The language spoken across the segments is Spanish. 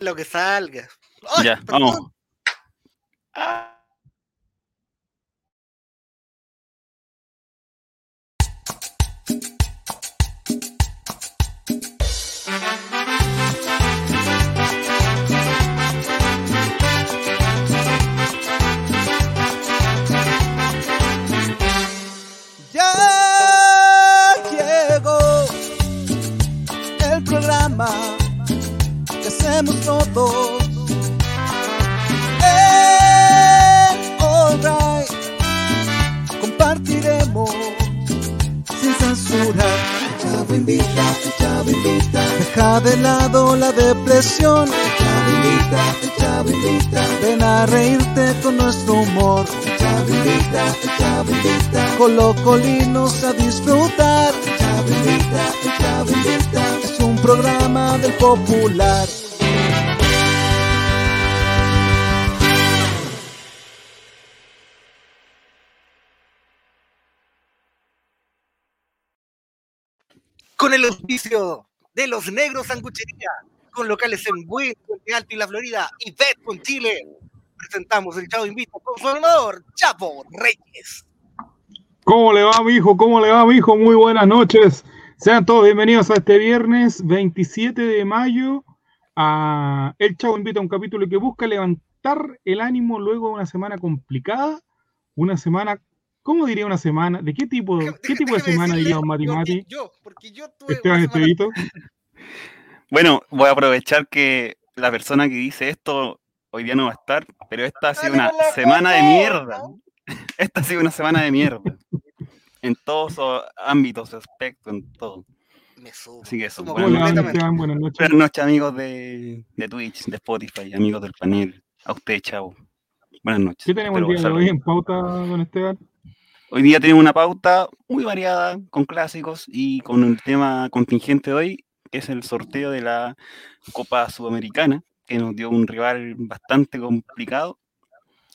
Lo que salga. ya, vamos. Ah. que hacemos todos. Eh, alright, compartiremos sin censura. Chavo invita, chavo invita. Deja de lado la depresión. Chavo invita, chavo invita. Ven a reírte con nuestro humor. Chavo invita, chavo invita. Colocolinos a disfrutar. Chavo invita, chavo invita. Es un programa del popular. Con el auspicio de los negros sanguchería, con locales en Buen, Puente Alto y La Florida, y con Chile. Presentamos el Chavo Invito con su animador, Chapo Reyes. ¿Cómo le va, mi hijo? ¿Cómo le va, mi hijo? Muy buenas noches. Sean todos bienvenidos a este viernes 27 de mayo a El Chavo Invita, un capítulo que busca levantar el ánimo luego de una semana complicada, una semana ¿Cómo diría una semana? ¿De qué tipo, ¿qué tipo de semana diría un Mati Yo, porque yo tuve Esteban Estevito. Bueno, voy a aprovechar que la persona que dice esto hoy día no va a estar, pero esta ha sido una semana de mierda. Esta ha sido una semana de mierda. En todos los ámbitos, aspectos, en todo. Me subo. Así que eso. Sumo Buenas, noches, Esteban, buenas noches. buenas noches, amigos de, de Twitch, de Spotify, amigos del panel. A usted, chavo. Buenas noches. ¿Qué tenemos el Espero día de hoy en pauta, don Esteban? Hoy día tenemos una pauta muy variada, con clásicos y con el tema contingente de hoy, que es el sorteo de la Copa Sudamericana, que nos dio un rival bastante complicado.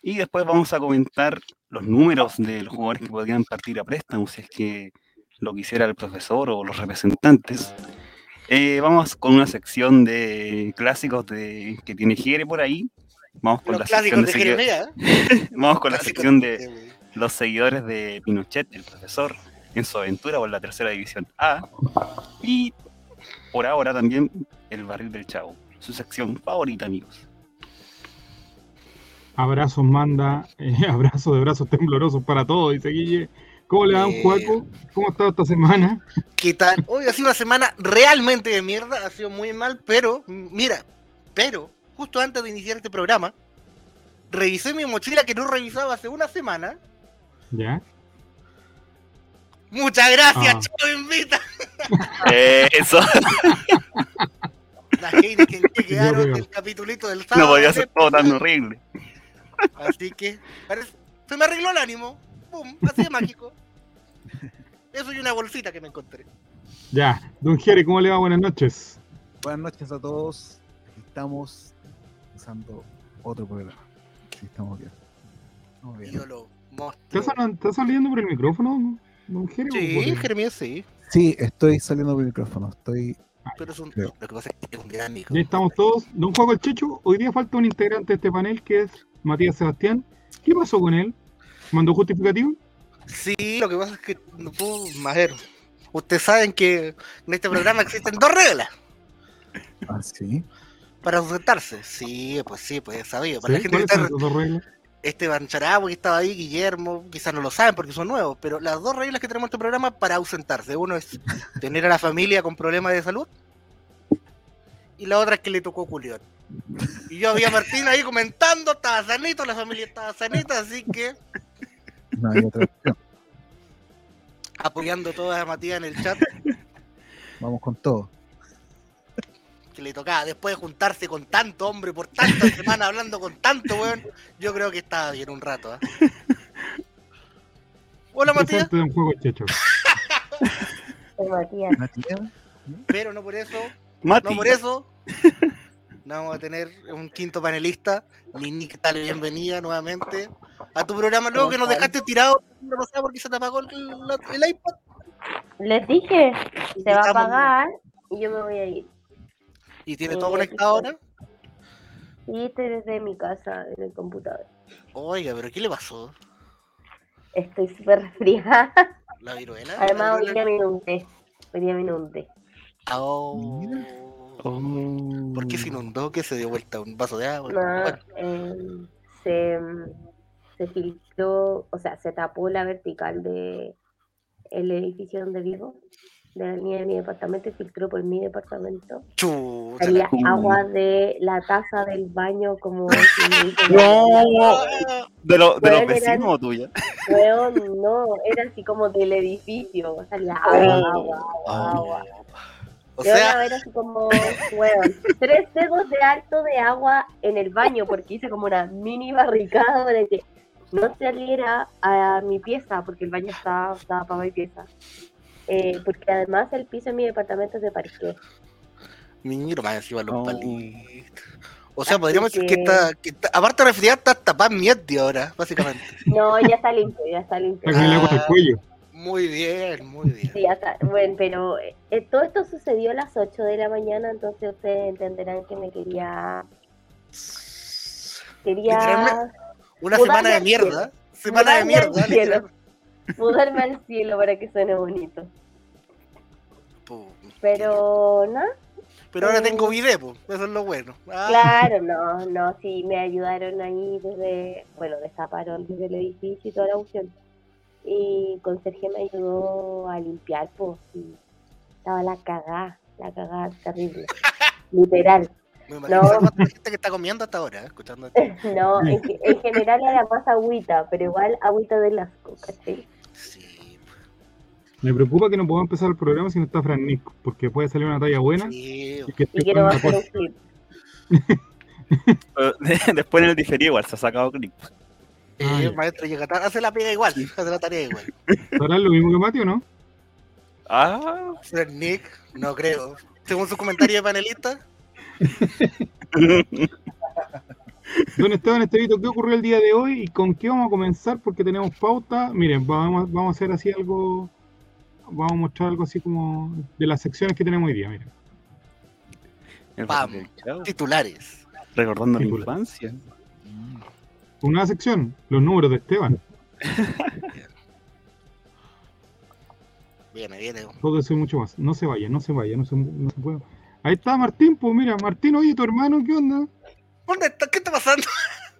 Y después vamos a comentar los números de los jugadores que podrían partir a préstamo, si es que lo quisiera el profesor o los representantes. Eh, vamos con una sección de clásicos de, que tiene Jere por ahí. Vamos con Los la sección clásicos de Jeremías. ¿eh? Vamos con la sección de. Los seguidores de Pinochet, el profesor, en su aventura por la tercera división A. Y por ahora también el barril del chavo, su sección favorita, amigos. Abrazos manda, eh, abrazos de brazos temblorosos para todos, dice Guille. ¿Cómo le va un. Juaco? ¿Cómo ha estado esta semana? ¿Qué tal? Hoy ha sido una semana realmente de mierda, ha sido muy mal, pero, mira, pero, justo antes de iniciar este programa, revisé mi mochila que no revisaba hace una semana. ¿Ya? Muchas gracias, Ah. Chavo Invita. Eso, Las Heineken que quedaron del capitulito del sábado. no podía ser todo tan horrible. Así que, parece- se me arregló el ánimo. ¡Pum! Así de mágico. Eso y una bolsita que me encontré. Ya. Don Jere, ¿cómo le va? Buenas noches. Buenas noches a todos. Estamos usando otro programa. Sí, estamos bien. Estamos bien. yo lo ¿Está, saliendo por el micrófono, don Jere? o por Sí, Jeremías, sí. Sí, estoy saliendo por el micrófono. Estoy. Pero es un, Creo. lo que pasa es que es un gran amigo. Ya estamos todos. Don Juaco el Checho, hoy día falta un integrante de este panel que es Matías Sebastián. ¿Qué pasó con él? ¿Mandó justificativo? Sí, lo que pasa es que no puedo más ver. Ustedes saben que en este programa existen dos reglas Ah, sí. para ausentarse. Sí, pues sí, pues es sabido. Para la gente que ¿Cuáles son está, esas dos reglas? Esteban Charabo que estaba ahí, Guillermo, quizás no lo saben porque son nuevos, pero las dos reglas que tenemos en este programa para ausentarse. Uno es tener a la familia con problemas de salud y la otra es que le tocó culión. Y yo había a Martín ahí comentando, estaba sanito, la familia estaba sanita, así que No hay otra opción. apoyando toda a Matías en el chat. Vamos con todo. Que le tocaba después de juntarse con tanto hombre por tantas semanas hablando con tanto weón, yo creo que estaba bien un rato. ¿ah? Hola Matías, Checho. Matías. Matías, pero no por eso, Mati, no por eso, no vamos a tener un quinto panelista. Nini, ¿qué tal? Bienvenida nuevamente a tu programa. Luego que nos dejaste tirado, no sé porque se te apagó el, el- el iPad. Les dije, se va a apagar y yo me voy a ir. Y tiene todo conectado ahora. Sí, estoy desde mi casa, en el computador. Oiga, pero ¿qué le pasó? Estoy súper resfriada. ¿La viruela? Además, ¿La hoy día me inundé. Hoy día me inundé. Oh. Oh. ¿Por qué se inundó? ¿Qué se dio vuelta? ¿Un vaso de agua? No, Bueno, eh, se, se filtró, o sea, se tapó la vertical de el edificio donde vivo, de de mi departamento, filtró por mi departamento. chuta. Salía la- agua de la taza del baño como No, ¿de, lo- de los vecinos o tuya? Weón, no, era así como del edificio, salía agua, agua, agua, agua. O Y ahora sea, era así como, weón, tres dedos de alto de agua en el baño, porque hice como una mini barricada para que no saliera a mi pieza, porque el baño estaba, estaba para mi pieza. Eh, porque además el piso en mi departamento es de parqué. mira, más encima los Oh. palitos. O sea, Así podríamos decir que que- está, que está- aparte de resfriar, está tapada mierda ahora, básicamente. No, ya está limpio, ya está limpio. Hago el Ah. cuello. Muy bien, muy bien. Sí, ya está. Bueno, pero eh, todo esto sucedió a las 8 de la mañana, entonces ustedes entenderán que me quería... Quería Una semana de mierda. Semana de mierda. Mudarme al cielo para que suene bonito. Pum. Pero nada, Pero ahora eh, tengo video, po, eso es lo bueno. Ah, claro, no, no, sí, me ayudaron ahí desde, bueno, destaparon desde el edificio y toda la opción. Y conserje me ayudó a limpiar, pues, y estaba la cagada, la cagada terrible, literal. Me imagino No. gente que está comiendo hasta ahora, eh, escuchando. No, en, ge- en general era más agüita, pero igual agüita del asco, ¿cachai? Sí, Me preocupa que no podamos empezar el programa si no está Fran Nick, porque puede salir una talla buena sí. y que Y quiero hacer un clip. Después en el diferido igual se ha sacado clip. Eh, Ah, ya. maestro llega tarde, hace la pega igual, hace la tarea igual. ¿Harán lo mismo que Mati o no? Ah, Sir Nick, no creo. Según su comentario de panelista, Don Esteban Estevito, ¿qué ocurrió el día de hoy y con qué vamos a comenzar? Porque tenemos pauta. Miren, vamos, vamos a hacer así algo. Vamos a mostrar algo así como de las secciones que tenemos hoy día. Miren. Vamos. titulares. Recordando la infancia. Una sección, los números de Esteban. Viene, viene. Todo eso y mucho más. No se vaya, no se vaya, no se, no se puede. Ahí está Martín, pues mira, Martín, oye, tu hermano, ¿qué onda? ¿Dónde está? ¿Qué está pasando?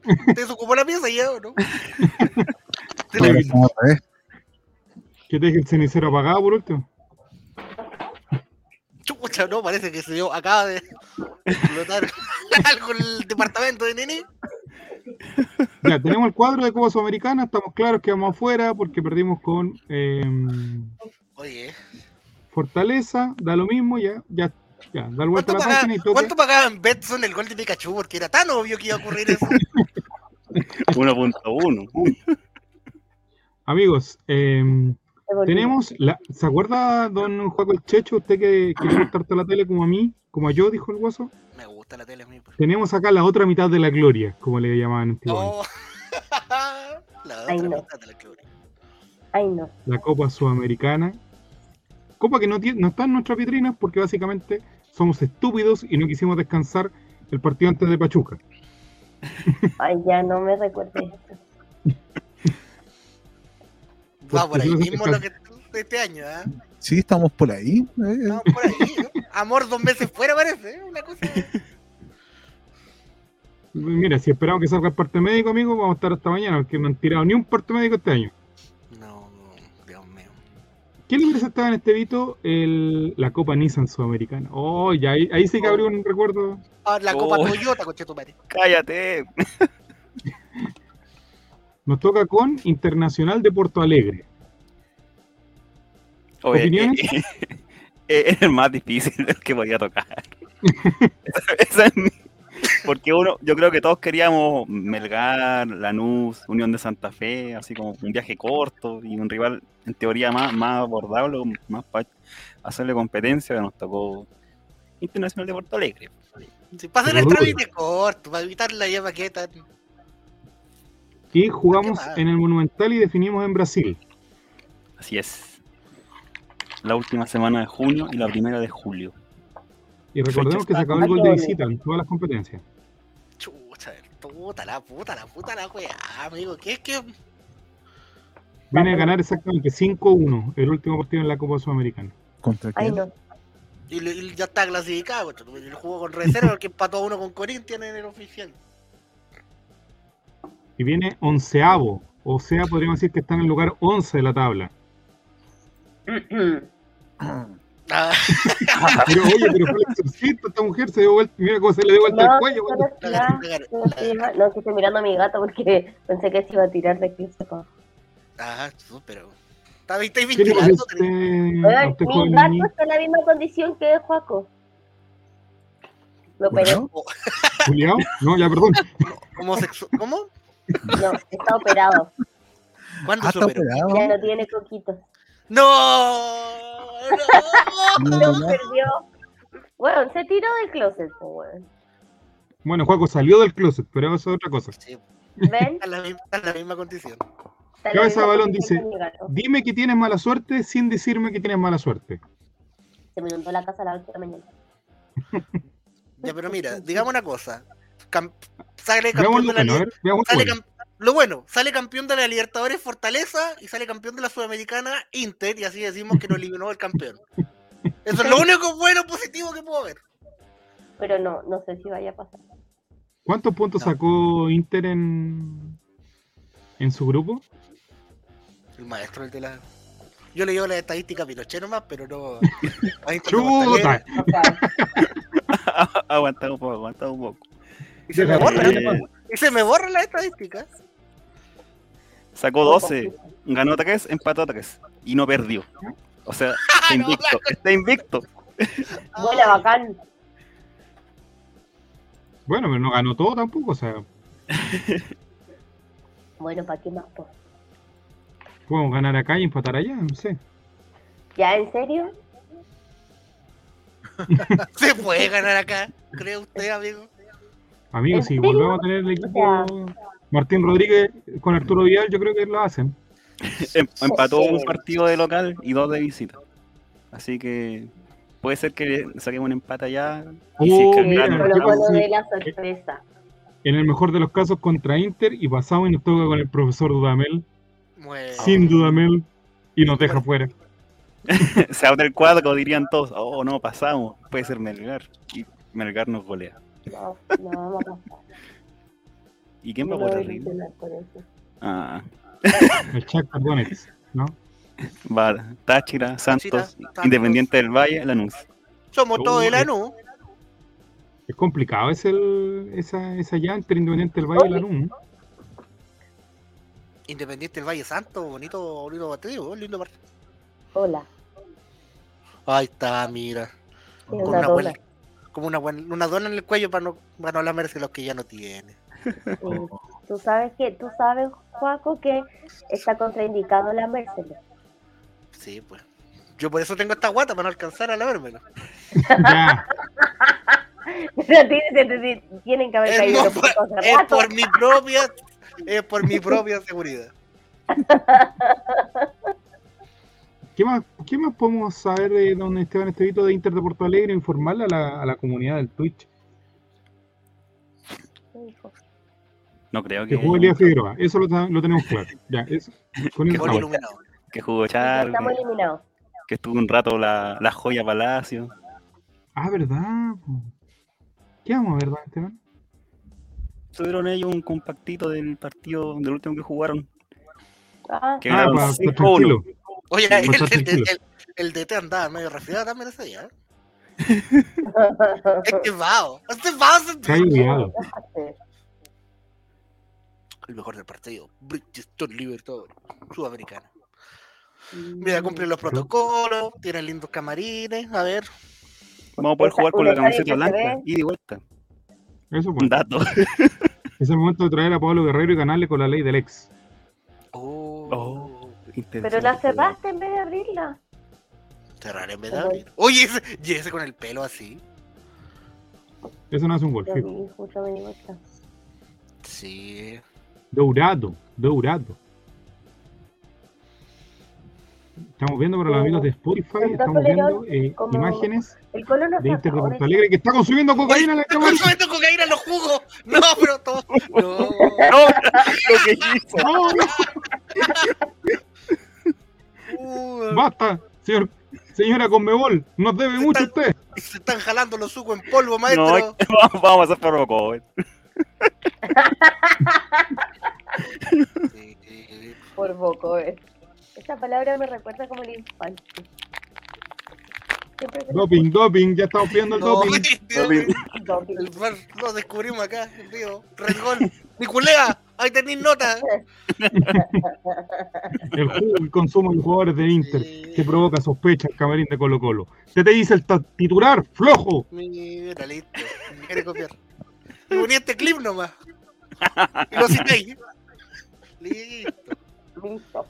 ¿Te desocupó la pieza ya o no? Que te deje el cenicero apagado por último. Chucha, no, parece que se dio, acaba de explotar algo en el departamento de Nene. Ya, tenemos el cuadro de Copa Sudamericana, estamos claros que vamos afuera porque perdimos con eh, Oye, Fortaleza, da lo mismo, ya, ya, ya, da vuelta ¿cuánto, a la pagaba, página y toque. ¿cuánto pagaba en Betson el gol de Pikachu? Porque era tan obvio que iba a ocurrir eso. 1.1. Amigos, eh, Se volvió. tenemos, la, ¿se acuerda don Juaco el Checho, usted que, que le gusta harto la tele como a mí, como a yo, dijo el guaso? Me gusta la tele a mí. pues. Tenemos acá la otra mitad de la gloria, como le llamaban antiguamente. Oh. la otra Ay, no. mitad de la gloria. Ay, no. La Copa Sudamericana. Copa que no, tiene, no está en nuestras vitrinas porque básicamente somos estúpidos y no quisimos descansar el partido antes de Pachuca. Ay, ya no me recuerdes esto. Va por ahí mismo lo que de este año, ¿ah? Sí, estamos por ahí. eh, Vamos por ahí. ¿no? Amor dos meses fuera parece, ¿eh? una cosa. Mira, si esperamos que salga el parte médico, amigo, vamos a estar hasta mañana porque no han tirado ni un parte médico este año. ¿Qué le estaba en este vito? El, la Copa Nissan Sudamericana. Oh, ya ahí, ahí sí que abrió un recuerdo. Ah, la Copa Oh. Toyota, coche tu madre. Cállate. Nos toca con Internacional de Porto Alegre. Oye, ¿Opiniones? eh, eh, es el más difícil del que podía tocar. Esa- esa es mi- Porque uno, yo creo que todos queríamos Melgar, Lanús, Unión de Santa Fe, así como un viaje corto y un rival en teoría más, más abordable, más para hacerle competencia, que nos tocó Internacional de Porto Alegre. Hacer Pero el trámite corto, para evitar la llama que tan. Y jugamos en el Monumental y definimos en Brasil. Así es. La última semana de junio y la primera de julio. Y recordemos que se acabó el gol de visita en todas las competencias. Chuta. Puta la puta, la puta la weá, amigo. ¿Qué es que.? Viene a ganar exactamente 5-1 el último partido en la Copa Sudamericana. ¿Contra Ay, quién? no. Y, ya está clasificado. El jugó con reserva porque empató a uno con Corinthians en el oficial. Y viene onceavo. O sea, podríamos decir que está en el lugar 11 de la tabla. Ah, Pero oye, pero fue el exorcista, esta mujer se dio vuelta, mira cómo se le dio vuelta el No, cuello. que ya- no, que estoy mirando a mi gato porque pensé que se iba a tirar de aquí. sepa. Ajá, tú, pero. Está estáis ¿Qué le parece vigilando. usted, mi gato está en la misma condición que Juaco. Lo operé. Bueno, ¿Juliao? No, ya, perdón. Homosexual. ¿Cómo? No, está operado. ¿Cuándo ah, se está operó? Ya no tiene coquitos. ¡No! ¡No! No, no, perdió. Bueno, se tiró del closet, pues, weón. Bueno, Juaco salió del closet, pero eso es otra cosa. Sí, ¿Ven? está en la misma, está en la misma condición. La Cabeza misma Balón dice-. Dime que tienes mala suerte sin decirme que tienes mala suerte. Se me inundó la casa a la última mañana. Ya, pero mira, digamos una cosa. Cam- sale campeón de la lo sale. Lo bueno, sale campeón de la Libertadores Fortaleza y sale campeón de la Sudamericana Inter y así decimos que nos eliminó el campeón. Eso es lo único bueno positivo que puedo ver. Pero no, no sé si vaya a pasar. ¿Cuántos puntos No. sacó Inter en, en su grupo? El maestro el de la. Yo le digo la estadística Pinochet nomás, pero no. a ¡Chuta! Aguanta un poco, aguanta un poco. Y se me Déjame borra, Eh, y se me borran las estadísticas. Sacó 12, ganó ataques, empató ataques y no perdió. O sea, está invicto. Está invicto. buena, bacán. Bueno, pero no ganó todo tampoco, o sea, Bueno, ¿para qué más? po? podemos ganar acá y empatar allá, no sé. ¿Ya en serio? Se puede ganar acá, cree usted, amigo. Amigos, ¿En si serio? volvemos a tener el equipo Martín Rodríguez con Arturo Vidal, yo creo que lo hacen. Em- empató un partido de local y dos de visita. Así que puede ser que saquemos un empate allá. Y si Oh, mira, lo de la sorpresa. En el mejor de los casos contra Inter y pasamos y nos toca con el profesor Dudamel, Bueno, sin Dudamel, y nos deja fuera. se abre el cuadro, dirían todos. Oh, no, pasamos. Puede ser Melgar. Y Melgar nos golea. No, no pasar. ¿Y quién va a con eso. Ah, El Shakhtar Donetsk, ¿no? va Táchira, Santos, Santos. Independiente del Valle, Lanús. somos todos el ANU. Es complicado es el, esa, esa llave entre Independiente del Valle y. Lanús. Independiente del Valle Santo, bonito, bonito partido, lindo partido. Hola. Ahí está, mira. Con una una dona. buena, como una, buena, una dona en el cuello para no, para no hablar de los que ya no tiene. Sí. Tú sabes que, tú sabes, Juaco, que está contraindicado la Mercedes. Sí, pues. Yo por eso tengo esta guata, para no alcanzar a lavármela. Ya, tienen que haber Es, caído no por- es rato. por mi propia, es por mi propia seguridad. ¿qué más, ¿qué más podemos saber de don Esteban Estevito de Inter de Porto Alegre? Informarle a la, a la comunidad del Twitch No creo que que, jugó Elías Figueroa. Eso lo, lo tenemos claro. Ya, eso. Con Que jugó. que jugó Estamos eliminados. que estuvo un rato la, la joya Palacio. Ah, ¿verdad? ¿Qué vamos a ver, don Esteban? Tuvieron ellos un compactito del partido del último que jugaron. Ah, Que Ah, ganaron para estar 5-1. tranquilo. Oye, el, el, el, el DT andaba medio resfriado también ese día. ¿eh? Es que va, este va Se. El mejor del partido. Bridgestone Libertadores, sudamericana. Mira, cumplen los protocolos, tienen lindos camarines. A ver, Vamos a poder jugar con un la camiseta blanca. Y de vuelta. Eso Un pues. dato. Es el momento de traer a Pablo Guerrero y ganarle con la ley del ex. oh, Oh, Pero la cerraste en vez de abrirla. cerrar en vez de abrir. Oye, ese, y ese con el pelo así. Eso no hace un gol. Sí. Dourado, dourado. Estamos viendo para los amigos de Spotify, estamos viendo eh, imágenes El color no de Inter de ahora Porto Alegre que está consumiendo cocaína en la Estoy cámara. consumiendo cocaína en los jugos. No, pero todo. No, No, lo que hizo. No, no, basta, señor, señora Conmebol, nos debe mucho usted. se están jalando los sucos en polvo, No, maestro. vamos, vamos a hacer Robocop. Por poco, eh. Esa palabra me recuerda como la infancia. Doping, doping, ya estamos pidiendo el No, doping. Doping. el bar lo descubrimos acá. Red Gol. Niculea, ahí tenéis nota. El consumen los jugadores de Inter que provoca sospecha al camarín de Colo Colo. Se te dice el titular, flojo. Mira, listo. Me quiere copiar. Y ponía este clip nomás. Y lo citéis. Listo.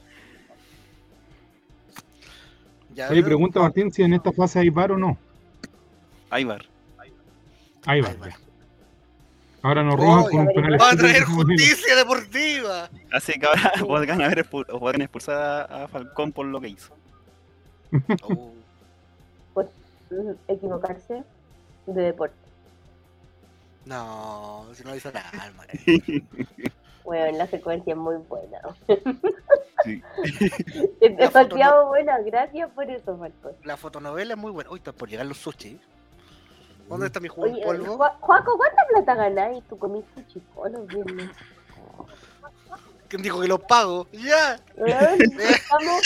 Listo. Pregunta Martín si en esta fase hay bar o no. Hay bar. Ahí va. ya. Ahora nos roban Oye, con un penal. Va a traer justicia deportiva. Así que ahora podrán, haber expu- o podrán expulsar a, Falcón por lo que hizo. Oh, Mm, Equivocarse de deporte. no, si no hizo nada. Bueno, la secuencia es muy buena. Sí. Es demasiado buena. Gracias por eso, Falcón. La fotonovela es muy buena. Uy, está por llegar los sushi. ¿Dónde está mi jugo en Oye, polvo? Ju- Juaco, ¿cuánta plata ganáis? Tú comiste chicos los viernes. ¿Quién dijo que los pago? ¡Ya! Estamos,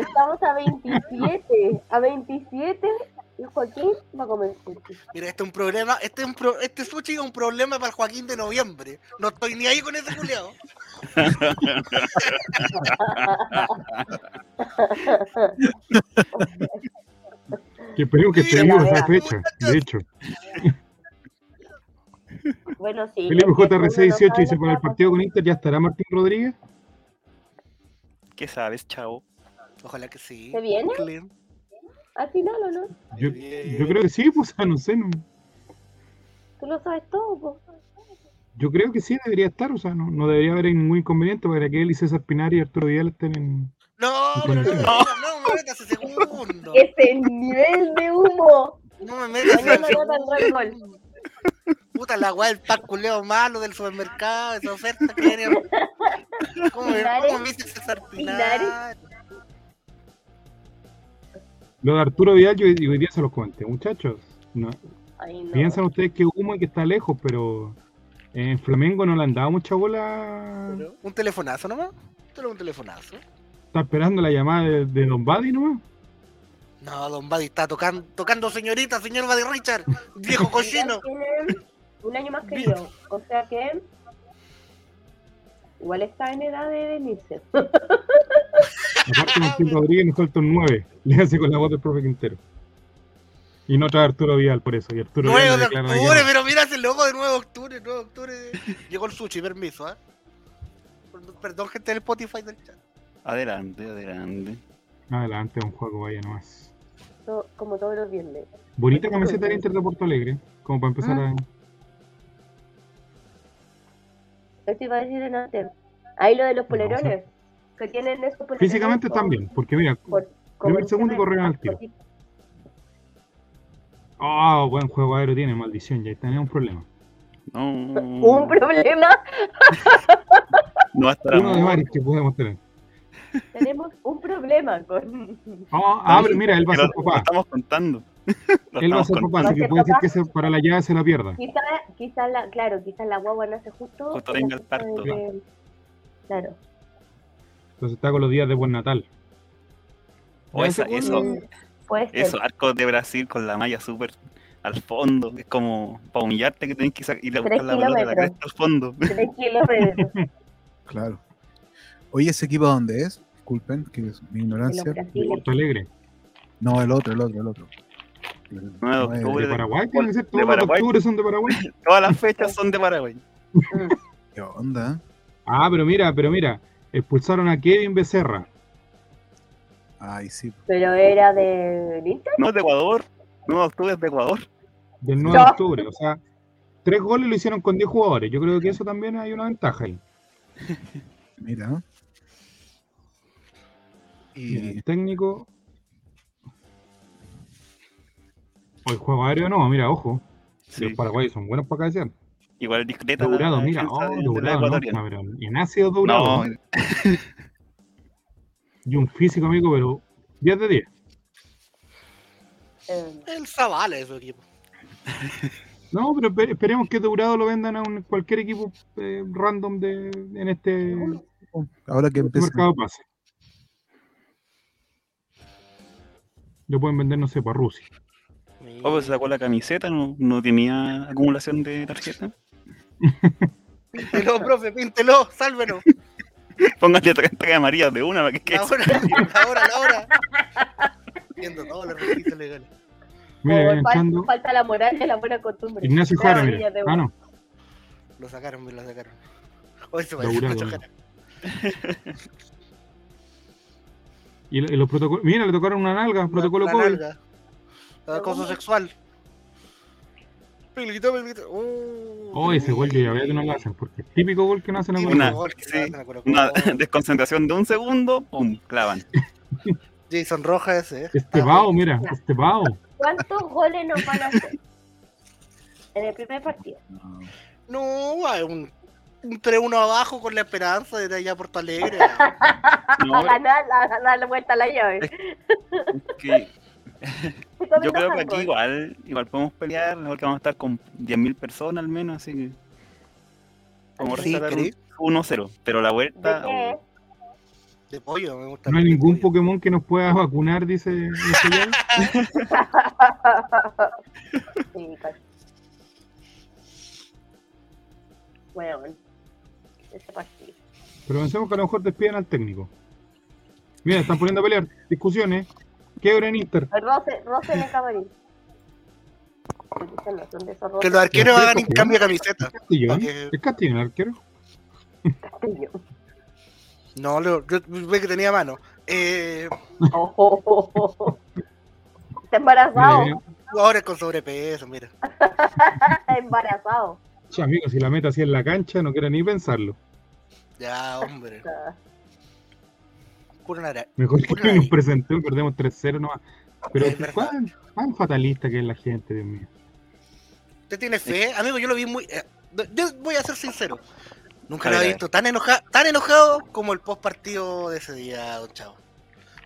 estamos a 27. A 27 y Joaquín va a comer sushi. Mira, este es un problema. Este, es un pro- este sushi es un problema para el Joaquín de noviembre. No estoy ni ahí con ese culiado. Que esperemos que vivo esa fecha, de hecho. Bueno, sí. Felipe es que uno no JRC 18 sabe dice para el partido con Inter ya estará Martín Rodríguez. ¿Qué sabes, chavo? Ojalá que sí. ¿Se viene? Clean. Pasar. Al final, ¿o no? Yo, yo creo que sí, pues, no sé, no- Tú lo sabes todo, po. yo creo que sí debería estar, o sea, no, no debería haber ningún inconveniente para que él y César Pinar y Arturo Vidal estén en... No, pero no, no, no me metas ese segundo. Ese nivel de humo. No me metas ese el Bull. Puta la weá del pack culeo malo del supermercado, esa oferta que venía. ¿Cómo cómo me dice César Pinar? Lo de Arturo Vidal yo, hoy día se los comenté, muchachos. No, Ay, no. Piensan ustedes que humo y que está lejos, pero en Flamengo no le han dado mucha bola. Un telefonazo nomás. Solo un telefonazo. Está esperando la llamada de, de Don Buddy nomás. No, Don Buddy está tocando, tocando señorita, señor Buddy Richard, viejo cochino. Un año más que yo. O sea que. Igual está en edad de venirse. Aparte, Martín Rodríguez nos falta un 9. Le hace con la voz del profe Quintero. Y no trae Arturo Vidal por eso. Y Arturo 9 Vidal de octubre, pero mira ese logo de 9 de octubre, 9 de octubre. Llegó el sushi, permiso, ¿ah? Perdón, gente del Spotify del chat. Adelante, adelante. Adelante, un juego, vaya nomás. To- Como todos los viernes. Bonita camiseta del Inter de Porto Alegre. Como para empezar a. Esto iba a decir en antes. Ahí lo de los polerones. Que tienen esos polerones. Físicamente con- también, porque mira. con- Primer, segundo corrieron al tiro. cortito. Oh, buen juego aéreo tiene, maldición. Ya tenía un problema. No, Un problema. no va a estar Uno de varios que podemos tener. Tenemos un problema con. Oh, ah, pero mira, él va a lo- lo papá. estamos contando. Él va a ser papá, así que puede ser que se- para la llave se la pierda. Quizá, quizá la, claro, quizá la guagua nace justo. Justo tenga el parto. de- Claro. Entonces está con los días de buen Natal. O esa- eso. Esos arcos de Brasil con la malla súper al fondo. Es como para humillarte que tenés que ir a buscar la pelota de la cresta al fondo. Tres kilómetros Claro. Oye, ¿ese equipo dónde es? Disculpen, que es mi ignorancia. Porto Alegre. No, el otro, el otro, el otro. El Nueve de nueve. octubre. ¿De Paraguay? Tiene que ser de todos los son de Paraguay. Todas las fechas son de Paraguay. ¿Qué onda? Ah, pero mira, pero mira. Expulsaron a Kevin Becerra. Ay, sí. Pero era del Inter. No es de Ecuador. 9 de octubre es de Ecuador. Del 9 de No. octubre. O sea, tres goles lo hicieron con 10 jugadores. Yo creo que eso también hay una ventaja ahí. Mira. Y Y el técnico. El juego aéreo no, mira, ojo. Sí. Los paraguayos son buenos para cabecear. Igual discreta. Dourado, la mira, oh, de- de Dourado, no, ecuatoriana. pero en ácido Dourado. No, Y un físico, amigo, pero 10 de 10. Eh, El Zavala de su equipo. No, pero espe- esperemos que Dourado lo vendan a un- cualquier equipo eh, random de, en este Ahora que empieza. mercado de pase. Lo pueden vender, no sé, para Rusia. Oh, pues sacó la camiseta, no, no tenía acumulación de tarjeta. Píntelo, profe, píntelo, sálvenos. Póngale 30 amarillas de una para que quede. La hora, la hora, la hora. Viendo todos los requisitos legales. Mira, como viene fal- entrando falta la moral y la buena costumbre. Ignacio Jara, mira. Ah, no. Lo sacaron, me lo sacaron. Hoy se parece mucho ¿no? Jara. Y, lo- y los protocolos. Mira, le tocaron una nalga, protocolo La COVID. nalga. Acoso sexual. Pelito, pelito. Oh, Oh, ese gol yo ya veo que no lo hacen, porque es típico gol que no hacen Una- gol que sí, se hacen a Colo Una desconcentración de un segundo, pum, clavan. Jason Rojas ese. eh. Este pavo, mira, este pavo. ¿Cuántos goles nos van a hacer? En el primer partido. No, hay un, un 3-1 abajo con la esperanza de allá a Porto Alegre. No, a ganar, a ganar la vuelta a la llave. que comen yo creo que aquí ambos. igual, igual podemos pelear, porque vamos a estar con 10.000 personas al menos, así que podemos Sí, un 1-0, pero la ¿De vuelta... qué? De pollo, me gusta. No hay ningún pollo. Pokémon que nos pueda vacunar, dice dice ya. Sí, casi. Bueno, ese partido. Pero pensemos que a lo mejor despiden al técnico. Mira, están poniendo a pelear. Discusiones. Quiebra en Inter. Roce, Roce en el camarín. Que los arqueros hagan ¿cómo? cambio de camiseta. Castillón. Pa' que- ¿Es Castillón el arquero? castillo. No, lo- yo ve que tenía mano. Eh, Oh, oh, oh. Está embarazado. Mira, ahora es con sobrepeso, mira. Está embarazado. che, amigo, si la meta así en la cancha, no quiero ni pensarlo. Ya, hombre. Mejor que nos y perdemos 3-0 nomás. Pero. ¿cuán, cuán fatalista que es la gente, Dios mío. ¿Usted tiene fe? Amigo, yo lo vi muy... eh, yo voy a ser sincero. Nunca lo he visto tan enojado, tan enojado como el post partido de ese día, don Chavo.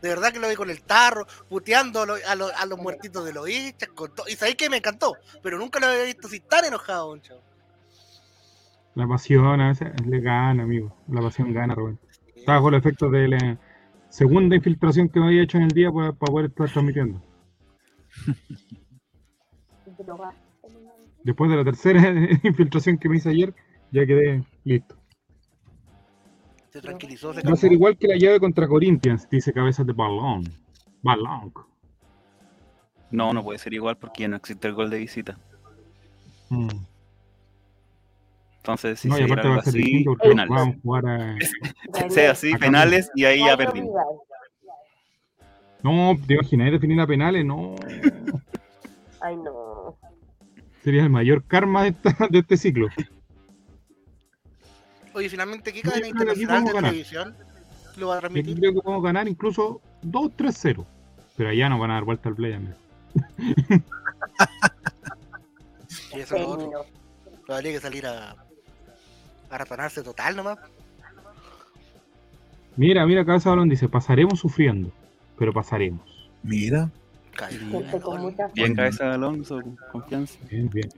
De verdad que lo vi con el tarro, puteando a, lo- a los- a los muertitos de los hinchas. con todo- Y sabéis que me encantó, pero nunca lo había visto así tan enojado, don Chavo. La pasión a veces le gana, amigo. La pasión gana, Rubén. Estaba con el efecto de la segunda infiltración que me había hecho en el día para, para poder estar transmitiendo. Después de la tercera infiltración que me hice ayer, ya quedé listo. Se tranquilizó, se Va a ser igual que la llave contra Corinthians, dice cabezas de balón. Balón. No, no puede ser igual porque ya no existe el gol de visita. Mm. Entonces, si no, se diera aparte va algo a ser así, distinto porque penales. vamos a jugar a... Sea así, Acá penales y ahí ya perdimos. No, te imaginas definir a penales, no. Ay, no. Sería el mayor karma de, esta- de este ciclo. Oye, finalmente, ¿qué Yo cadena internacional de televisión lo va a Yo transmitir? creo que podemos ganar incluso 2-3-0. Pero allá nos van a dar vuelta al play, amigo. Y eso es lo otro. Habría que salir a, a ratonarse total nomás. Mira, mira, Cabeza de Balón dice, pasaremos sufriendo, pero pasaremos. Mira, Bien cabeza con confianza. Bien, bien.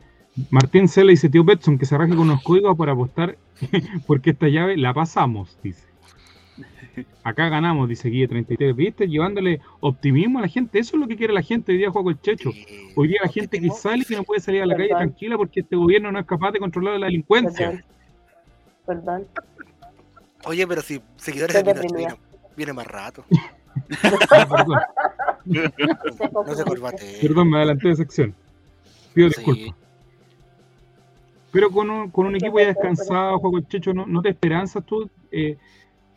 Martín Cela dice, tío Betson, que se raje con unos códigos para apostar, porque esta llave la pasamos, dice. Acá ganamos, dice Guille 33. ¿Viste? Llevándole optimismo a la gente. Eso es lo que quiere la gente. Hoy día juega el Checho. Hoy día la gente que sale y que no puede salir a la calle tranquila porque este gobierno no es capaz de controlar la delincuencia. Perdón. Oye, pero si seguidores Estoy de deprimida. viene, viene más rato. No se corbate. perdón, me adelanté de sección. Pido Sí. disculpas. Pero con un, con un equipo ya descansado, juego el Checho, ¿no, no te esperanzas tú? Eh,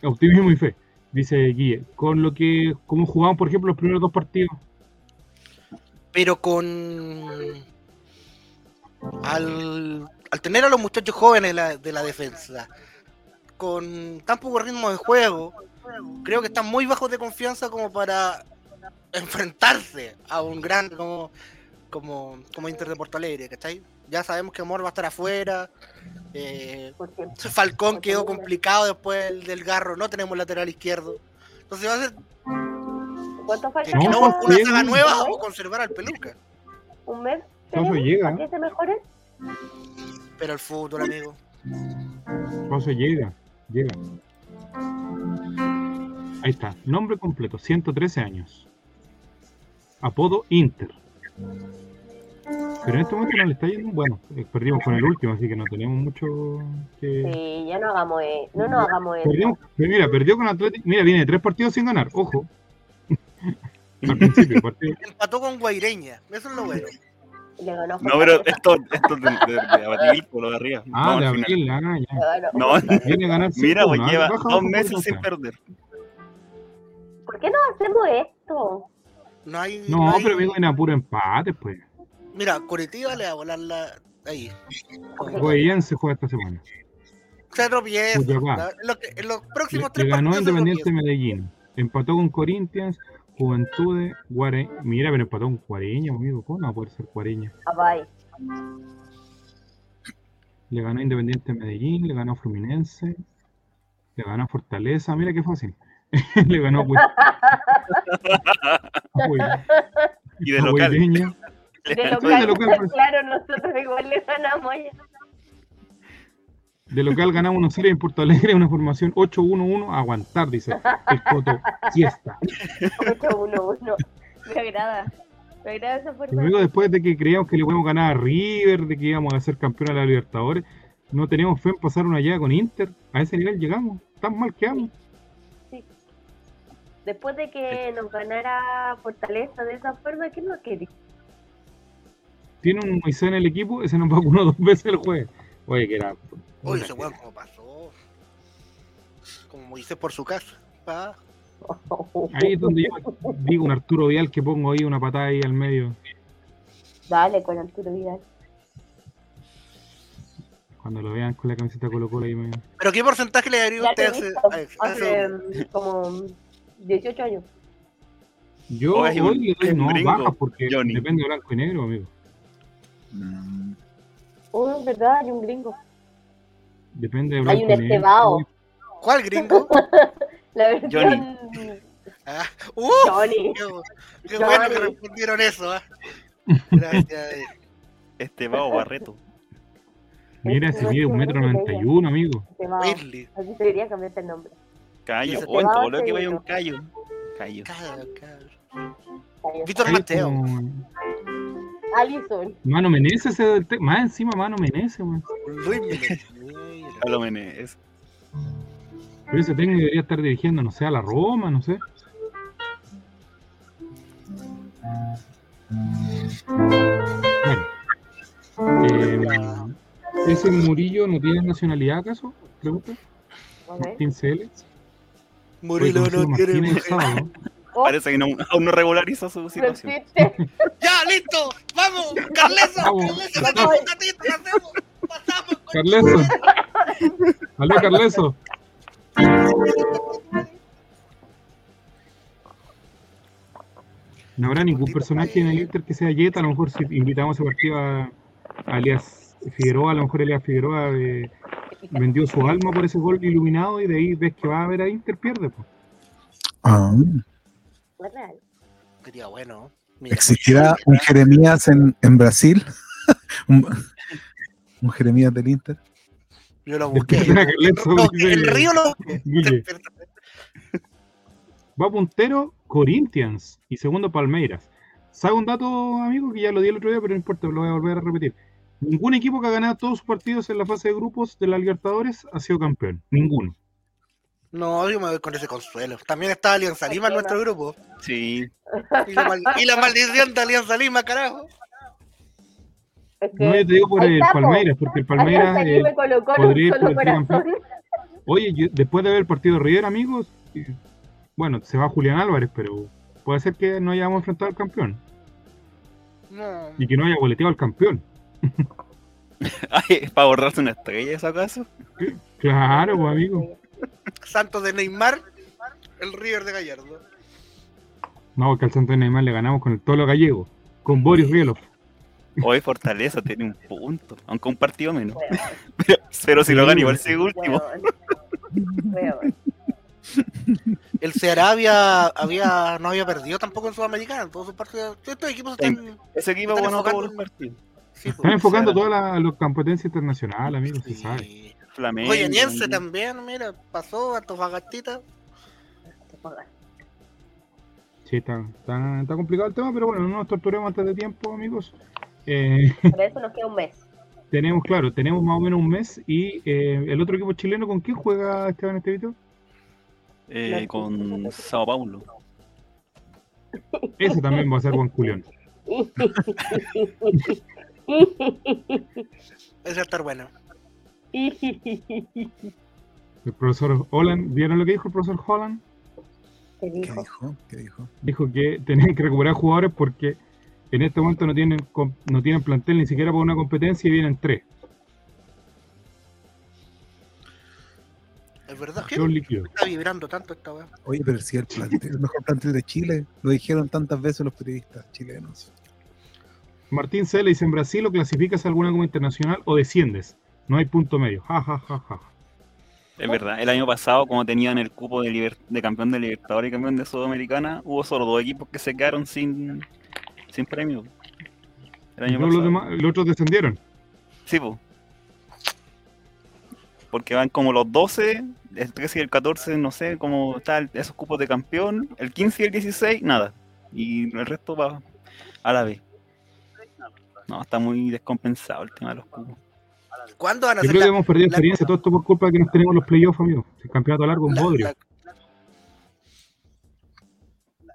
optimismo y fe, dice Guille. Con lo que, como jugamos, por ejemplo, los primeros dos partidos. Pero con. Al, al tener a los muchachos jóvenes de la, de la defensa, con tan poco ritmo de juego, creo que están muy bajos de confianza como para enfrentarse a un gran como, como, como Inter de Porto Alegre, ¿cachai? Ya sabemos que Amor va a estar afuera. Eh. Falcón quedó complicado después del, garro, no tenemos lateral izquierdo. Entonces va a ser ¿Cuánto falta? que No, no, una saga nueva ¿Un o conservar al peluca. ¿Un mes? Tenemos llega. ¿Para que se mejore? Pero el fútbol, amigo. Paso llega, llega. Ahí está, nombre completo, 113 años. Apodo Inter. Pero en este momento no le está yendo, bueno, eh, perdimos con el último, así que no tenemos mucho que... Sí, ya no hagamos, eh, no nos hagamos eso. Perdimos, pero mira, perdió con Atlético, mira, viene tres partidos sin ganar, ojo. Al principio, partido. Empató con Guaireña, eso es lo bueno. Le ganó No, pero esto, esto es de, de, de Abatil, por lo de arriba. Ah, no, de al final. abril, ah, ya. Le. No, ganar mira, pues 5-1, lleva baja dos meses sin perder. ¿Por qué no hacemos esto? No hay. No, hay- pero vengo en apuro empate, pues. Mira, Curitiba le va a volar la. Ahí. Goyense juega esta semana. Se que- en los Le, próximos le tres ganó partidos se Independiente. Medellín. Empató con Corinthians, Juventudes, Guare... Mira, pero empató con Cuareña, amigo. ¿Cómo no va a poder ser Cuareña? Ah, bye. Le ganó Independiente Medellín, le ganó Fluminense, le ganó Fortaleza. Mira qué fácil. le ganó Y de local. De Le- local, de local, claro, nosotros igual le ganamos ya. De local ganamos 1-0 y en Porto Alegre una formación 8-1-1 a aguantar, dice el Coto Siesta. 8-1-1. Me agrada. Me agrada esa Y forma. luego después de que creíamos que le podíamos ganar a River, de que íbamos a ser campeón de la Libertadores, no teníamos fe en pasar una llave con Inter. A ese nivel llegamos. Tan mal quedamos. Después de que nos ganara Fortaleza de esa forma, ¿qué nos quería? Tiene un Moisés en el equipo, ese nos vacunó dos veces el jueves. Oye, que era. Uy, ese weón, ¿cómo pasó? Como dice por su casa. Pa. Ahí es donde yo digo un Arturo Vial que pongo ahí una patada ahí al medio. Dale con Arturo Vidal. Cuando lo vean con la camiseta Colo Colo ahí me... ¿Pero qué porcentaje le daría usted Hace mm, como 18 años. Yo hoy le doy no baja porque Johnny. depende de blanco y negro, amigo. Mm, Oh, es verdad, hay un gringo. Depende de Hay un estebao. ¿Cuál gringo? La versión Ah, ¡Uh! Johnny. Qué, qué bueno que Johnny. respondieron eso, ¿ah? Gracias. eh. Este va Barreto. Mira, Este ese mide un metro noventa y uno, amigo. Estebao. Se debería cambiarte el nombre. Callo. Oh, va todo lo que vaya un callo. Callo. Claro. Ahí Víctor Mateo. Alison. Mano Menezes, ese del te- más encima Mano Menezes, man. Luis. Pablo Meneses. Pero ese técnico debería estar dirigiendo, no sé, a la Roma, no sé. Bueno. Eh, ¿Ese Murillo no tiene nacionalidad acaso? Pregunta. Ver. Martín Oye, no conocido Oh, Parece que no, aún no regulariza su situación. ¡Ya, listo! ¡Vamos! ¡Carleso! Vamos. ¡Carleso, hacemos un gatito! ¡Hacemos! ¡Pasamos! con- Carleso. Aló, Carleso. No habrá ningún personaje en el Inter que sea Jetta. A lo mejor si invitamos a ese partido a, a Elias Figueroa, a lo mejor Elias Figueroa eh, vendió su alma por ese gol iluminado y de ahí ves que va a ver a Inter, pierde. pues. ah, Es real. Sería bueno. Mira, ¿Existirá un Jeremías en, en Brasil? un, un Jeremías del Inter. Yo lo busqué. No, el río lo busqué. Va puntero Corinthians y segundo Palmeiras. ¿Sabe un dato, amigo, que ya lo di el otro día, pero no importa, lo voy a volver a repetir? Ningún equipo que ha ganado todos sus partidos en la fase de grupos de la Libertadores ha sido campeón. Ninguno. No, yo me voy con ese consuelo. También está Alianza Lima en nuestro grupo. Sí. Y la, mal- y la maldición de Alianza Lima, carajo. Es que No, yo te digo por el. Palmeiras, porque el Palmeiras, eh, podría ir solo por el corazón. oye, yo- después de ver el partido de River, amigos, y- bueno, se va Julián Álvarez, pero puede ser que no hayamos enfrentado al campeón No. y que no haya boleteado al campeón. Ay, ¿es para borrarse una estrella eso acaso? Claro, pues, amigo. Santos de Neymar, el River de Gallardo. No, porque al Santos de Neymar le ganamos con el Tolo Gallego, con Boris Rielov. Hoy Fortaleza tiene un punto, aunque un partido menos. Pero si lo Sí, gana, igual sigue último. El Ceará había, había, no había perdido tampoco en Sudamericana. Todos sus partidos. Estos equipos están. Ese equipo Están enfocando- todos los partidos. Sí, Están pues, enfocando Será. toda la, la competencia internacional, amigos, se sabe. Flamengo. Goyaniense también, mira, pasó, Antofagastita. Sí, está, está, está complicado el tema, pero bueno, no nos torturemos antes de tiempo, amigos. Eh, Por eso nos queda un mes. tenemos, claro, tenemos más o menos un mes y eh, el otro equipo chileno, ¿con quién juega Esteban Estevito? Eh, con Sao Paulo. Ese también va a ser Juan Culión. Ese va a estar bueno. El profesor Holland, ¿vieron lo que dijo el profesor Holland? ¿Qué ¿Qué dijo? dijo? ¿Qué dijo? Dijo que tenían que recuperar jugadores porque en este momento no tienen no tienen plantel ni siquiera para una competencia y vienen tres. Es verdad. Líquidos. Está vibrando tanto esta weá. Oye, pero si el, plantel, el mejor plantel de Chile, lo dijeron tantas veces los periodistas chilenos. Martín C. le dice, en Brasil o clasificas a alguna como internacional o desciendes. No hay punto medio. Ja, ja, ja, ja. Es verdad, el año pasado, como tenían el cupo de, liber- de campeón de Libertadores y campeón de Sudamericana, hubo solo dos equipos que se quedaron sin, sin premio. El año Todos los, pasado. demás, los otros descendieron. Sí, po. Porque van como los 12, el 13 y el 14, no sé, como tal, esos cupos de campeón, el 15 y el 16, nada. Y el resto va a la vez. No, está muy descompensado el tema de los cupos. ¿Cuándo van a Yo hacer creo que hemos perdido la- experiencia. Todo esto por culpa de que nos tenemos los playoffs, amigos. El campeonato largo es bodrio. la-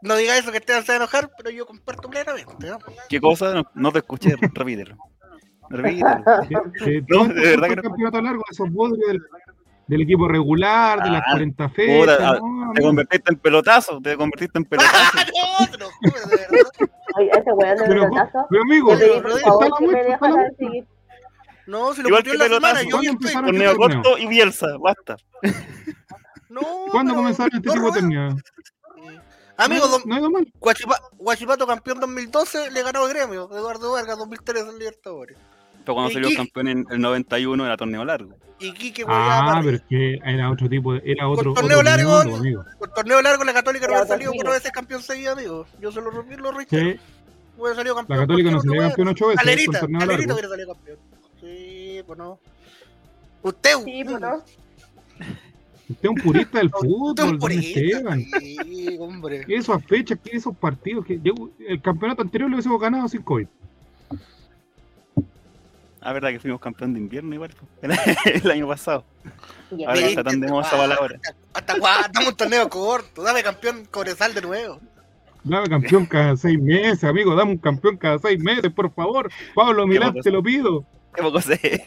No diga eso que Esteban se va a enojar, pero yo comparto plenamente. ¿no? ¿Qué cosa? No, no te escuché, repítelo. No, de verdad que el no. campeonato largo, esos bodrios del, del equipo regular, de las Ah, 40 fechas. puta, no, Te convertiste en pelotazo, te convertiste en pelotazo. ¡Ah, no! Te lo juro, de verdad. Oye, ese weón de Pero, pelotazo. pero amigo, Te está la muestra, está la muestra. No, si lo Igual que en la semana, yo vi ¿Cuándo el? Torneo torneo? corto y Bielsa, basta. No, ¿cuándo pero- comenzaron este tipo de Rubén. torneos? Amigo, no, don- no hay dos mal. Guachipa- Guachipato campeón 2012 le ganó el gremio. Eduardo Vargas 2013 en Libertadores. Pero cuando ¿Y salió campeón en el 91 era torneo largo. Y Quique Ah, pero es que era otro tipo, de, era otro, torneo otro largo, mundo, amigo. Con torneo largo la Católica no había salido cuatro veces campeón seguido, amigo. Yo se lo rompí, lo reitero. Sí, Hubiera salido la campeón. Católica no salió campeón ocho veces torneo Calerita largo. hubiera salido campeón. Pues no. Usted, Sí, pues no. Usted es un purista del usted es fútbol, un don purista. Esteban. Sí, hombre. Esas fechas, que esos partidos, que yo- el campeonato anterior lo hubiésemos ganado sin COVID. Ah, verdad que fuimos campeón de invierno igual, el año pasado. Ahora está tan de moda esa palabra. ¿Hasta cuándo? Estamos en torneo corto. Dame campeón Cobresal de nuevo. Dame campeón cada seis meses, amigo. Dame un campeón cada seis meses, por favor. Pablo Milán, te lo pido. Qué poco sé.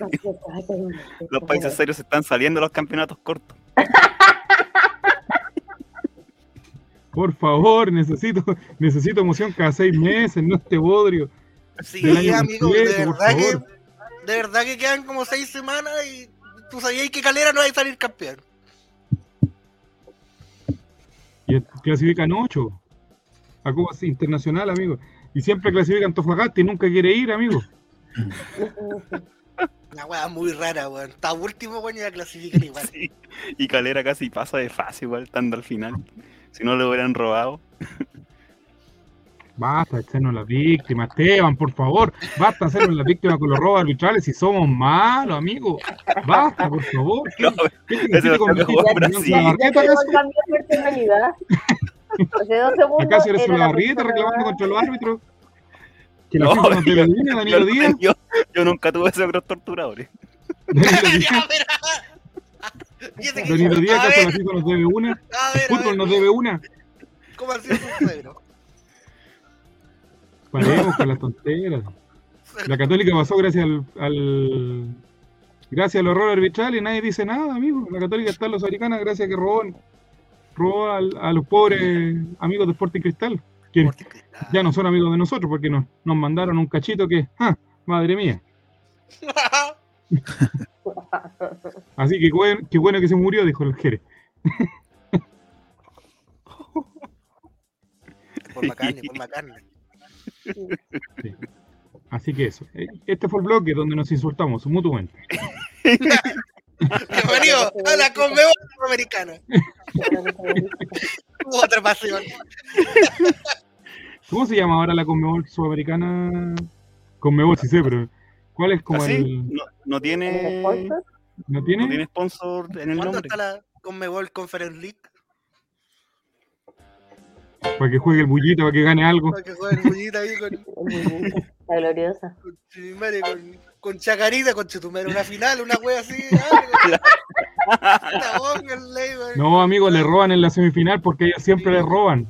Los países serios se están saliendo de los campeonatos cortos. Por favor, necesito, necesito emoción cada seis meses, no este bodrio. Sí, amigo, completo, de verdad que. De verdad que quedan como seis semanas y tú sabías que Calera no va a salir campeón. Y clasifican ocho. A Copa Internacional, amigo. Y siempre clasifican Antofagasta y nunca quiere ir, amigo. Una weá muy rara, weón. Está último, weón, y la clasifican igual. Sí. Y Calera casi pasa de fácil igual, estando al final. Si no lo hubieran robado. Basta de hacernos las víctimas, Esteban, por favor. Basta de hacernos las víctimas con los robos arbitrales si somos malos, amigo. Basta, por favor. ¿Qué, No, qué la Solabarrieta persona- reclamando contra los árbitros? Que la No, debe yo- Danilo Díaz. yo- yo nunca tuve esos torturadores. Danilo Díaz, que- Danilo Díaz, a ¿acaso ver, la FIFA nos debe una? a ver, a ¿El fútbol ver, nos debe una? ¿Cómo ha sido su suegro? Paremos con las tonteras. La Católica pasó gracias al, al- gracias al horror arbitral y nadie dice nada, amigo. La Católica está en los americanas gracias a que robó, robó al- a los pobres amigos de Sporting Cristal, que ya no son amigos de nosotros porque nos, nos mandaron un cachito que, ¡ah! madre mía. Así que buen- qué bueno que se murió, dijo el Jerez. Por McCartney, por McCartney. Así que eso. Eh, Este fue el bloque donde nos insultamos mutuamente. Bienvenido a la Conmebol Sudamericana. Otra pasión. ¿Cómo se llama ahora la Conmebol Sudamericana? Conmebol, sí sé, pero ¿cuál es como ¿Así? el. No, no tiene, ¿Sponsor? ¿No tiene? no tiene sponsor en el ¿Cuándo nombre. está la Conmebol Conference League? Para que juegue el bullito, para que gane algo. Para que juegue el bullita ahí con, La gloriosa. con Chimare, con, con Chacarita, con Chetumare, una final, una wea así. ah, Una boca, el ley, wey. No, amigo, le roban en la semifinal porque ellos siempre le roban.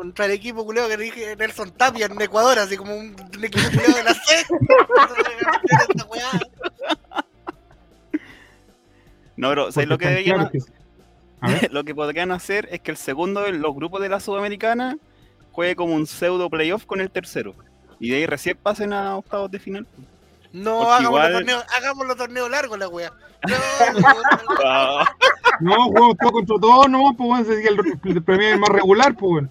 Contra el equipo culeo que dije Nelson Tapia en Ecuador, así como un, un equipo culeo de la C. No, pero ¿sabes lo que deberían lo que podrían hacer es que el segundo de los grupos de la Sudamericana juegue como un pseudo playoff con el tercero. Y de ahí recién pasen a octavos de final. No, Porque hagamos igual- los torneos, hagamos los torneos largos, la wea. No, no, no. No, jugamos todo contra todos, no, pues bueno, ese es el, el premio más regular, pues bueno.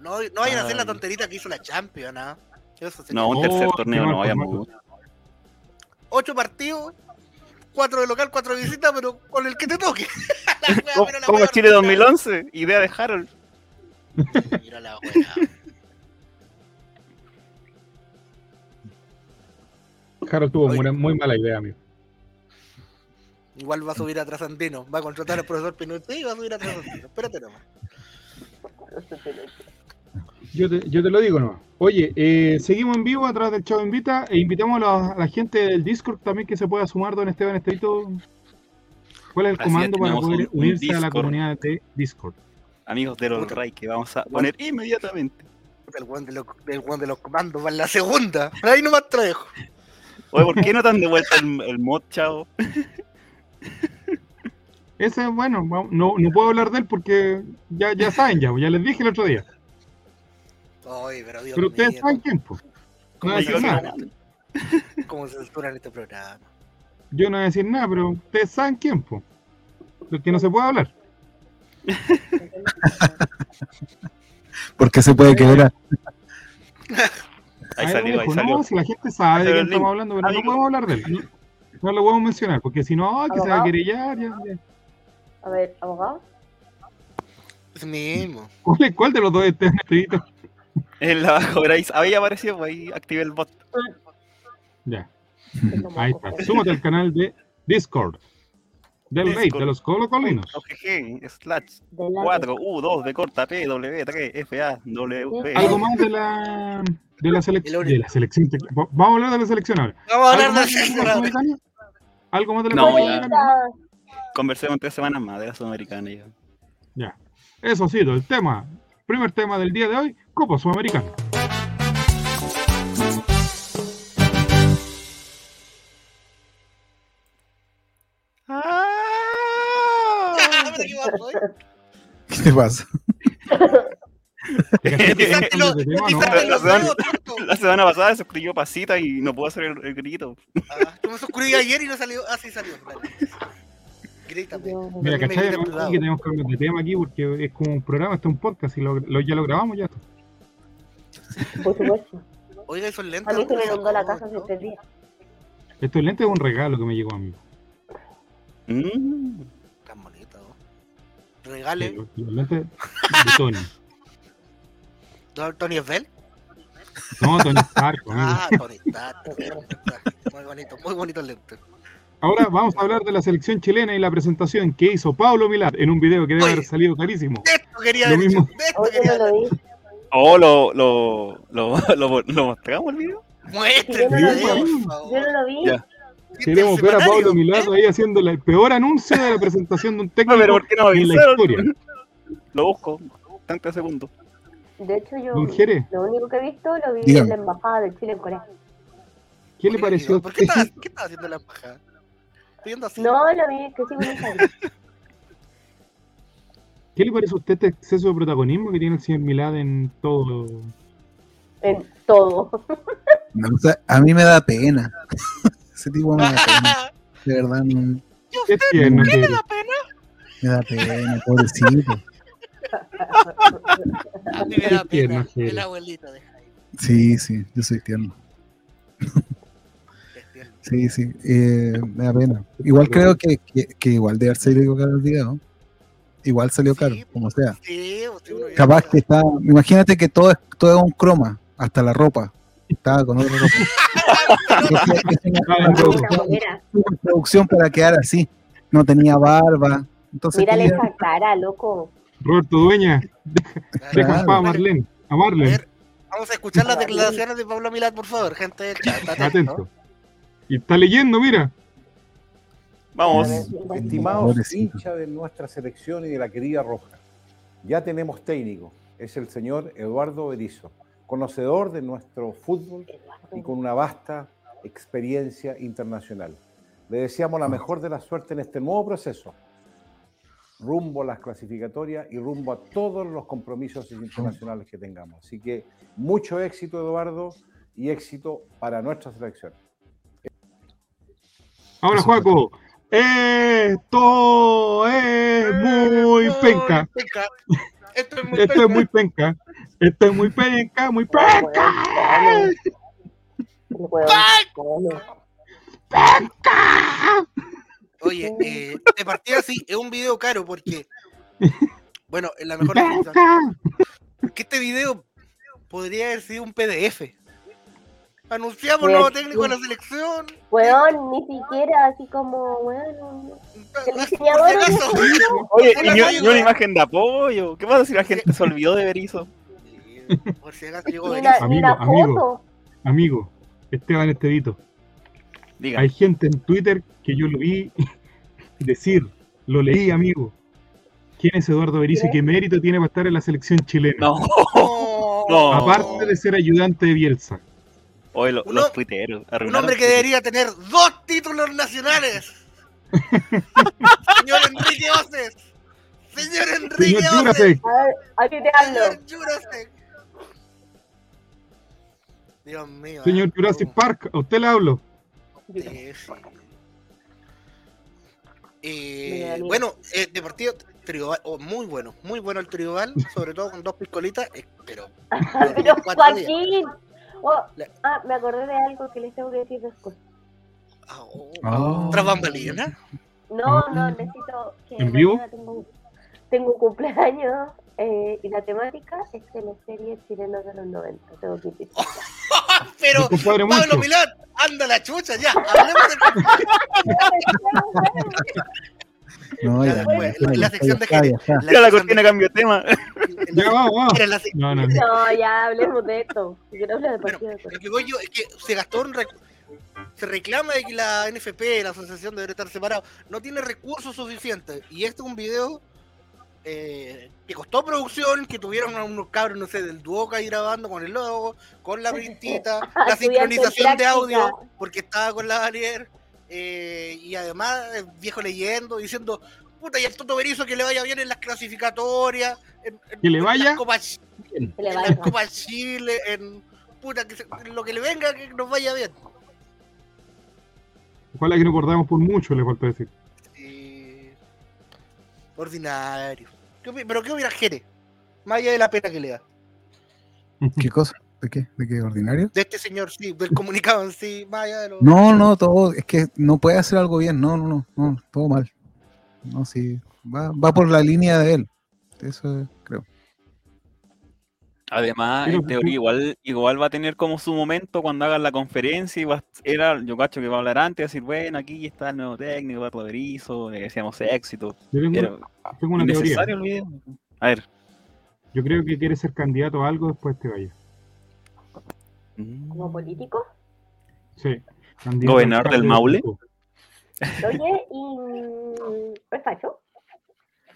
No, no vayan a hacer la tonterita que hizo la Champions, ¿no? Eso sería no, un tercer torneo no vaya formato. mucho. Ocho partidos, cuatro de local, cuatro de visita, pero con el que te toque. Wea Chile ordinaria. 2011, idea de Harold. Mira la wea. Harold tuvo muy mala idea, amigo. Igual va a subir a Trasandino. Va a contratar al profesor Pinochet y va a subir a Trasandino. Espérate nomás. Yo te, yo te lo digo, no. Oye, eh, seguimos en vivo a través del Chavo Invita e invitamos a la, a la gente del Discord también que se pueda sumar, don Esteban Estrito. ¿Cuál es el Así comando para poder un- un unirse a la comunidad de Discord? Amigos de los. Ray, que vamos a poner inmediatamente. El weón de los, el weón de los comandos va en la segunda. Ahí nomás dejo. Oye, ¿por qué no te han devuelto el, el mod, chavo? Ese, bueno, no, no puedo hablar de él porque ya, ya saben, ya, ya les dije el otro día. Ay, pero Dios Pero ustedes mío, saben quién, pues. No ¿Cómo no- nada. cómo se censuran este programa. Yo no voy a decir nada, pero ustedes saben quién, pues. Lo que no se puede hablar. Porque se puede quebrar. Ahí salió, ahí dejo. salió. No, si la gente sabe de link. estamos hablando, pero no podemos hablar de él. No, no lo podemos mencionar, porque si no, que se va a querellar. Ya, ya. A ver, abogado. Es mismo. ¿Cuál, de los dos es este Estevito? En la bajo Grace había aparecido, pues ahí activé el bot. Ya, ahí está. Súmate al canal de Discord. Del Rey, Discord. de los colocolinos. OGG, slash De la- 4, U2, B corta, P, W, 3, F, A, W, B. Algo más de la, de la, El selección. único. De la selección. Vamos a hablar de la selección ahora. Vamos a hablar ¿Algo de de la selección sudamericana? ¿Algo más de la No, selección ya. Conversemos tres semanas más de la Sudamericana ya. Ya. Eso ha sido el tema. Primer tema del día de hoy, Copa Sudamericana. Qué guapo, ¿eh? ¿Qué te pasa? La semana- pasada se escribió pasita y no pudo hacer el, el grito. Ah, se ocurrió ayer y no salió. Ah, sí salió. Dale. Grítame. Mira, ¿cachai? que tenemos que cambiar de tema aquí porque es como un programa, este es un podcast y lo, lo- ya lo grabamos ya. Por supuesto. Oiga, esos lentes. A mí se me ¿dónde inundó la casa no? días. Estos lentes es un regalo que me llegó a mí. Mm. Tan bonito. ¿no? Regale. Los, los lentes de Tony. ¿Don- ¿Tony Esbel? No, Tony Stark. Ah, Tony Stark. Muy bonito, muy bonito el lente. Ahora vamos a hablar de la selección chilena y la presentación que hizo Pablo Milar en un video que debe Oye. haber salido carísimo. De esto quería Lo ver. mismo. De esto Oye, quería no ver. Oh, lo, lo, lo, lo, lo mostramos el video. Muéstrenme, Yo no Yo no lo vi. Ya. Queremos ver a Pablo ¿eh? ahí haciendo el peor anuncio de la presentación de un No, técnico pero ¿por qué no en la historia. Lo busco. 30 segundos. De hecho, yo lo único que he visto lo vi Dígame. en la embajada de Chile en Corea. ¿qué le pareció ¿Por qué usted? estaba, qué estaba haciendo la embajada? Estoy viendo así. No, lo vi, que sí, en Instagram. ¿Qué le parece a usted este exceso de protagonismo que tiene el señor Milad en todo? En todo. No, o sea, a mí me da pena. Ese tipo me da pena. De verdad, no- ¿Qué tierno que ¿Qué me eres. da pena? me da pena, pobrecito. A mí me da Qué pena. El abuelito de Jaime. Sí, sí, yo soy tierno. Sí, sí, eh, me da pena. Igual creo que, que, que igual de haber salido caro el video. Igual salió caro, Sí, como sea. Sí, Capaz que está. Imagínate que todo es, todo es un croma, hasta la ropa. Estaba con otra ropa. Entonces, es una, una Una producción, bolera. una producción para quedar así. No tenía barba. Entonces, Mírale esa cara, loco. Roberto Dueña, deja a Marlene. A Marlene, ver, vamos a escuchar las declaraciones de Pablo Milán, por favor, gente del chat. está atento. Y está leyendo, mira. Vamos. Estimados hinchas de nuestra selección y de la querida Roja, ya tenemos técnico, es el señor Eduardo Berizzo, conocedor de nuestro fútbol y con una vasta experiencia internacional. Le deseamos la mejor de la suerte en este nuevo proceso, rumbo a las clasificatorias y rumbo a todos los compromisos internacionales que tengamos. Así que mucho éxito, Eduardo, y éxito para nuestra selección. Ahora, Juaco. Esto es muy penca. Penca. Esto es muy Esto penca. es muy penca. Esto es muy penca, muy penca. Hueón, come. Oye, eh, de partida sí, es un video caro porque, bueno, en la mejor definición, porque este video podría haber sido un PDF. Anunciamos Pues, nuevo técnico de la selección. Weón, ni siquiera así como, weón. Si diseñador. Oye, y acaso ni una imagen de apoyo. ¿Qué pasa si la gente se olvidó de Berizzo? Por si acaso llegó Berizzo. Amigo, amigo. foto. Amigo, Esteban Estevito. Diga. Hay gente en Twitter que yo lo vi decir, lo leí, amigo. ¿Quién es Eduardo Berizzo y qué mérito tiene para estar en la selección chilena? No. Aparte de ser ayudante de Bielsa. Oye, lo- Un los tuiteros. Un hombre que debería tener dos títulos nacionales. Señor Enrique Oces. Señor Enrique Señor Oces. Señor Jurasek. Dios mío. señor ah, Jurassic Park, a usted le hablo. Sí, sí. Eh, bueno, eh, de partido tribal, oh, muy bueno, muy bueno el tribal, sobre todo con dos piscolitas, eh, pero. Joaquín. Oh, La- ah, me acordé de algo que les tengo que decir después. Ah, oh, Ah. tras bambalinas. No, no, necesito que ¿En vivo? tengo, tengo un cumpleaños eh, y la temática es de la serie chilena de los 90. Tengo que ir. Pero, Pablo Moncho. Milán, anda la chucha, ya, hablemos del No, Ya ya, después, ya, la- sección de Jerez. ya la cortina de- cambió de tema. Ya va, va. era la sec- No, no, no. No, ya hablemos de esto. Quiero hablar de Bueno, partido de lo que voy yo es que se gastó un rec- se reclama de que la NFP, la asociación debería estar separado, no tiene recursos suficientes. Y este es un video eh, que costó producción, que tuvieron a unos cabros, no sé, del Duoca ahí grabando con el logo, con la printita, la sincronización de audio, porque estaba con la Valier, eh, y además el viejo leyendo, diciendo, puta, y el Toto Berizzo que le vaya bien en las clasificatorias, en, en- ¿Que le en vaya? las Copas le en vaya. la Copa Chile, en puta, que se- lo que le venga, que nos vaya bien. Ojalá que no acordamos por mucho, le falta decir. Eh, ordinario. ¿Qué opi- ¿Pero qué hubiera Jere? Más allá de la pena que le da. ¿Qué cosa? ¿De qué? ¿De qué ordinario? De este señor, sí, del comunicado en sí, allá de lo. No, no, todo, es que no puede hacer algo bien, no, no, no, no, todo mal. No, sí, va, va por la línea de él. Eso creo. Además, en teoría, igual, igual va a tener como su momento cuando hagan la conferencia y va, a- era, yo cacho que va a hablar antes, decir, bueno, aquí está el nuevo técnico, Eduardo Berizzo, le deseamos éxito. Yo tengo, Pero tengo una teoría. A ver. Yo creo que quiere ser candidato a algo después de este vaya. Como político. Sí. ¿Gobernador del de Maule? Oye, y. mm, ¿Es facho?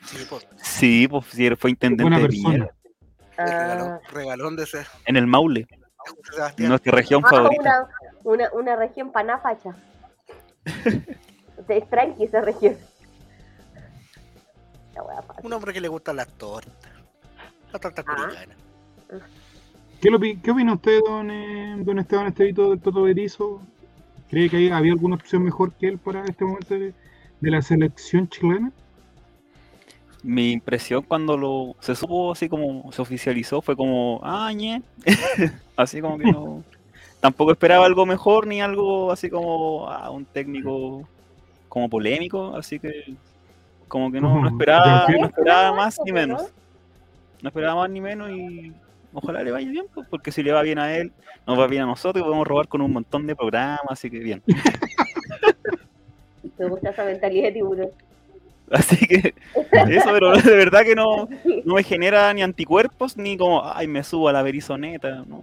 Sí, pues, Sí, pues sí, él fue intendente de regalón, Ah, regalón de ese en el Maule, Sebastián. nuestra región Ah, favorita. una, una, una región panafacha. Es tranqui esa región. La wea fácil. Un hombre que le gustan las tortas. La torta Ah. ¿Qué, lo qué opina usted, don, eh, don Esteban Estevito del Toto Berizzo? ¿Cree que hay- había alguna opción mejor que él para este momento de, de la selección chilena? Mi impresión cuando lo se supo así como se oficializó fue como, ah, ñe. así como que no. Tampoco esperaba algo mejor ni algo así como ah, un técnico como polémico, así que como que no, no esperaba, no esperaba más ni menos. No esperaba más ni menos y ojalá le vaya bien, pues, porque si le va bien a él, nos va bien a nosotros y podemos robar con un montón de programas, así que bien. Me gusta esa mentalidad de tiburón. Así que eso, pero de verdad que no, no me genera ni anticuerpos ni como, ay, me subo a la berizoneta, ¿no?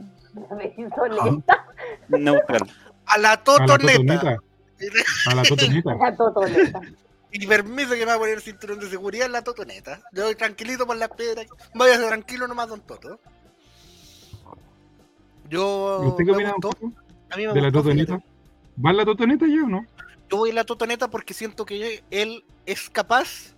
Me hizo lenta. Neutral. A la A la totoneta. totoneta. A la totoneta. La totoneta. Y permiso que me va a poner el cinturón de seguridad en la totoneta. Yo voy tranquilito por las piedras. Vaya tranquilo nomás, don Toto. Yo. ¿Usted qué opina A mí me de la totoneta? ¿Va en la totoneta yo o no? Yo voy en la totoneta porque siento que él es capaz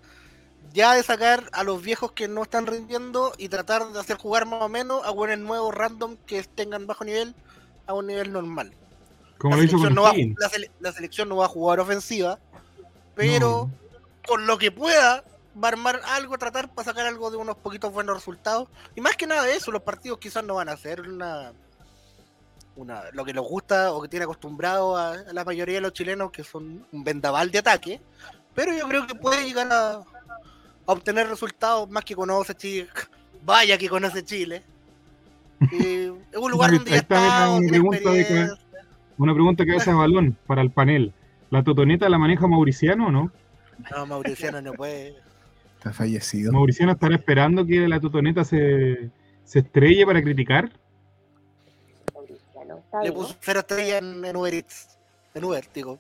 ya de sacar a los viejos que no están rindiendo y tratar de hacer jugar más o menos a buenos nuevos random que tengan bajo nivel a un nivel normal. Como la, lo hizo selección no va, Higgins. la sele- la selección no va a jugar ofensiva, pero con lo que pueda va a armar algo, tratar para sacar algo de unos poquitos buenos resultados. Y más que nada de eso, los partidos quizás no van a ser una, una lo que nos gusta o que tiene acostumbrado a, a la mayoría de los chilenos, que son un vendaval de ataque. Pero yo creo que puede llegar a, a obtener resultados más que conoce Chile. Vaya que conoce Chile. Y es un lugar donde ya está, tiene pregunta de que-. Una pregunta que hace a balón para el panel. ¿La totoneta la maneja Mauriciano o no? No, Mauriciano no puede. Está fallecido. ¿Mauriciano estará esperando que la totoneta se, se estrelle para criticar? Le puso cero estrellas en, en Uber Eats. En Uber, digo.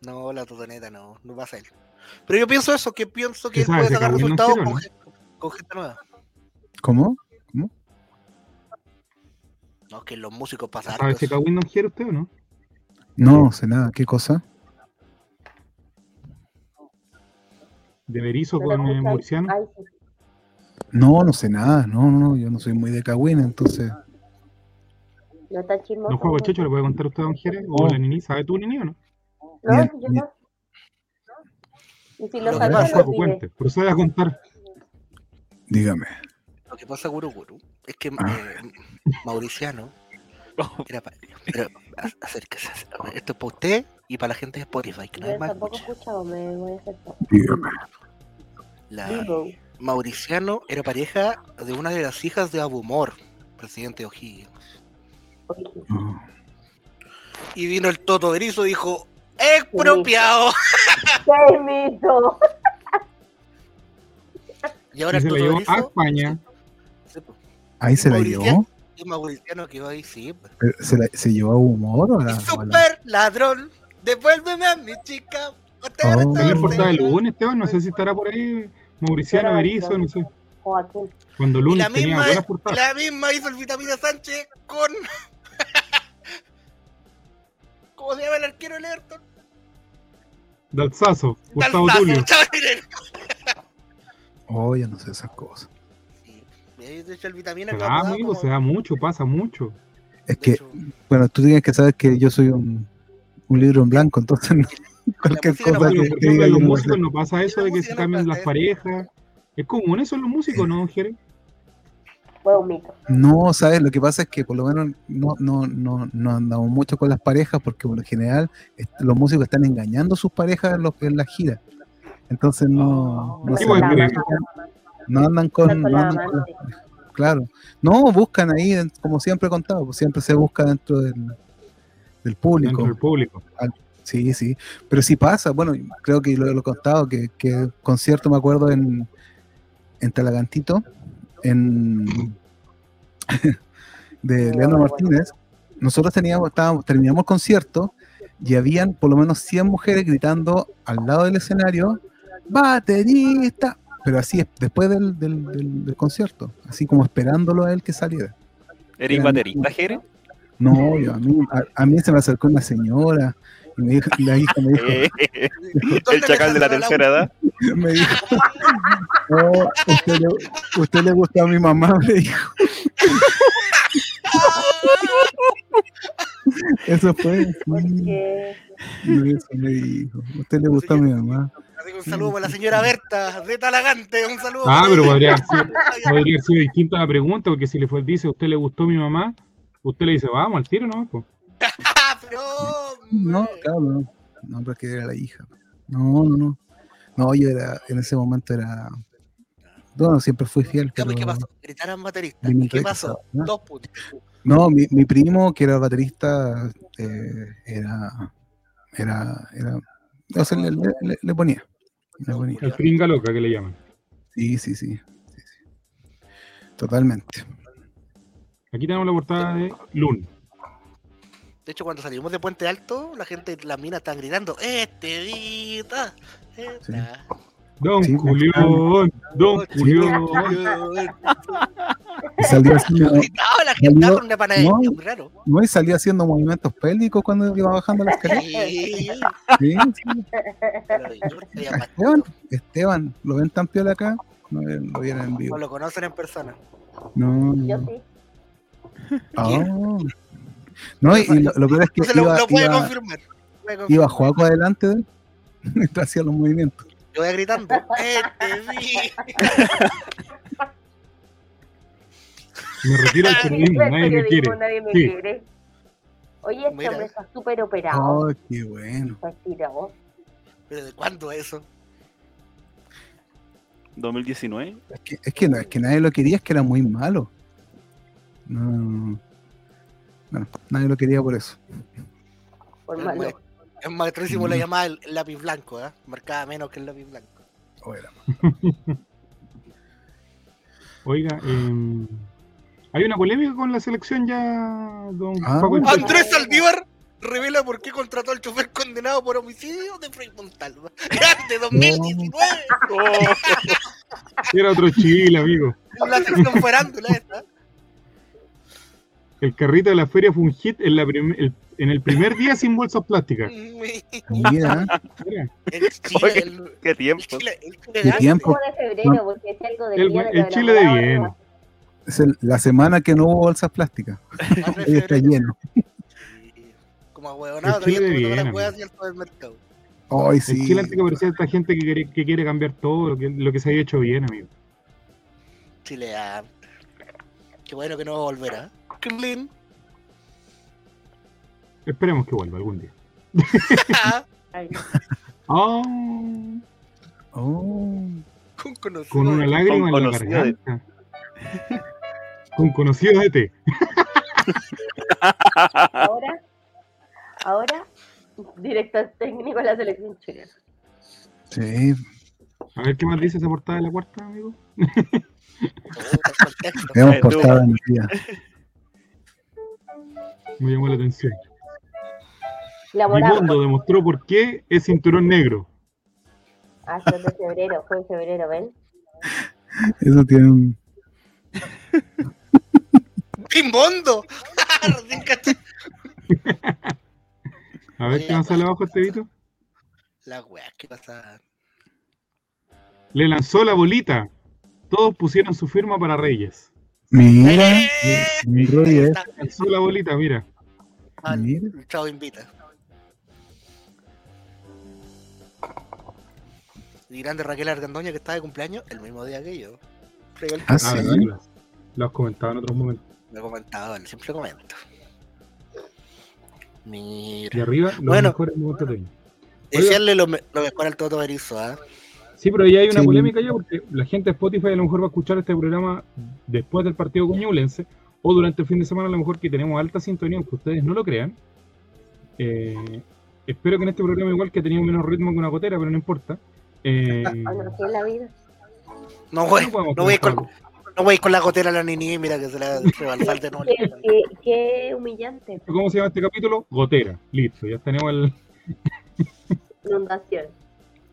No, la totoneta no, no va a ser. Pero yo pienso eso, que pienso que ¿Qué él puede de sacar resultados con, con gente nueva. ¿Cómo? No, que los músicos pasan. ¿Sabe si Kawin no quiere usted o no? No, sé nada. ¿Qué cosa? ¿De Berizo ¿No te con eh, sí. No, no sé nada. No, no, no. Yo no soy muy de Cagüín, entonces. No está chismoso. ¿No juego Checho? ¿Le puede contar usted a Don Jerez? ¿O No. la Nini? ¿Sabe tú, Nini, o no? No, yo no. Y si lo sabía, lo cuente. Procede a contar. Dígame. Lo que pasa, Guru Guru, es que Ah. eh, Mauriciano era para. Pero acérquese. Esto es para usted y para la gente de Spotify, que no es más tampoco escuchado, me voy a hacer todo. Dígame. La. Mauriciano era pareja de una de las hijas de Abumor, presidente de O'Higgins. Y vino el Toto Berizo y dijo: ¡Expropiado! ¡Qué mito! Y ahora se el Toto Berizo. a España. Ahí se la llevó. y Mauriciano quedó ahí, sí. pues. ¿Se, la- se llevó a humor o la, super ladrón, devuélveme a mi chica. Oh. en la portada de ordeno. Lunes, Esteban. No sé si estará por ahí Mauriciano, Berizo, no sé. Cuando Lunes la tenía misma, buenas y portadas. la misma hizo el Vitamina Sánchez con. ¿Cómo se llama el arquero del Everton? Dalzazo, Gustavo Dalzazo, Tulio. Oh, yo no sé esas cosas. Sí, de hecho el Vitamina Se da, acomodaba amigo, como- se da mucho, pasa mucho. Es de que, hecho, bueno, tú tienes que saber que yo soy un, un libro en blanco, entonces no- cualquier no cosa que diga los no lo músicos no pasa eso de que se no pasa las parejas. Es común eso en los músicos, ¿no, Jerez? Fue un mito. No, ¿sabes? Lo que pasa es que por lo menos no, no, no, no andamos mucho con las parejas porque por lo general los músicos están engañando a sus parejas en, los, en las giras. Entonces no, no, No andan con, no andan con claro. No, buscan ahí, como siempre he contado, pues siempre se busca dentro del, del público. Dentro del público. Sí, sí, pero sí pasa, bueno, creo que lo, lo he contado, que, que concierto me acuerdo en, en Talagantito, en de Oh, Leandro. Martínez, nosotros teníamos, estábamos, terminamos el concierto y habían por lo menos 100 mujeres gritando al lado del escenario, baterista, pero así es, después del, del, del- del concierto, así como esperándolo a él que saliera. ¿Eres baterista, Jere? No, yo, a, mí, a, a mí se me acercó una señora y me dijo, la hija me dijo, el ¿dónde chacal de la tercera edad. me dijo, "Oh, usted, le, usted le gusta a mi mamá, me dijo. Eso fue, sí, eso me dijo. Usted le gusta a mi mamá. Que un saludo para la señora Berta de Talagante. Un saludo. Ah, pero podría haber sido, podría haber sido distinta la pregunta, porque si le fue, dice, ¿a usted le gustó mi mamá? Usted le dice, vamos al tiro, ¿no? Pues, pero, No, claro, no. No, porque era la hija. No, no, no. No, yo era, en ese momento era. Bueno, siempre fui fiel, pero. pues, ¿Qué pasó? Gritaron baterista. ¿Qué qué pasó? ¿no? Dos puntos. No, mi, mi primo, que era baterista, eh, era. Era. era o sea, le, le- le- le ponía. Le ponía. el pringa loca que le llaman. Sí, sí, sí. sí, sí. Totalmente. Aquí tenemos la portada de Lun. De hecho, cuando salimos de Puente Alto, la gente, las minas estaban gritando, Estevita, esta. Don Sí, Julián, Don Sí. Julián. Y salió haciendo, la gente Salió- con una panadería, no. muy raro. no, y salía haciendo movimientos pélvicos cuando iba bajando la escalera. Sí, Sí, sí. Esteban, Esteban, ¿lo ven tan piola acá? No eh, lo vieron en no vivo. lo conocen en persona. No, Yo no. sí. Ah. No, y, lo, lo peor es que Entonces lo, iba, lo puede iba, confirmar. iba Joaco adelante de él mientras hacía los movimientos. Yo voy gritando. Me retiro del periodismo, El nadie me quiere. periodismo, nadie me Sí. quiere. Oye, este Mira. hombre está súper operado. Oh, qué bueno. Está estirado. ¿Pero de cuándo eso? 2019. Es que, es que no, es que nadie lo quería, es que era muy malo. No. Bueno, nadie lo quería por eso. Por malo. Es maestrísimo la llamada el, el lápiz blanco, ¿eh? Marcaba menos que el lápiz blanco. O era. Oiga, eh, hay una polémica con la selección ya, don Ah. Paco. Andrés Saldívar revela por qué contrató al chofer condenado por homicidio de Frei Montalva. Grande 2019. Era otro Chile, amigo. La sección farándula esta. El carrito de la feria fue un hit en, la prim- el- en el primer día sin bolsas plásticas. Mira, Mira, El Chile, Oye, el, Qué el tiempo. Chile, el Chile qué grande. tiempo. Como de febrero, porque es algo del El- día de el Chile de bien. Es el- la semana que no hubo bolsas plásticas. Hoy está lleno. Como ahueonado, El Chile bien, todas las huevas hacia el supermercado. Hoy el sí. Chile antes que aparecía esta gente que quiere, que quiere cambiar todo lo que, lo que se había hecho bien, amigo. Chile, ah, Qué bueno que no va a Esperemos que vuelva algún día. Ah, Oh. Con conocido. con una lágrima en la conocido de- garganta. Con conocido de té. Ahora, ahora, director técnico de la selección chilena. Sí. A ver qué más dice esa portada de la cuarta, amigo. Veamos portada en el día. Me llamó la atención. Vivondo demostró por qué es cinturón negro. Ah, fue de febrero, fue en febrero, ¿ven? Eso tiene un. Caché. A ver qué más sale abajo este Vito. La wea, ¿qué pasa? Le lanzó la bolita. Todos pusieron su firma para Reyes. Mira, ¡Eh! mi Roy es- Está- Lanzó la bolita, mira. Ah, Mira. el chavo invita. Y grande Raquel Argandoña que está de cumpleaños el mismo día que yo. Regal- Ah, Ah, sí. ¿verdad? Lo- has comentado en otros momentos. Lo he comentado, siempre lo comento. Y Mira. arriba, los Bueno. mejores momentos de año. Desearle lo, me- lo mejor al Toto Berizzo, ¿ah? Sí, pero ya hay una Sí. polémica ya porque la gente de Spotify a lo mejor va a escuchar este programa después del partido con Ñublense o durante el fin de semana a lo mejor que tenemos alta sintonía, aunque ustedes no lo crean. Eh, espero que en este programa igual que ha tenido menos ritmo que una gotera, pero no importa. Eh, la vida. No, güey, no no voy con, no voy con la gotera a la nini, mira que se la rebalsa de nuevo. Qué, qué, qué humillante. ¿Cómo se llama este capítulo? Gotera. Listo, ya tenemos el... Inundación.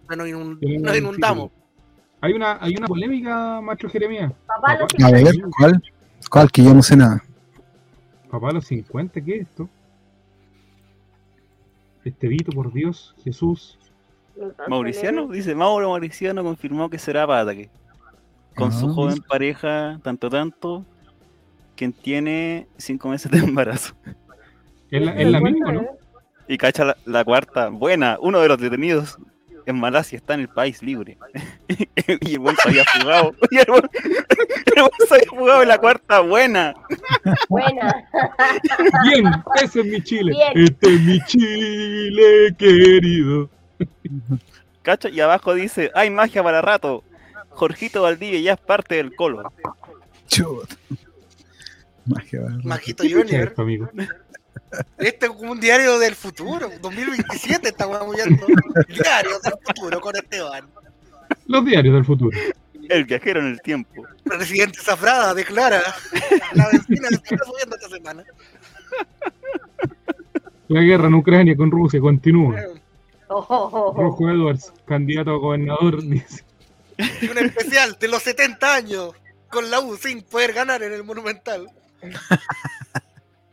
No, inun- tenemos nos inundamos. Hay una, hay una polémica, maestro Jeremías. Papá, Papá- A ver, ¿cuál? ¿Cuál? Que yo no sé nada. Papá a los 50, ¿qué es esto? Este Vito, por Dios, Jesús. Mauriciano, dice Mauro Mauriciano confirmó que será para ataque. Con su Ah. joven pareja, tanto tanto, quien tiene cinco meses de embarazo. Es la, es la misma, ¿no? Y cacha la, la cuarta, buena, uno de los detenidos en Malasia está en el país libre. y el buen se había jugado. Y el buen, se había jugado en la cuarta buena. Buena. Bien, ese es mi Chile. Bien. Este es mi Chile querido. ¿Cacha? Y abajo dice, hay magia para rato. Jorgito Valdivia ya es parte del colo. Chut. Magia. Majito ¿Qué fecha es Junior. esto, amigo? Este es como un diario del futuro. 2027 estamos viendo. Diario del futuro con Esteban. Los diarios del futuro. El viajero en el tiempo. Presidente Zafrada declara. La vecina se está subiendo esta semana. La guerra en Ucrania con Rusia continúa. Oh. Rojo Edwards, candidato a gobernador, dice. Y un especial de los 70 años con la U sin poder ganar en el Monumental.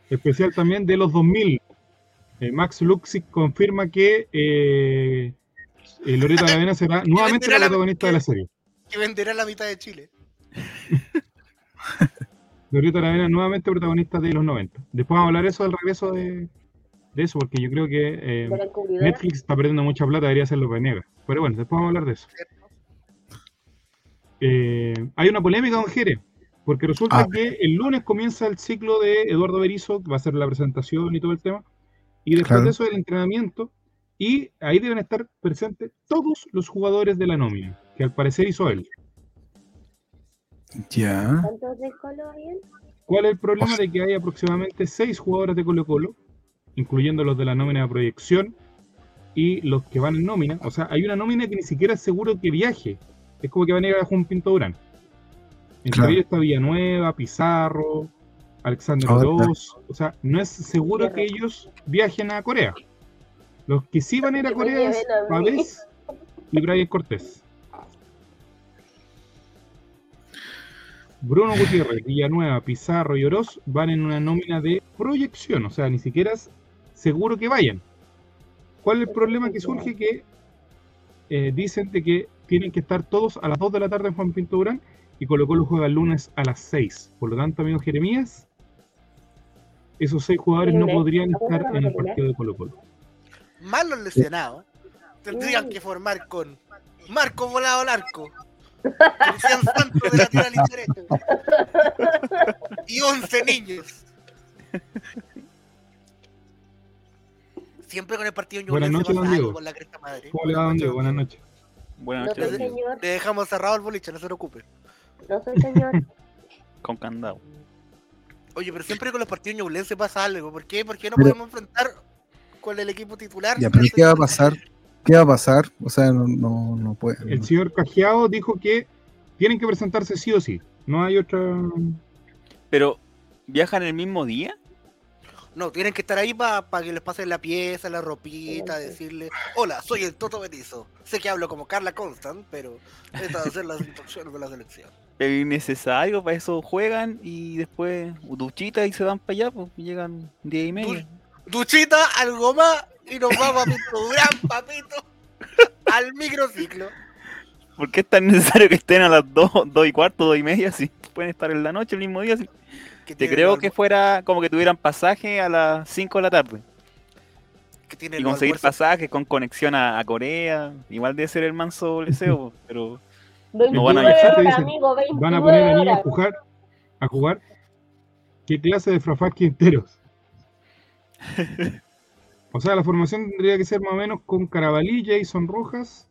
Especial también de los 2000. Eh, Max Luxic confirma que eh, eh, Loreto Aravena será nuevamente la- protagonista de la serie. Que venderá la mitad de Chile. Loreto Aravena nuevamente protagonista de los 90. Después vamos a hablar eso del regreso de, de eso, porque yo creo que eh. Netflix está perdiendo mucha plata, debería hacerlo Venega. Pero bueno, después vamos a hablar de eso. Eh, hay una polémica con Jere, porque resulta Ah. que el lunes comienza el ciclo de Eduardo Berizzo, que va a ser la presentación y todo el tema, y después Claro. de eso el entrenamiento, y ahí deben estar presentes todos los jugadores de la nómina, que al parecer hizo él. Ya. ¿Cuántos de Colo habían? ¿Cuál es el problema de que hay aproximadamente seis jugadores de Colo Colo, incluyendo los de la nómina de proyección y los que van en nómina? O sea, hay una nómina que ni siquiera es seguro que viaje. Es como que van a ir a Juan Pinto Durán. Entre Claro. ellos está Villanueva, Pizarro, Alexander Oroz. O sea, no es seguro que ellos viajen a Corea. Los que sí van a ir a Corea es. Pavés y Brian Cortés. Bruno Gutiérrez, Villanueva, Pizarro y Oroz van en una nómina de proyección, o sea, ni siquiera es seguro que vayan. ¿Cuál es el problema que surge? Que eh, dicen de que tienen que estar todos a las 2 de la tarde en Juan Pinto Durán y Colo Colo juega el lunes a las 6. Por lo tanto, amigo Jeremías, esos seis jugadores no podrían ¿A dónde estar en el partido de Colo Colo. Más los lesionados. Tendrían que formar con Marco Volado Larco. Cristian Santos de lateral y derecho. Y 11 niños. Siempre con el partido Buenas Ñublense noches, don pasa algo Diego. con la cresta madre. ¿Cómo le va, don Diego? Buenas noches. Buenas No noches. soy señor, Le dejamos cerrado el boliche, no se preocupe. no soy señor. Con candado. Oye, pero siempre con los partidos ñublense pasa algo. ¿Por qué? ¿Por qué no Pero- podemos enfrentar con el equipo titular? Ya, pero ¿qué va a pasar? ¿Qué va a pasar? O sea, no, no, no puede. El señor Cajiao dijo que tienen que presentarse sí o sí. No hay otra. Pero, ¿viajan el mismo día? No, tienen que estar ahí para que les pasen la pieza, la ropita, Sí, sí. decirle, hola, soy el Toto Benizo. Sé que hablo como Carla Constant, pero esta de hacer las instrucciones de la selección. Es innecesario, para eso juegan y después duchita y se van para allá, pues llegan 10 y media. Duchita, algo más, y nos vamos a Pinto Durán, papito, al microciclo. ¿Por qué es tan necesario que estén a las 2, 2 y cuarto, 2 y media? Si pueden estar en la noche el mismo día. si- Que Te creo que fuera como que tuvieran pasaje a las 5 de la tarde. que tiene Y conseguir almuerzos- pasajes con conexión a, a Corea. Igual debe ser el manso leseo, pero 29 No van a viajar, horas, amigo, 29 Van a poner a niños a jugar. A jugar. ¿Qué clase de frafaki enteros? O sea, la formación tendría que ser más o menos con Carabalí, Jason Rojas,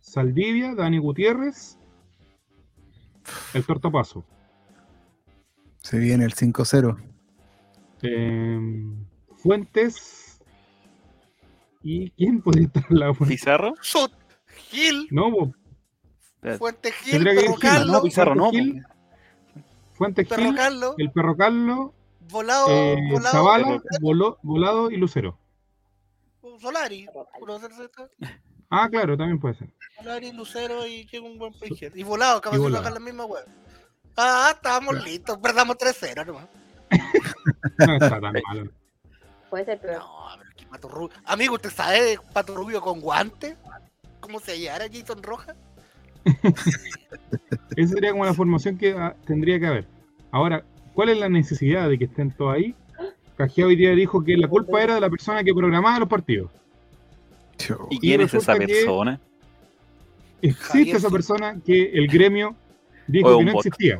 Saldivia, Dani Gutiérrez, el Tortopaso. Se viene el 5-0. eh, Fuentes. ¿Y quién podría estar al lado? de Fuentes? Pizarro. Sot, Gil, No, po, Espérate. Fuente Gil, Tendría que ir Perro Gil, Carlos, No, Pizarro no. Gil, Fuentes Perro Gil, Carlos, el Perro Carlos, Volado, eh, Volado, Zavala, Volo- Volado y Lucero. Solari, de esos, Ah, claro, también puede ser. Solari, Lucero y llega un buen pager. Y Volado, acaba Y de bajar la misma web. Ah, estábamos listos, perdamos 3-0 nomás. No está tan malo. Puede ser peor. No, pero que Pato Rubio. Amigo, ¿usted sabe de Pato Rubio con guante? ¿Cómo se hallara Jason Rojas? Esa sería como la formación que ah, tendría que haber. Ahora, ¿cuál es la necesidad de que estén todos ahí? Cajea hoy día dijo que la culpa era de la persona que programaba los partidos. ¿Y Y quién es esa persona? Existe Javier esa persona que el gremio dijo que no bot. existía.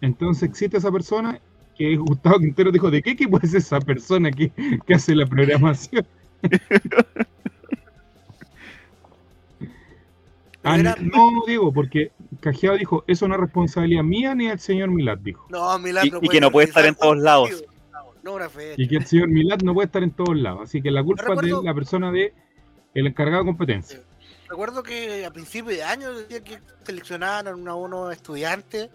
Entonces existe esa persona que Gustavo Quintero dijo, ¿de qué equipo es esa persona que, que hace la programación? Ah, Era- no, digo, porque Cajeado dijo, eso no es responsabilidad mía ni del señor Milad, dijo. No, Milán Y- y que no puede estar en todos lados. No. Y que el señor Milad no puede estar en todos lados. Así que la culpa es recuerdo- de la persona de el encargado de competencia. Recuerdo que a principios de año decía que seleccionaron a unos estudiantes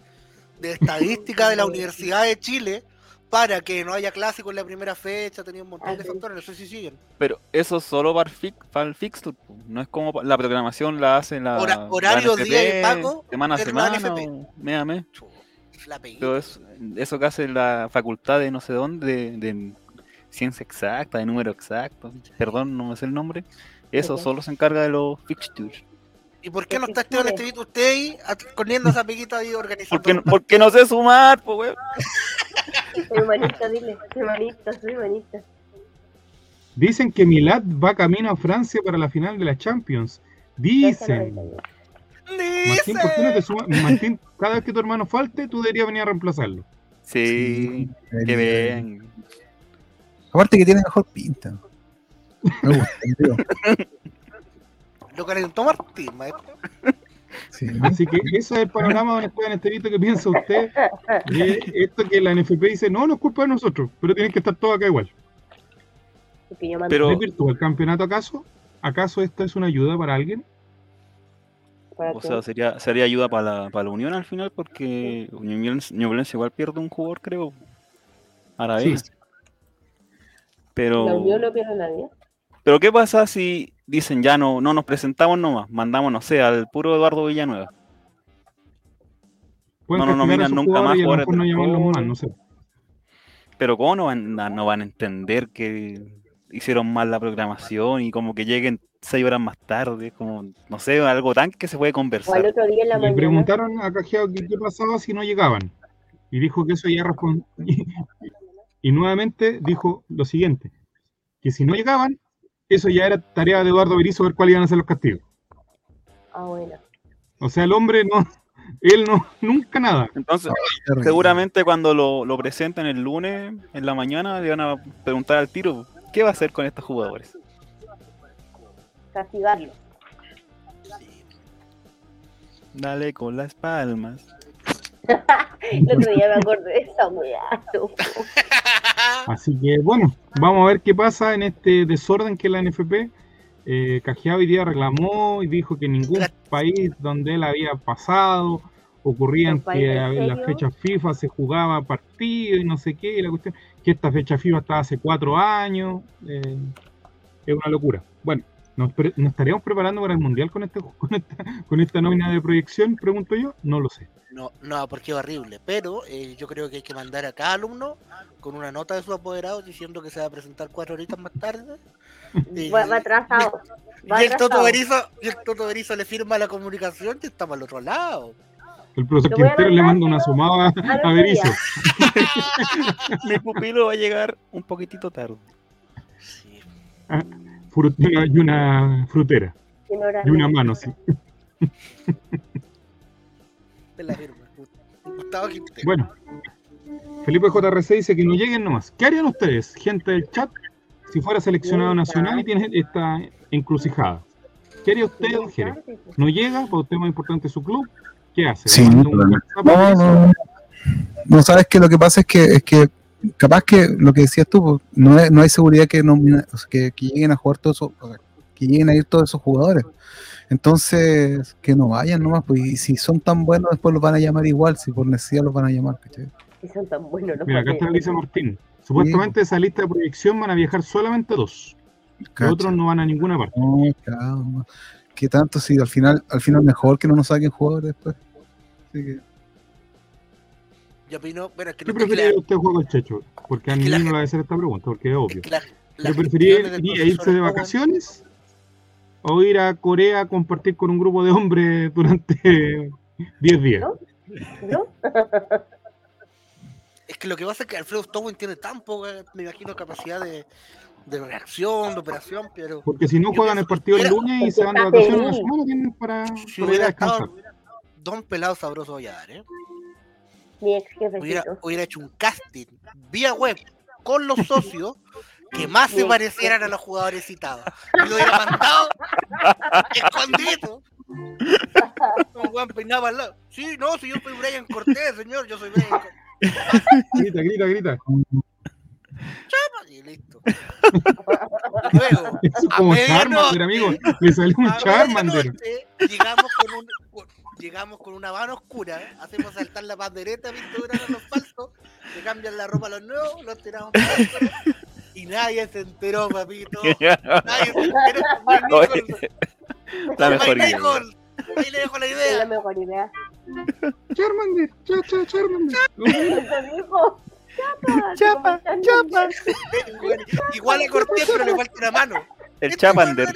de estadística de la Universidad de Chile para que no haya clásico en la primera fecha, tenía un montón de factores, no sé si siguen. Pero eso es solo para el, fi- para el fixture. No es como la programación la hace la. Hora- la horario, NFP, día y pago, Semana a la semana. NFP. o mes a mes. Chu, La pegué. Pero es, eso que hace la facultad de no sé dónde, de, de ciencia exacta, de número exacto. Perdón, no me sé el nombre. Eso solo se encarga de los fixtures. ¿Y por qué no Porque está Esteban. Estevito usted ahí escondiendo esa peguita ahí organizando? Porque, porque no sé sumar, pues, weón. Soy humanista, dile. Soy humanista, soy humanista. Dicen que Milad va camino a Francia para la final de la Champions. Dicen. Martín, ¿por qué no te sumas? Martín, cada vez que tu hermano falte, tú deberías venir a reemplazarlo. Sí, que bien. Aparte que tiene mejor pinta. Me gusta, digo. Lo calentó Martín, maestro. Sí. Así que ese es el panorama, don Esteban Estevito, que piensa usted de esto que la NFP dice, no, no es culpa de nosotros, pero tienen que estar todos acá igual. Pero- ¿Es virtual el campeonato acaso? ¿Acaso esta es una ayuda para alguien? O sea, sería, sería ayuda para la, para la Unión al final, porque Ñublense Ñublense igual pierde un jugador, creo. Ahora Sí. vez. Pero, La unión no pierde nadie. pero ¿qué pasa si dicen ya no, no nos presentamos nomás? Mandamos, no sé, al puro Eduardo Villanueva. Pueden No, no castigar a nominan sus nunca más jugadores no del no sé. Pero ¿cómo no van, no van a entender que hicieron mal la programación y como que lleguen seis horas más tarde? Como, no sé, algo tan que se puede conversar. otro día en la Le mañana. preguntaron a Cajeado que qué pasaba si no llegaban. Y dijo que eso ya respon- Y nuevamente dijo lo siguiente: que si no llegaban, eso ya era tarea de Eduardo Berizzo ver cuáles iban a ser los castigos. Ah, bueno. O sea, el hombre no, él no, nunca nada. Entonces, Terrible. seguramente cuando lo, lo presenten el lunes en la mañana le van a preguntar al tiro, ¿qué va a hacer con estos jugadores? Castigarlo. Dale con las palmas. El otro día me acordé de esa weá. Así que bueno, vamos a ver qué pasa en este desorden que es la NFP. Eh, Cajeado hoy día reclamó y dijo que ningún país donde él había pasado ocurrían ¿Un país que en las fechas FIFA se jugaba partido y no sé qué, y la cuestión, que esta fecha FIFA estaba hace cuatro años, eh, es una locura. Bueno, ¿nos, pre- nos estaríamos preparando para el Mundial con, este, con, esta, con esta nómina de proyección? Pregunto yo, no lo sé. No, no, porque es horrible. Pero eh, yo creo que hay que mandar a cada alumno con una nota de su apoderado diciendo que se va a presentar cuatro horitas más tarde. Y- Va, va atrasado. Va y, el Toto. Berizo, y el Toto Berizo le firma la comunicación y estamos al otro lado. El profesor a Quintero le manda una sumada a Berizzo. día. Mi pupilo va a llegar un poquitito tarde. Sí. Frut- y una frutera y una mano, sí. Te la firma. Gustavo Quintero. Bueno, Felipe JRC dice que no lleguen nomás. ¿Qué harían ustedes, gente del chat, si fuera seleccionado nacional y tiene esta encrucijada? ¿Qué haría usted, Jere? ¿No llega? ¿Para usted más importante su club? ¿Qué hace? Sí, ¿Le manda un no, No, no, no. No, sabes que lo que pasa es que es que capaz que lo que decías tú, pues, no, es- no hay seguridad que, nomina- o sea, que, que lleguen a jugar todos esos, que lleguen a ir todos esos jugadores. Entonces, que no vayan nomás, pues, y si son tan buenos, después los van a llamar igual, si por necesidad los van a llamar, ¿cachai? Si son tan buenos los Mira, acá está dice Martín. Supuestamente esa lista de proyección van a viajar solamente dos. Los otros no van a ninguna parte. No, claro, no. ¿Qué tanto si al final, al final mejor que no nos saquen jugadores después? Así que, Yo opino, bueno, es que, ¿Qué no- es que la- preferiría usted juego el Checho? Porque a Es mí la no le va a hacer esta pregunta, porque es es obvio. que la- ¿Yo preferiría irse de vacaciones o ir a Corea a compartir con un grupo de hombres durante 10 días? ¿No? ¿No? Es que lo que pasa es que Alfredo Stowin tiene tan poca, me imagino, capacidad de, de reacción, de operación, pero Porque si no juegan el partido el lunes y se van de vacaciones semana, tienen para, si para ir a hubiera descansar. estado Don Pelado Sabroso voy a dar, ¿eh? Mi ex Hubiera, hecho un casting vía web con los socios que más se parecieran a los jugadores citados. Y lo hubiera mandado escondido. Un buen peinado al lado. Sí, no, si yo soy Brian Cortés, señor, yo soy Brian Cortés. Grita, grita, grita. Y listo. Luego, Eso como. Charmander, amigo. Le salió un Charmander. llegamos con un llegamos con una mano oscura, hacemos saltar la pandereta, pintura a los falsos, le cambian la ropa a los nuevos, los tiramos para y nadie se enteró, papito. Nadie se enteró. Oye, Nicholson. La mejor idea. Ahí le dejo la Es la idea. mejor idea. Charmander, cha, cha, Charmander. Dijo. Chapa, Chapa, chapa. Igual a Cortés, pero le falta una mano. El Este Chapander.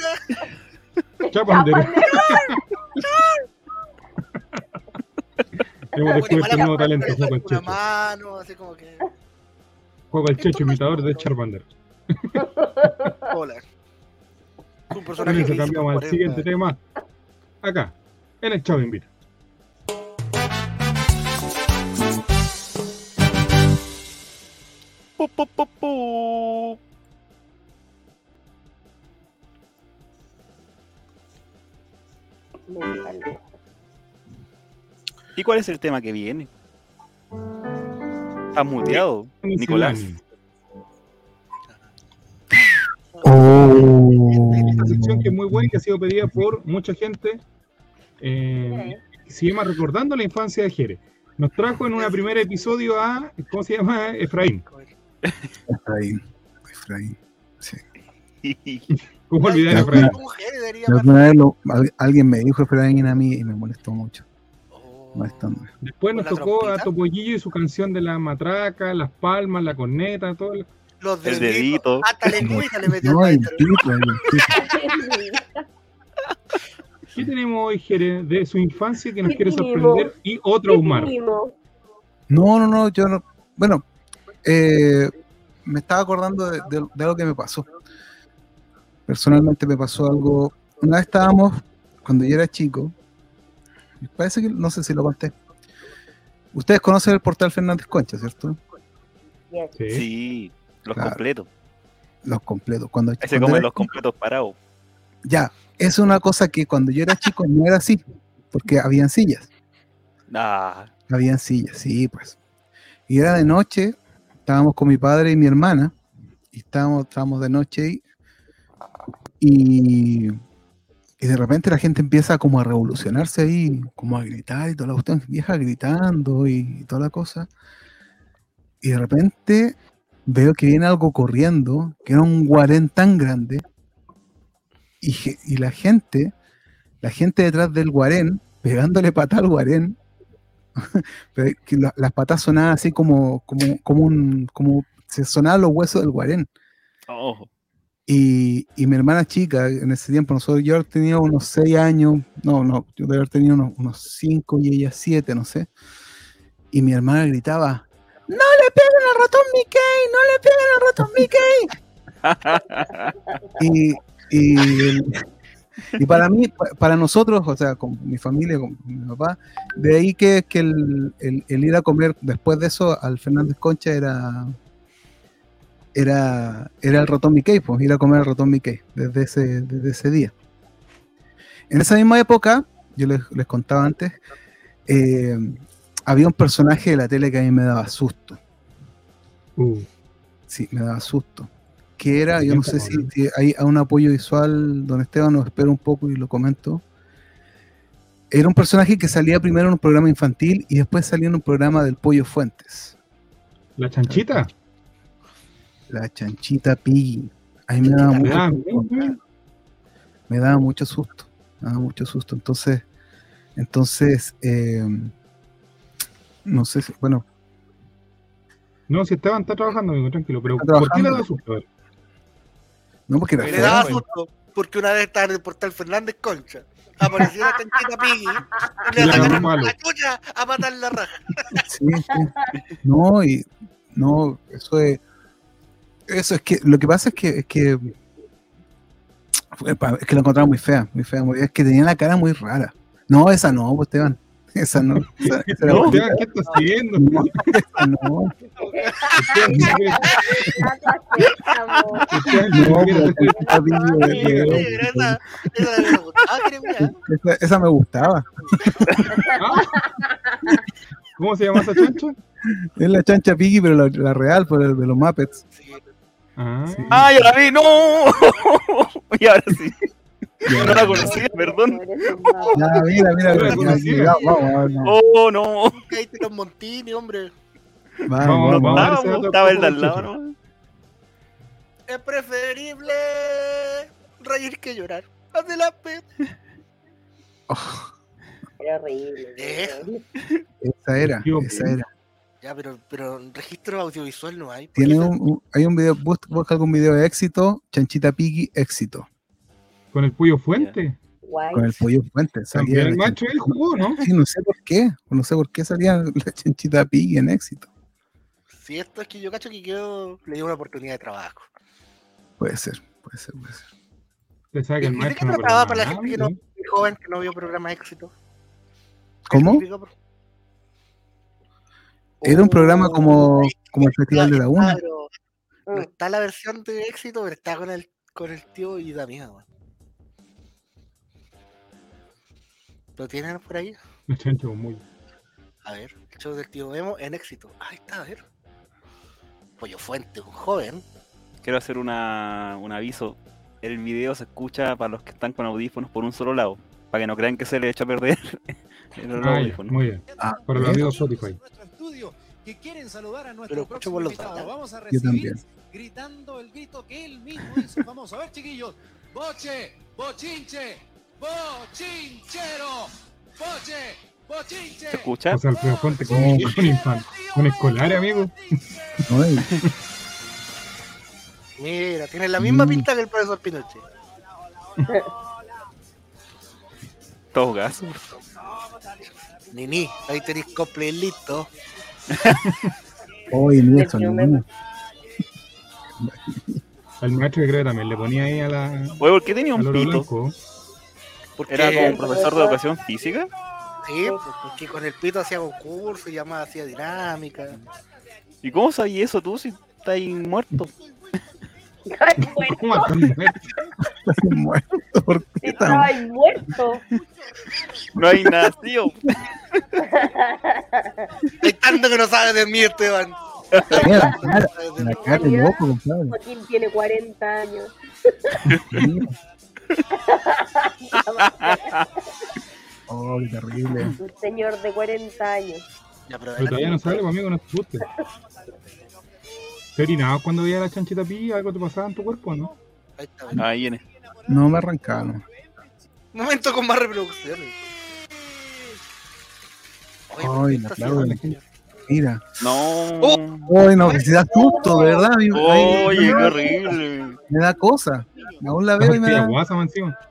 Hemos descubierto un nuevo talento, juego el Checho. mano, así como que. Juego el Checho, imitador de Charmander. Hola. Un Con personaje eso que cambiamos al siguiente tema. Acá, en el Chavo Invita. Pu, pu, pu, pu. Me encanta. ¿Y cuál es el tema que viene? ¿Estás muteado, Nicolás? Oh. Esta sección que es muy buena y que ha sido pedida por mucha gente. eh, se llama Recordando la infancia de Jerez. Nos trajo en un primer episodio a, ¿cómo se llama? Efraín. Efraín. Efraín. ¿Cómo olvidar a Efraín? Alguien me dijo Efraín a mí y me molestó mucho. Después nos ¿Con la tocó a? Topollillo y su canción de la matraca, las palmas, la corneta, todo. el- Los El deditos. dedito. Hasta lengüita le metió No, el. ¿Qué tenemos hoy, Jerez, de su infancia que nos ¿Qué quiere sorprender y o traumar? Primo. No, no, no, yo no. Bueno, eh, me estaba acordando de, de- de algo que me pasó. Personalmente me pasó algo. Una vez estábamos, cuando yo era chico, parece que no sé si lo conté. Ustedes conocen el portal Fernández Concha, ¿cierto? Sí. Sí, los Claro. completos. Los completos. Cuando, Ese cuando como era los completos parados. Ya, es una cosa que cuando yo era chico no era así, porque habían sillas, Ah, habían sillas, sí, pues. Y era de noche, estábamos con mi padre y mi hermana, y estábamos, estábamos de noche y, y, y de repente la gente empieza como a revolucionarse ahí, como a gritar y toda la cuestión, vieja gritando y, toda la cosa. Y de repente veo que viene algo corriendo, que era un guarén tan grande, y, y la gente, la gente detrás del guarén, pegándole patada al guarén, pero la- las patas sonaban así como, como, como como se sonaban los huesos del guarén. oh, Y, y mi hermana chica, en ese tiempo, nosotros, yo tenía unos 6 años, no, no, yo debe haber tenido unos, unos 5 y ella 7, no sé. Y mi hermana gritaba, ¡No le peguen al ratón Mickey! ¡No le peguen al ratón Mickey! Y, y, y para mí, pa- para nosotros, o sea, con mi familia, con mi papá, de ahí que, que el, el- el ir a comer después de eso al Fernández Concha era era, era el ratón Mickey, pues ir a comer al ratón Mickey desde ese, desde ese día. En esa misma época, yo les, les contaba antes, eh, había un personaje de la tele que a mí me daba susto. Uh, Sí, me daba susto. Que era, yo no sé si, hay un apoyo visual, don Esteban, nos espera un poco y lo comento. Era un personaje que salía primero en un programa infantil y después salía en un programa del Pollo Fuentes. ¿La chanchita? La chanchita Piggy. A mí me daba mucho Ah, susto. bien, me daba mucho susto, me daba mucho susto. Entonces, entonces, eh, no sé si, bueno, No, si Esteban está trabajando, amigo, tranquilo. Pero ¿por qué le da susto? A ver. no porque Le daba susto porque una vez estaba en el portal Fernández Concha. Apareció la canchita Piggy y le sacaron la chucha a matar la raja. sí, sí. no, y no, eso es, Eso es que lo que pasa es que es que es que lo encontraba muy fea, muy fea, muy, es que tenía la cara muy rara. No, esa no, pues Esteban. Esa no. Esa, esa No, ¿qué estás haciendo? No, esa no. Esa me gustaba, creo, mira. esa- esa me gustaba. Ah. ¿Cómo se llama esa chancha? Es la chancha Piggy, pero la, la real, por el de los Muppets. Sí, Ah, Sí. ¡Ah, ya la vi! ¡No! y ahora sí. Ya, No la conocía, perdón. ya, mira, mira, No la conocía. ya, vamos, vamos, no. ¡Oh, no! Caíste los Montini, hombre. vamos, Vamos, vamos, vamos. Gustaba el de al lado. ¿no? Es preferible reír que llorar. Haz de la pe... Era horrible. Eh. Esa era, esa era. Ya, pero, pero registro audiovisual no hay. ¿Por Tiene un, un- hay un video, bus- busca algún video de éxito, Chanchita Piggy, éxito, Con el Puyo Fuente. Guay. con el pollo fuente. Salía el macho él jugó, ¿no? Sí, no sé por qué, no sé por qué salía la Chanchita Piggy en éxito. Si esto es que yo cacho que yo le di una oportunidad de trabajo. Puede ser, puede ser, puede ser. Que el ¿Y de qué no trataba para la gente que no, joven que no vio programa éxito? ¿Cómo? Era un programa Oh, como, como el Festival de la Una. claro. No Mm. está la versión de éxito, pero está con el, con el tío y da miedo. ¿Lo tienen por ahí? Chancha con muy. A ver, el show del tío Memo en éxito. Ahí está, a ver. Pollo Fuente, un joven. Quiero hacer una, un aviso. El video se escucha para los que están con audífonos por un solo lado. Para que no crean que se le echa a perder el Ah, audífono. muy bien. Ah, Para los ¿eh? amigos Spotify. Estudio que quieren saludar a nuestro próximo invitado. Vamos a recibir gritando el grito que él mismo hizo famoso. A ver, chiquillos. Boche, bochinche, bochinchero, boche, bochinche. ¿Se escucha? O sea, con, Oh. con infante. Con escolar, amigo. Mira, tiene la misma Mm. pinta que el profesor Pinochet. Todo gaso. Nini, ahí tenéis cosplay listo. Oye, mira. Al maestro creo que también le ponía ahí a la. Oye, ¿por qué tenía un pito? Porque, ¿Era como un profesor de educación física? Sí, pues, porque con el pito hacía concurso, llamaba, hacía dinámica. ¿Y cómo sabías eso tú si estás ahí muerto? ¿Cómo? Está muerto, ¿por qué tan- ahí muerto. No hay nacido. Hay tanto que no sabes de mí, Esteban. Mira la cara, de loco, compadre. Joaquín tiene 40 años. Oh, qué terrible. Un señor de 40 años. Ya, pero Pero todavía no sale, amigo, no te asustes. ¿Te orinabas cuando veías la chanchita pilla? ¿Algo te pasaba en tu cuerpo, no? Ahí está. Ahí viene. No me arrancaron. Momento con más reproducciones. Oye, ¿por Ay, la la gente. Mira. No. Oh. No, que si da susto, de verdad. Ay, Oye, qué horrible. Me da cosa. Aún la veo y me da.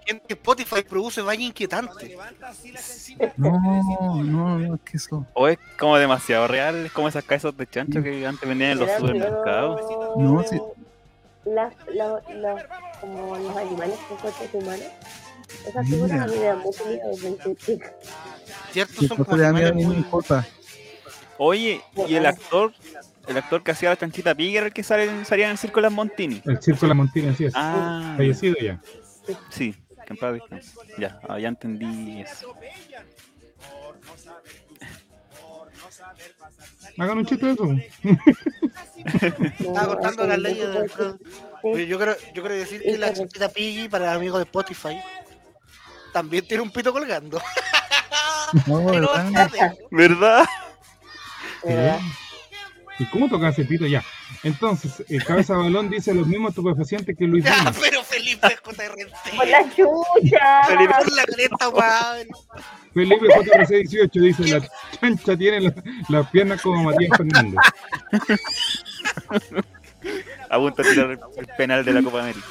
Gente, Spotify produce vaya inquietante. No, no, no, es que eso. O es como demasiado real, es como esas casas de chancho que antes vendían en los supermercados. No, sí. Las, la- la- como los animales con cuerpos humanos. Esas figuras a mí me dan mucho miedo desde chica. ¿Cierto? Son como animales muy- importa. Oye, y el actor, el actor que hacía la chanchita Piggy era el que sale, en- salía en el circo de las Montini. El circo de la Montina, así es. Ah, Fallecido ya. sí, que en paz descanse. Ya, ah, ya entendí eso. Hagan un chiste de eso. Estaba contando las leyes de yo quiero, yo quiero decir que la chiquita Piggy, para el amigo de Spotify, también tiene un pito colgando. No, ¿verdad? ¿Verdad? ¿Verdad? ¿Y cómo toca ese pito? Ya. Entonces, el cabeza de balón dice los mismos estupefacientes que Luis Ya, Lima. pero Felipe JRT. Por la chucha. Felipe. Por la cresta, weón. Felipe JRC 18 dice la chancha tiene la- las piernas como Matías Fernández. A tirar el penal de la Copa América.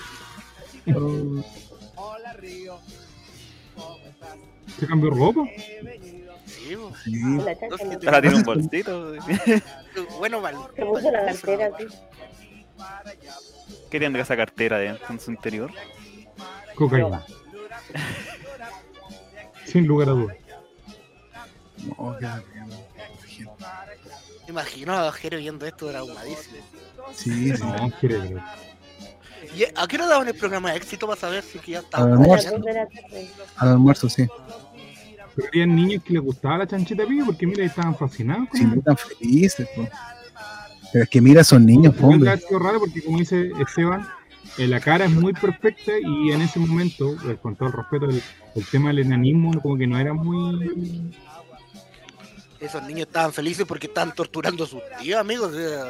¿Se cambió ropa? Sí. La no- Ahora tiene un bolsito. bueno, vale. Se puso la cartera así. ¿Qué tendrá esa cartera dentro en su interior? Cocaína. Sin lugar a dudas. No, imagino a Jere viendo esto traumadísimo. Sí, sí. No, ver. ¿Y a qué hora daban el programa de éxito para saber si que ya estaba? ver, A las Almuerzo. de. Al almuerzo, sí. Pero había niños que les gustaba la chanchita pibe porque mira, estaban fascinados con Sí, tan felices, po. Pero es que mira, son niños, po, hombre. raro porque como dice Esteban, eh, la cara es muy perfecta y en ese momento, eh, con todo el respeto, el, el tema del enanismo como que no era muy... Esos niños estaban felices porque estaban torturando a sus tíos, amigos. o sea,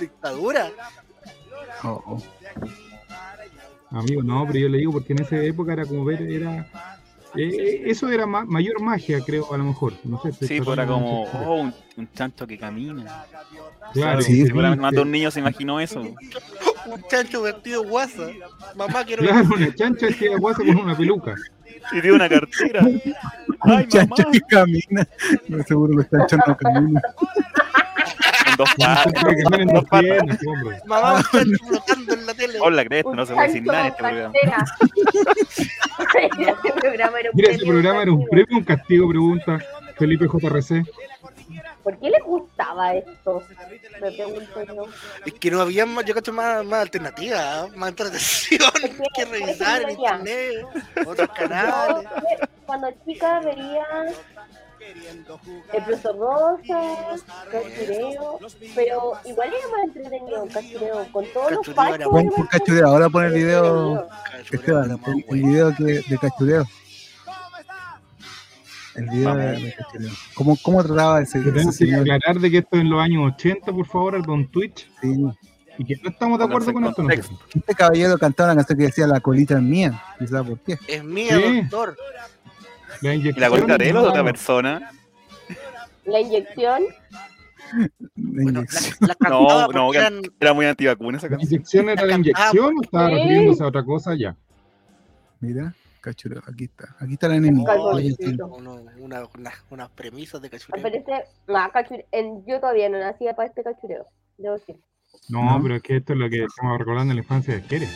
dictadura. Oh, oh. Amigo, no, pero yo le digo porque en esa época era como ver, era... eh, eso era ma- mayor magia, creo, a lo mejor. No sé, Sí, pues era como, oh, un, un chancho que camina. Claro, Sí, Seguramente más de un niño se imaginó eso. Un chancho vestido guasa. Mamá, quiero Claro, una chancha vestida guasa con una peluca. Y tiene una cartera. Un Ay, chancho mamá. que camina. No, seguro los chanchos no caminan. Dos patas. Dos patas. Mamá, un chancho flotando en la tele. Hola, cresta, no se puede decir nada en este programa. Mira, ese programa era un premio, un castigo, pregunta Felipe JRC. ¿Por qué les gustaba esto? Me pregunto yo. Es que no había más, yo cacho, más, más alternativas, más entretención que revisar en internet, otros canales. Yo, cuando chica veía el profesor Rosa, Cachureo, pero igual era más entretenido Cachureo, con todos los por cachureo. Ahora pon el video. Esteban, el, el video que, de cachureo. El video de, cachureo. ¿Cómo, ¿Cómo trataba ese, señor? aclarar de que esto es en los años 80, por favor, Don Twitch, Sí. y que no estamos de acuerdo con esto. Este caballero cantaba una canción que decía La colita es mía. ¿Quizás por qué? Es mía, Sí. doctor. La ¿Y inyección la de él o de otra persona? La inyección, La Bueno, la, la No, no, eran, Era muy antivacuna esa ¿La canción. inyección era la La inyección o estaba Sí. refiriéndose a otra cosa? Ya. Mira, cachureo. Aquí está. Aquí está la enemiga. Uno- una- una- unas premisas de cachureo. en- yo todavía no nacía para este cachureo, debo decir. No, No. pero es que esto es lo que estamos recordando en la infancia de Kere.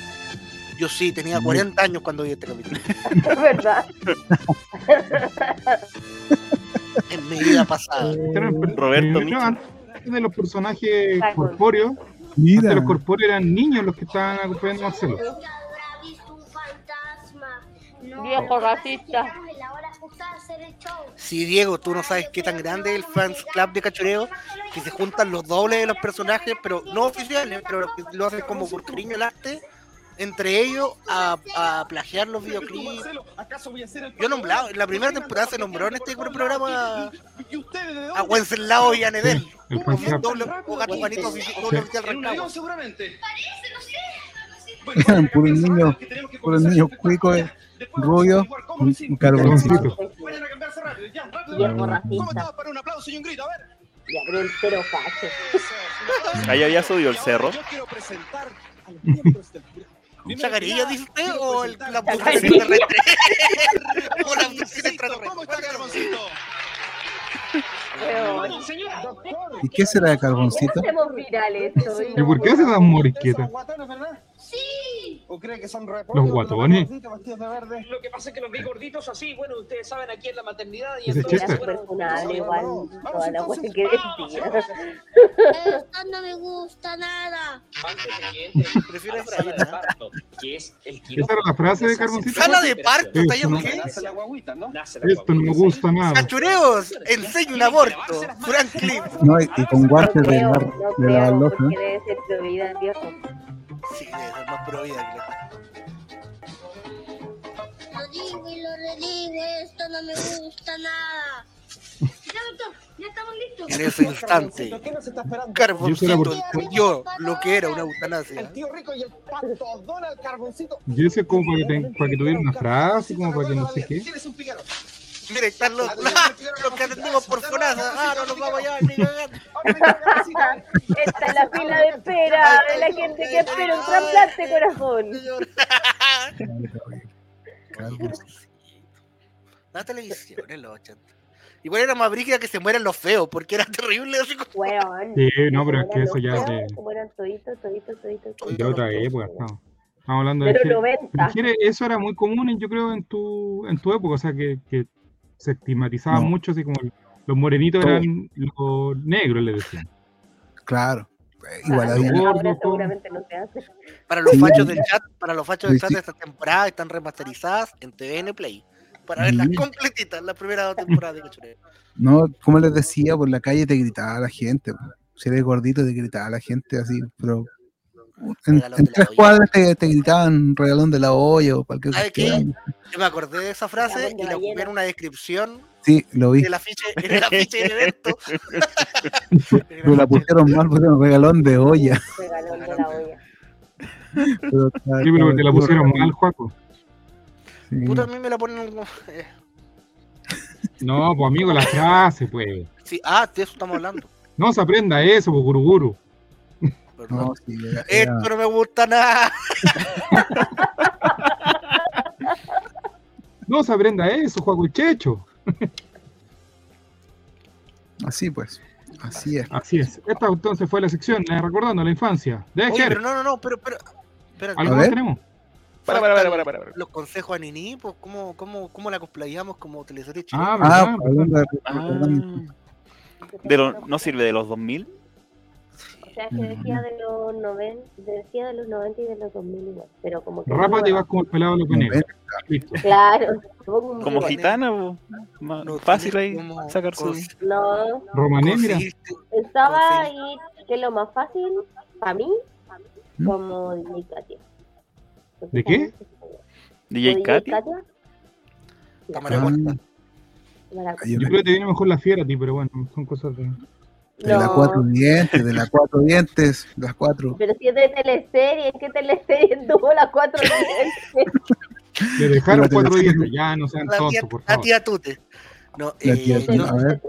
Yo sí, tenía 40 años cuando vi este capítulo. Es verdad. En mi vida pasada. Roberto antes de los personajes corpóreos, antes Mira. de los corpóreos eran niños los que estaban acompañando a Marcelo. Viejo racista. show. Sí, Diego, tú no sabes qué tan grande es el fans club de cachureo, que se juntan los dobles de los personajes, pero no oficiales, pero lo hacen como por cariño al arte, entre ellos a, a plagiar los videoclips. Yo nombrado, en la primera temporada se nombró en este programa a Wenceslao y a Nedel. Doble gato Juanito oficial seguramente. Niños, puros niños cuicos, rubios, un, carboncito. ¿Cómo estaba para un aplauso y un grito? A ver. Ya, pero entero cacho. Ahí había subido el cerro. Yo quiero presentar a los miembros del ¿Chacarilla, dice usted, o el, presentar la abducción extraterrestre? o la abducción ¿Cómo está extraterrestre. Carboncito? ¿Y qué será de ¿por qué no carboncito? hacemos virales esto? ¿Y por qué hace tan morisqueta? Sí. ¿O cree que son Los guatones. vestidos de verde? Lo que pasa es que los vi gorditos así, bueno, ustedes saben aquí en la maternidad y entonces, personal igual toda la cosa que decía. Esto no me gusta nada. Prefiero la sala de ¿eh? parto, que es el ¿Esa quirófano. era la frase de Carboncito? Sala de parto, está la la Esto no me gusta nada. Cachureos, enseña un aborto. Franklin. No, y, con guantes de, prioridad, viejo. Sí, debe ser más pro vida Lo digo y lo redigo, esto no me gusta nada. Ya, doctor, ya estamos listos. En ese instante, ¿Qué nos está esperando? Carboncito entendió lo que era una eutanasia. El tío rico y el pato Donald Carboncito. Yo sé como para que, te- para que tuviera una frase, como para que no sé qué. Tienes un pícaro. Mira, están los, los que atendimos por Fonasa. Ah, no nos vamos allá ni cagando. Esta es la fila de espera de la gente que espera un trasplante corazón. La televisión en los 80. Igual era más brígida que se mueran los feos, porque era terrible. Así como... Weón. Sí, no, pero es que eso ya feos, de, Como eran toditos, toditos, toditos, toditos. de otra época. Estamos, estamos hablando de Pero que- 90. pero Jere, eso era muy común, yo creo, en tu, en tu época. O sea, que, que se estigmatizaba No. mucho, así como los morenitos Todo. eran los negros, le decían. Claro. Igual Ah. Gordo, seguramente no se hace. Para los Sí. fachos del chat, para los fachos del chat sí. de esta temporada están remasterizadas en TVN Play. Para verlas Sí. completitas, la primera temporada de Cachureo. No, como les decía, por la calle te gritaba la gente. Si eres gordito, te gritaba la gente así, pero. En, Regalón en de la tres olla. cuadras te, te gritaban regalón de la olla o cualquier cuestión. Yo me acordé de esa frase y la ocupé en una descripción Sí, lo vi. afiche, en el afiche del evento. Pero la pusieron mal, pusieron regalón de olla. Regalón de la olla. Pero Sí, pero te la pusieron mal, Juaco. Sí. Puta, a mí me la ponen. eh, No, pues amigo, la frase, pues. Sí, ah, de eso estamos hablando. No se aprenda eso, pues, guruguru. Perdón. No, sí, era- era- Esto no me gusta nada. No se aprenda eso, Juaco el Checho. así pues. Así es. Así es. Esta entonces fue la sección, eh, recordando la infancia. De Oye, pero no, no, no, pero, pero. Espérate. ¿Algo más tenemos? Para, para, para, para, para, para. Los consejos a Nini, pues, ¿cómo, cómo, cómo la cosplayamos como teleserie Ah, chilena? Ah, Ah, de lo- ¿No sirve de los 2000? O sea, que decía de los 90, decía de los 90 y de los 2000 igual, pero como que... Rápate y vas como el pelado de los negros. Listo. Claro. Como gitana, No fácil ahí sacar su... No, Romané, mira. Conseguir. ir, que lo más fácil para mí, ¿Mm? como DJ Katia. ¿De qué? DJ. Katia, Cámara Ah, yo creo que te viene mejor la fiera a ti, pero bueno, son cosas de. De las No, cuatro dientes, de las cuatro dientes, de las cuatro. Pero si es de teleserie, ¿en qué teleserie tuvo las cuatro dientes? Le dejaron cuatro te- días. Ya no sean La tía, tontos, por la favor. tía Tute. No, La eh, tía Tute. yo, A ver.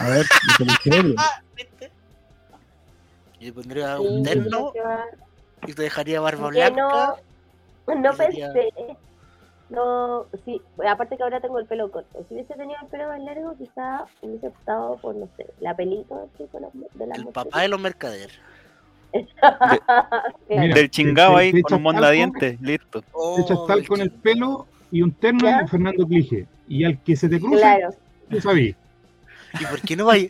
A ver, de teleserie. ¿viste? Yo pondría Sí, un terno va- y te dejaría barba no, blanca. no sería- pensé. No, sí, aparte que ahora tengo el pelo corto. Si hubiese tenido el pelo más largo, quizá hubiese optado por, no sé, la pelito así, con la- de la El mujer. papá de los mercaderes. Mira, Del chingado ahí con un mondadientes, listo. Oh, Te echas tal con el pelo y un terno ¿Ya? de Fernando Clige. Y al que se te cruce, Claro. tú sabías. ¿Y por qué no vais?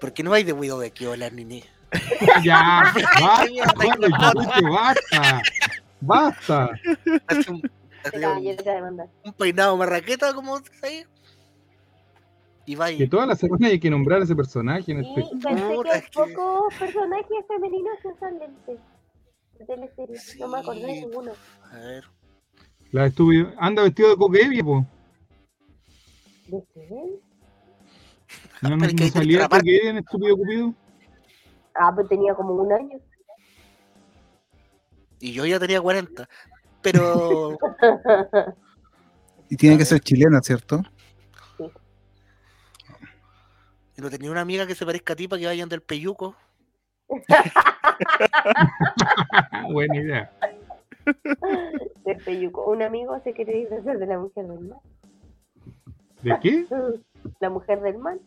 ¿Por qué no vais de Widow de aquí, hola, Nini? Ya, basta, basta. Basta. Hace un, un, un peinado marraqueta, como ahí. Y Que vais. toda la semana hay que nombrar a ese personaje en Y este. pensé es que que- pocos personajes femeninos usan lentes de teleserie. No me acordé de Sí. ninguno. A ver. La estúpido. Anda vestido de coquevia, po. ¿De qué? No, no, que salía coquevia en estúpido Cupido. Ah, pues tenía como un año. Y yo ya tenía 40. Pero. Y tiene que ser chilena, ¿cierto? y no tenía una amiga que se parezca a ti para que vayan del peyuco. Buena idea. De Peyuco. Un amigo se quiere disfrazar de la mujer del mal. ¿De qué? La mujer del mal.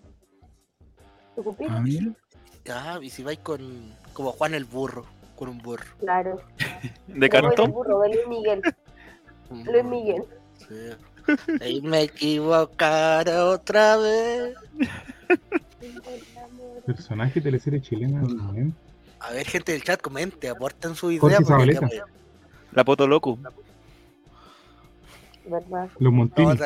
¿Tu? Ah. Ah, y si vais con. Como Juan el burro. Con un burro. Claro. ¿De cartón? burro, de Luis Miguel. Luis. Miguel. Sí. Y me equivocara otra vez. Personaje de teleserie chilena. ¿eh? A ver, gente del chat, comente, aporten su idea. Porque acá- La Poto Loco. ¿Verdad? Los Montini.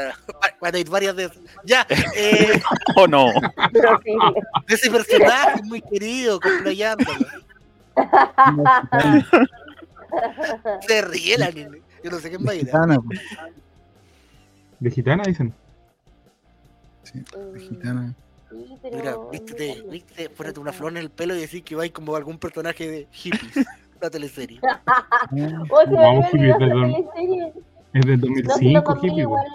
Van a ir varias de esas. Ya, eh, ¿O no? Pero sí. de ese personaje muy querido, complayándolo. Se ríe la niña. Yo no sé qué va a ir. Gitana, pues. De gitana, dicen. Sí, Mm, gitana. Sí, pero. Mira, vístete, vístete, ponete una flor en el pelo y decir que vais como algún personaje de hippies. Una teleserie. Se me Vamos, había olvidado perdón. esa teleserie. Es del No, si los 2005, 2000 hippie. po. igual.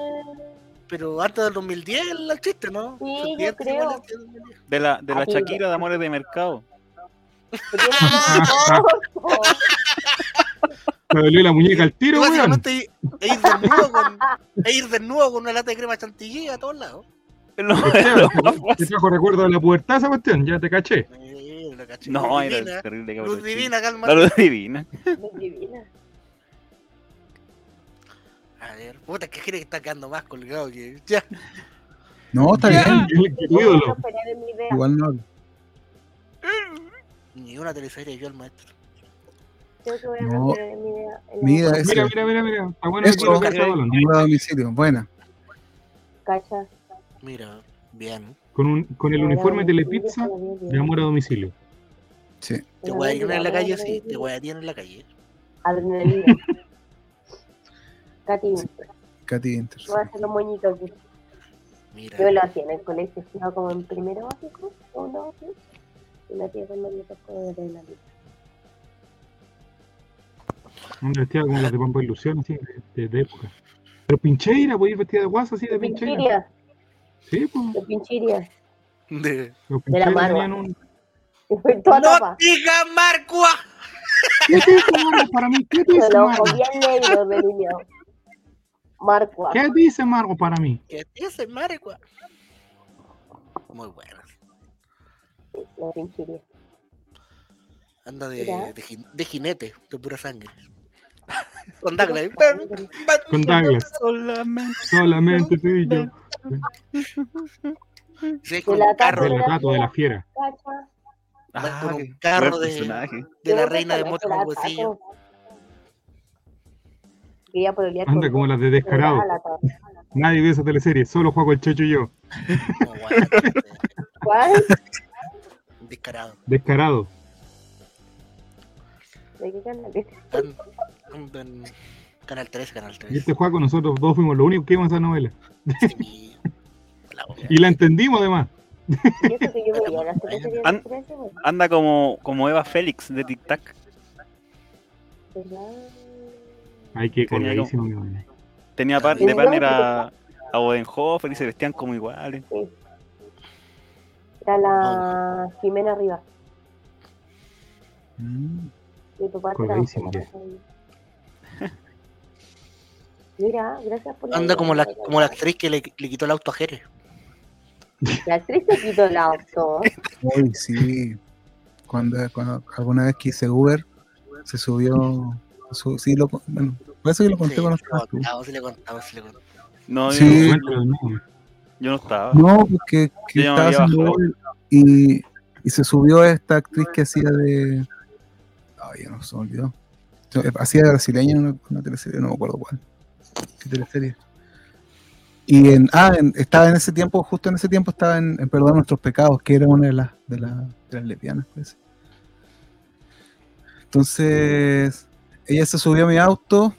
Pero antes del 2010 el chiste, ¿no? Sí, yo piensa creo. igual antes del 2010. De la, de la Ah. Shakira de Amores de Mercado. Me dolió la muñeca al tiro, weón. Básicamente es ir desnudo con, es ir desnudo con una lata de crema chantilly a todos lados. Lo- lo ¿te- más ¿Te fácil. trajo recuerdo de la pubertad esa cuestión? Ya te caché. Eh, la caché. No, Luz era divina, terrible cabrón. Luz divina, calma. La luz divina. Muy divina. A ver, puta, que quiere que está quedando más colgado que. Ya. No, está Ya. bien. Igual no hablo. Ni una teleserie yo el maestro. Creo que voy a No. Mira. Mira, mira, mira, mira. Está bueno Eso, nuevo domicilio. Buena. Cacha. Mira, bien. Con, un, con el uniforme a Telepizza de amor a domicilio. Sí. Te voy a ir en la calle, sí. Te voy a ir en la calle. Adrenalina. Katy, Katy Inter. voy a hacer los moñitos aquí. Mira. Yo lo hacía en el colegio, estaba como en primero básico, segundo básico. Y la tía cuando me tocó de adrenalina. Una vestida como las de Pampa Ilusión, así, de, de época. Pero Pincheira, pues ir vestida de guasa así de De Pincheira. pinchiria, Sí, pues. de pinchiria. De... Los De la Pincheira tenían un. ¡No Marcua! ¿Qué te dice Margo para mí? ¿Qué te dice ojos bien. Marcua. ¿Qué dice Margo para mí? ¿Qué dice Marcua? Muy buena. La pinchiria. Anda de, de, jin- de jinete, de pura sangre. Con Douglas. Con Douglas. Solamente. Solamente tú y yo. Sí, De con la un carro Del de la gato, de la fiera. Con un qué carro de- de la reina de moto. Quería pololear Anda como las de Descarado. Nadie vio esa teleserie, solo Juego el Checho y yo. No, bueno, ¿Cuál? Descarado. Descarado. ¿De qué canal es? Canal 3, Canal Y 3. este juego nosotros dos fuimos los únicos que vimos esa novela. Sí. La. Y la entendimos además. Yo creo que yo veía la teleserie de An- 13, güey. Anda como, como Eva Félix de Tic Tac. Ay, qué Tenía colgadísimo mamá. Tenía par- Sí. de partner a, a Bodenhofer y se vestían como iguales. Era la Jimena Rivas. Mm. De tu parte Colgadísimo, era Mira, gracias por Anda como la, como la actriz que le, le quitó el auto a Jerez. La actriz se quitó el auto. Uy, sí. Cuando, cuando alguna vez quise Uber, se subió. su- sí, lo, bueno, por eso que lo conté Sí, le tú. contamos, sí le contamos, sí le contamos. No, yo, Sí. no, nuevo. Yo no estaba. No, porque que estaba haciendo y, y se subió esta actriz que hacía de. Ay, ya no se me olvidó. Hacía de brasileña en una, una teleserie, no me acuerdo cuál. ¿Qué teleserie? Y en, ah, en- estaba en ese tiempo, justo en ese tiempo estaba en, en Perdón Nuestros Pecados, que era una de las, de, las- de las lesbianas, parece. Entonces, ella se subió a mi auto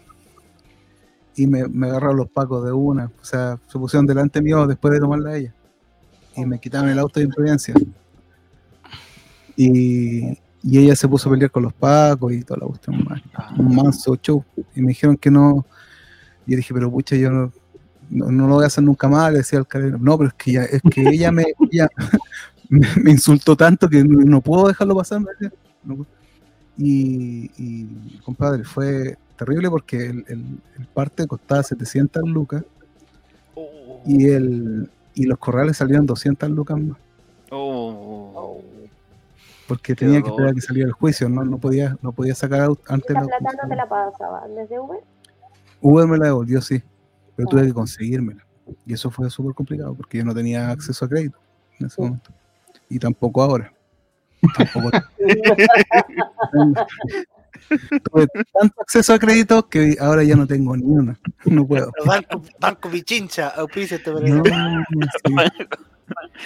y me, me agarraron los pacos de una. O sea, se pusieron delante mío después de tomarla ella. Y me quitaron el auto de imprudencia. Y, y ella se puso a pelear con los pacos y toda la cuestión. Un manso show. Y me dijeron que no. Y dije, pero pucha, yo no, no, lo voy a hacer nunca más. Le decía al carabinero, no, pero es que, ella, es que ella me, me, insultó tanto que no, puedo dejarlo pasar. y, y, compadre, fue terrible porque el, el- el parte costaba 700 lucas y, el, y los corrales salieron 200 lucas más. Oh. Porque Qué tenía que esperar a que saliera el juicio, no, no podía, no podía sacar out antes ¿Esa la plata no te la pasaba desde Uber? Uber me la devolvió, sí, pero tuve que conseguírmela. Y eso fue súper complicado porque yo no tenía acceso a crédito en ese momento. Y tampoco ahora. Tampoco. Tuve tanto acceso a crédito que ahora ya no tengo ni una. No puedo. Banco, Banco Pichincha, auspicia este No, sí.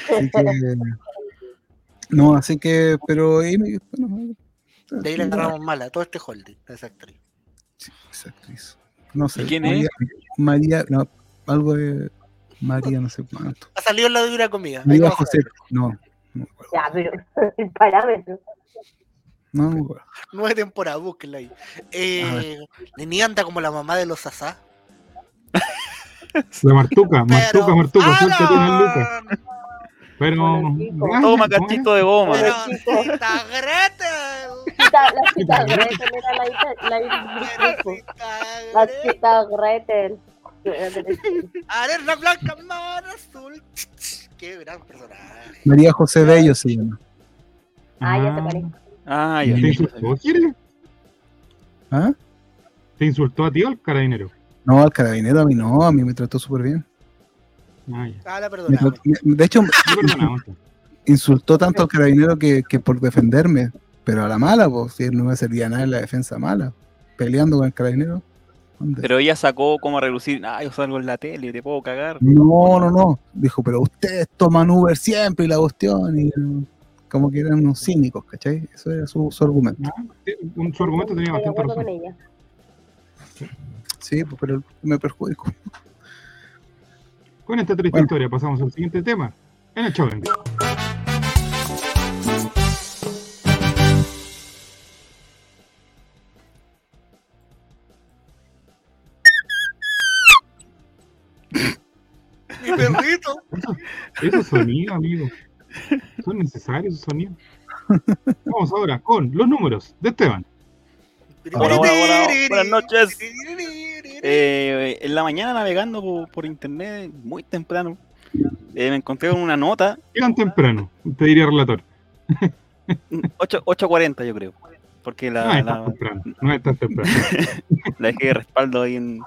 Así que, no, así que, pero ahí me- bueno, De ahí le agarramos mala a todo este holding, esa actriz. Sí, esa actriz. No sé. ¿Y quién María, María, no, algo de María, no sé cuánto. Ha salido en la dura comida. María José, no. Ya, pero el parámetro. No acuerdo. Nueve temporadas, búsquenla ahí. Eh, Nini anda como la mamá de los Sasá. La Martuca, Martuca, Martuca, luca. Pero. Toma ¿cómo cachito de goma. Pero cita Gretel. Cita- La cita Gretel era la, la, la, la Gretel. cita Gretel. Arena blanca, mar azul. Qué gran personaje. María José Bello se llama. Ah, ya te parece. Ah, ¿Te ya. insultó, quiere? ¿Ah? ¿Te insultó a ti o al carabinero? No, al carabinero a mí no, a mí me trató súper bien. Ah, ya. Ah, la perdonamos. de hecho, insultó tanto al carabinero que, que por defenderme, pero a la mala, pues, si no me servía nada en la defensa mala. Peleando con el carabinero. ¿dónde? Pero ella sacó como a relucir, ah, yo salgo en la tele, te puedo cagar. No, no, no. Dijo, pero ustedes toman Uber siempre y la cuestión. Y como que eran unos cínicos, ¿cachai? Eso era su, su argumento. Ah, sí, un- Su argumento tenía bastante razón. Sí, pues, pero me perjudicó. Con esta triste Bueno. historia pasamos al siguiente tema. En el show. Mi perrito. Esos sonidos, amigo. Son necesarios esos sonidos. Vamos ahora con los números de Esteban. Hola, hola, hola, buenas noches. Eh, en la mañana navegando por, por internet, muy temprano, eh, me encontré con una nota, ¿Qué tan temprano? Te diría relator. 8 8.40 yo creo, porque No la, es tan la, temprano. No es tan temprano. la dejé de respaldo ahí en,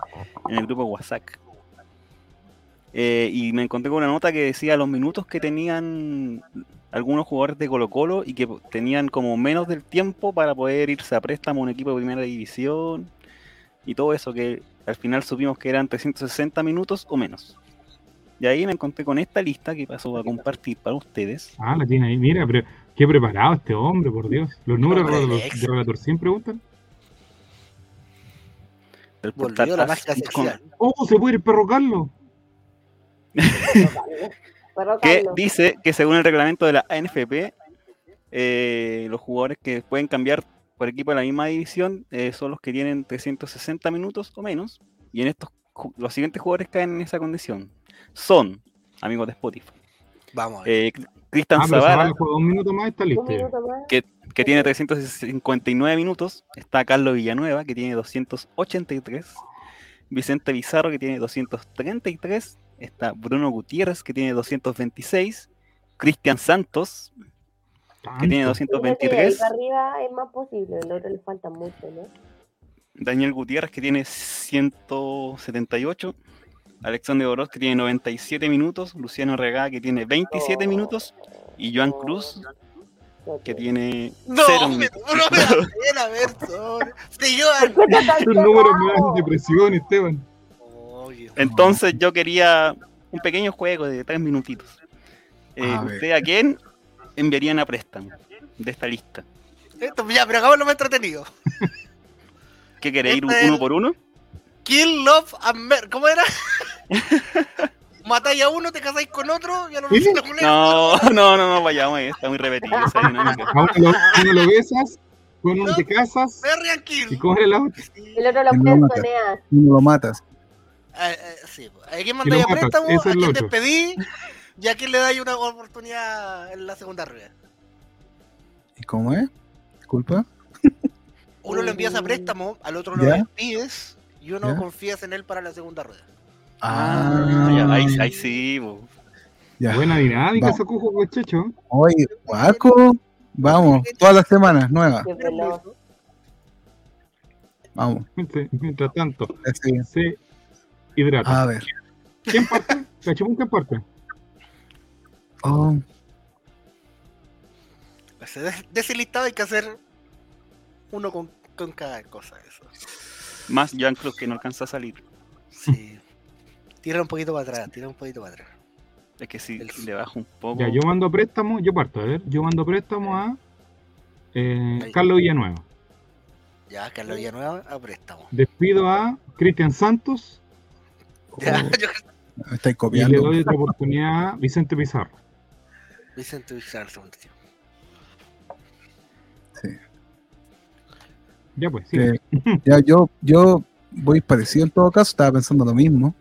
en el grupo WhatsApp. Eh, y me encontré con una nota que decía los minutos que tenían algunos jugadores de Colo Colo y que tenían como menos del tiempo para poder irse a préstamo a un equipo de primera división y todo eso que al final supimos que eran 360 minutos o menos. Y ahí me encontré con esta lista que pasó a compartir para ustedes. Ah, la tiene ahí. Mira, pero qué preparado este hombre, por Dios. Los números de el relator, ex. de relator siempre preguntan. del Volvió portal la con-. Oh, se puede ir perro Carlos. Que dice que según el reglamento de la ANFP, eh, los jugadores que pueden cambiar por equipo de la misma división eh, son los que tienen 360 minutos o menos. Y en estos los siguientes jugadores caen en esa condición. Son, amigos de Spotify, Vamos a ver. eh, Cristian Ah, Zavala, un minuto más, está listo. más. que tiene 359 minutos. Está Carlos Villanueva, que tiene 283. Vicente Bizarro, que tiene 233. Está Bruno Gutiérrez, que tiene 226. Cristian Santos, que tiene Tanto. Yo creo que de ahí 223. para arriba es más posible, el otro le falta mucho, ¿no? Daniel Gutiérrez, que tiene 178. Alexander Oroz, que tiene 97 minutos. Luciano Regá, que tiene 27 minutos. Y Joan Cruz, que tiene No, 0 me, me da pena ver sobre. Señor. ¿Por qué está tan Estos números me cerrado? dan depresión, Esteban. Entonces yo quería un pequeño juego de 3 minutitos. Eh, A ver. ¿Usted a quién enviarían a préstamo de esta lista? esto, ya, pero acabamos lo más entretenido. ¿Qué quiere ir Este- uno por uno? Kill, love, and mer ¿Cómo era? Matáis a uno, te casáis con otro y a los ¿Sí? No, no, no, no, vayamos ahí, está muy repetida esa dinámica. A uno lo, lo besas, con uno te casas. Berry and ¿Y kill. cómo era la otra? El otro lo Y no mata. presoneas. Uno lo matas. Sí, pues. ¿A quién mandáis a préstamo? ¿A quién despedí? ¿Y a quién le dais una oportunidad en la segunda rueda? ¿Y cómo es? ¿Disculpa? Uno lo envías a préstamo, al otro lo ¿Ya? despides y uno ¿Ya? confías en él para la segunda rueda. Ah, ya, ahí, ahí sí, bo. ya. Buena dinámica Vamos. ese cujo, muchacho. Oye, Guaco. Vamos, todas las semanas, veloz. Vamos. Mientras, mientras tanto, se hidrata. A ver. ¿Quién parte? ¿Cachimón quién parte? Oh, Ese- De, de ese listado hay que hacer uno con, con cada cosa. Eso. Más Joan Cruz que no alcanza a salir. Sí. tira un poquito para atrás, tira un poquito para atrás. Es que si El- le bajo un poco. Ya, yo mando préstamo, yo parto, a ver, yo mando préstamo a eh. Carlos Villanueva. Ya, Carlos Villanueva a préstamo. Despido a Cristian Santos Ya, yo, me estáis y le copiando. doy otra oportunidad a Vicente Pizarro. Vicente tiempo. Sí. Ya pues, sí. Eh, ya yo, yo voy parecido en todo caso, estaba pensando lo mismo.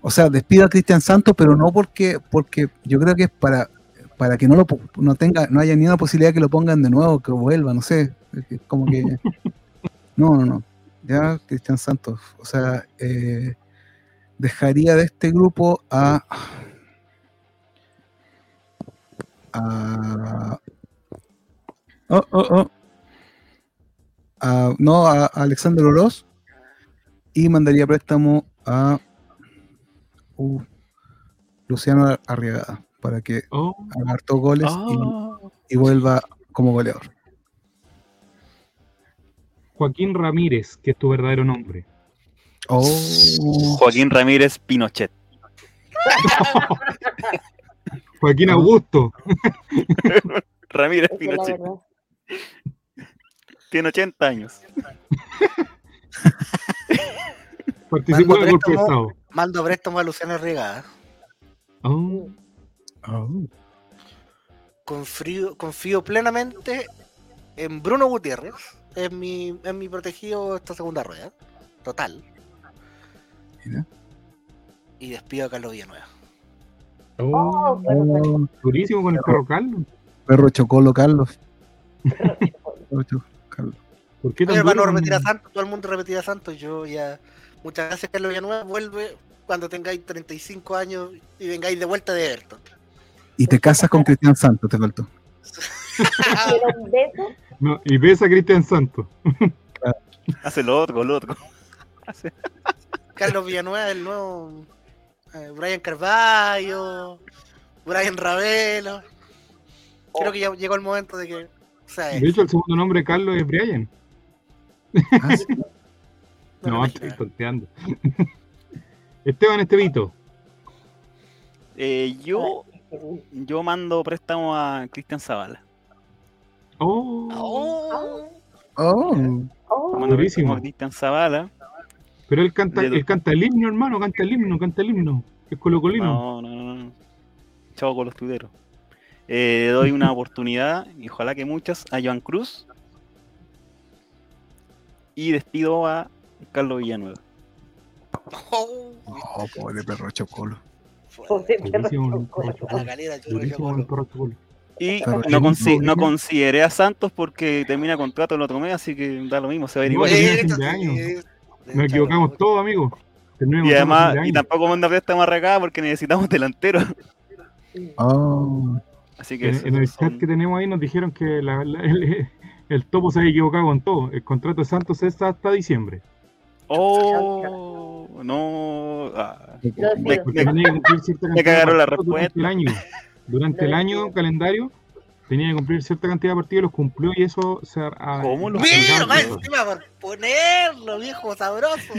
O sea, despido a Cristian Santos, pero no porque, porque yo creo que es para, para que no lo no tenga, no haya ni una posibilidad que lo pongan de nuevo, que vuelva, no sé. Como que. No, no, no. Ya, Cristian Santos. O sea, eh, dejaría de este grupo a. a oh, oh, oh. A- no, a, Alexander Oroz. Y mandaría préstamo a. uh, Luciano Arriagada. Para que Oh, haga hartos goles y- Ah, y, vuelva como goleador. Joaquín Ramírez, que es tu verdadero nombre. Oh, Joaquín Ramírez Pinochet. Joaquín Augusto. Ramírez Pinochet. Tiene 80 años. Participó Mando del golpe de préstamo. Estado. Mando préstamo a Luciano Regada. Oh, oh. Confío, confío plenamente en Bruno Gutiérrez. Es mi, es mi protegido esta segunda rueda. Total. Mira. Y despido a Carlos Villanueva. oh, Oh, durísimo con el perro Carlos. perro Chocolo Carlos. Perro Cho- Carlos. ¿Por qué Mi tan hermano duro con- repetir a Santos, todo el mundo repetir a Santos. Yo ya. Muchas gracias, Carlos Villanueva. Vuelve cuando tengáis 35 años y vengáis de vuelta de Everton. Y te casas con Cristian Santos, te faltó. No, y ves a Cristian Santos. Hace lo otro, lo otro. Hace- Carlos Villanueva, el nuevo. eh, Brian Carvalho. Brian Ravelo. Creo que ya llegó el momento de que. O sea, De hecho, el segundo nombre de Carlos es Brian. Ah, sí. no estoy tonteando. Esteban Estevito. Eh, yo, yo mando préstamo a Cristian Zavala. Oh, Oh, Oh, Oh, Mando Durísimo. préstamo a Cristian Zavala. Pero él canta, él canta el himno, hermano, canta el himno, canta el himno. Es colocolino. No, no, no, no. Chavo con los tuiteros. Eh, le doy una oportunidad, y ojalá que muchas, a Joan Cruz. Y despido a Carlos Villanueva. oh, oh, pobre perro Chocolo. pobre perro Chocolo. Y no, consi- no consideré a Santos porque termina contrato el otro mes, así que da lo mismo, se va a ir igual. Nos equivocamos todos, amigos. Y además, y tampoco manda préstamo a Recada porque necesitamos delantero. Oh, Así que En, el son- chat que tenemos ahí nos dijeron que la- la- el, el topo se había equivocado con todo. El contrato de Santos es hasta diciembre. Oh, no. ah. Me- cagaron la partidos durante el año. Durante el año calendario tenía que cumplir cierta cantidad de partidos, los cumplió y eso se ha- ha- ¿Cómo lo- encima por ponerlo, viejo sabroso.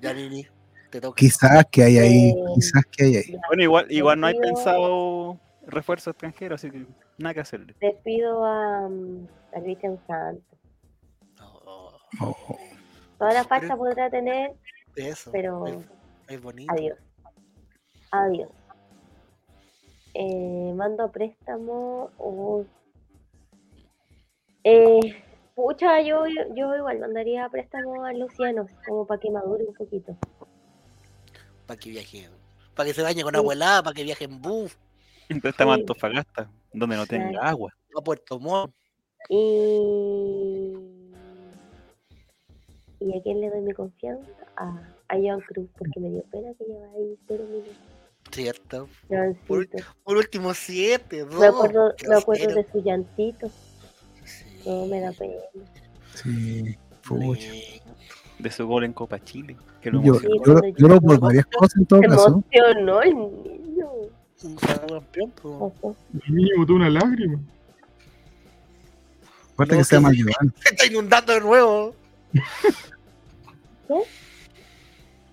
Ya, Nini, te toca. quizás que hay ahí, Eh, quizás que hay ahí. Bueno, igual, igual no hay pensado refuerzo extranjero, así que nada que hacerle. Despido a, mm, a Cristian Santos. No, Oh, Toda la falta podrá tener, eso. pero Es, es bonito. adiós. Adiós. Eh, mando a préstamo. oh. Eh, pucha, yo, yo igual mandaría a préstamo a Luciano, como para que madure un poquito. Para que viaje. Para que se bañe con Sí. agua helada, para que viaje en bus. Entonces estamos Sí. Antofagasta, donde no tenga Claro. agua. A Puerto Montt. Y. ¿Y a quién le doy mi confianza? A, a Joan Cruz, porque me dio pena que lleva ahí cero minutos. Cierto. Joancito. Por último, siete, dos. Me acuerdo, me acuerdo de su llantito. Sí, No me da pena. sí, pucha. De su gol en Copa Chile. Que lo Yo, emocionó. yo, lo- yo lo por varias cosas en todo caso. emocionó el niño. El niño botó una lágrima. Aparte No, que se llama sí. Joan. Se está inundando de nuevo.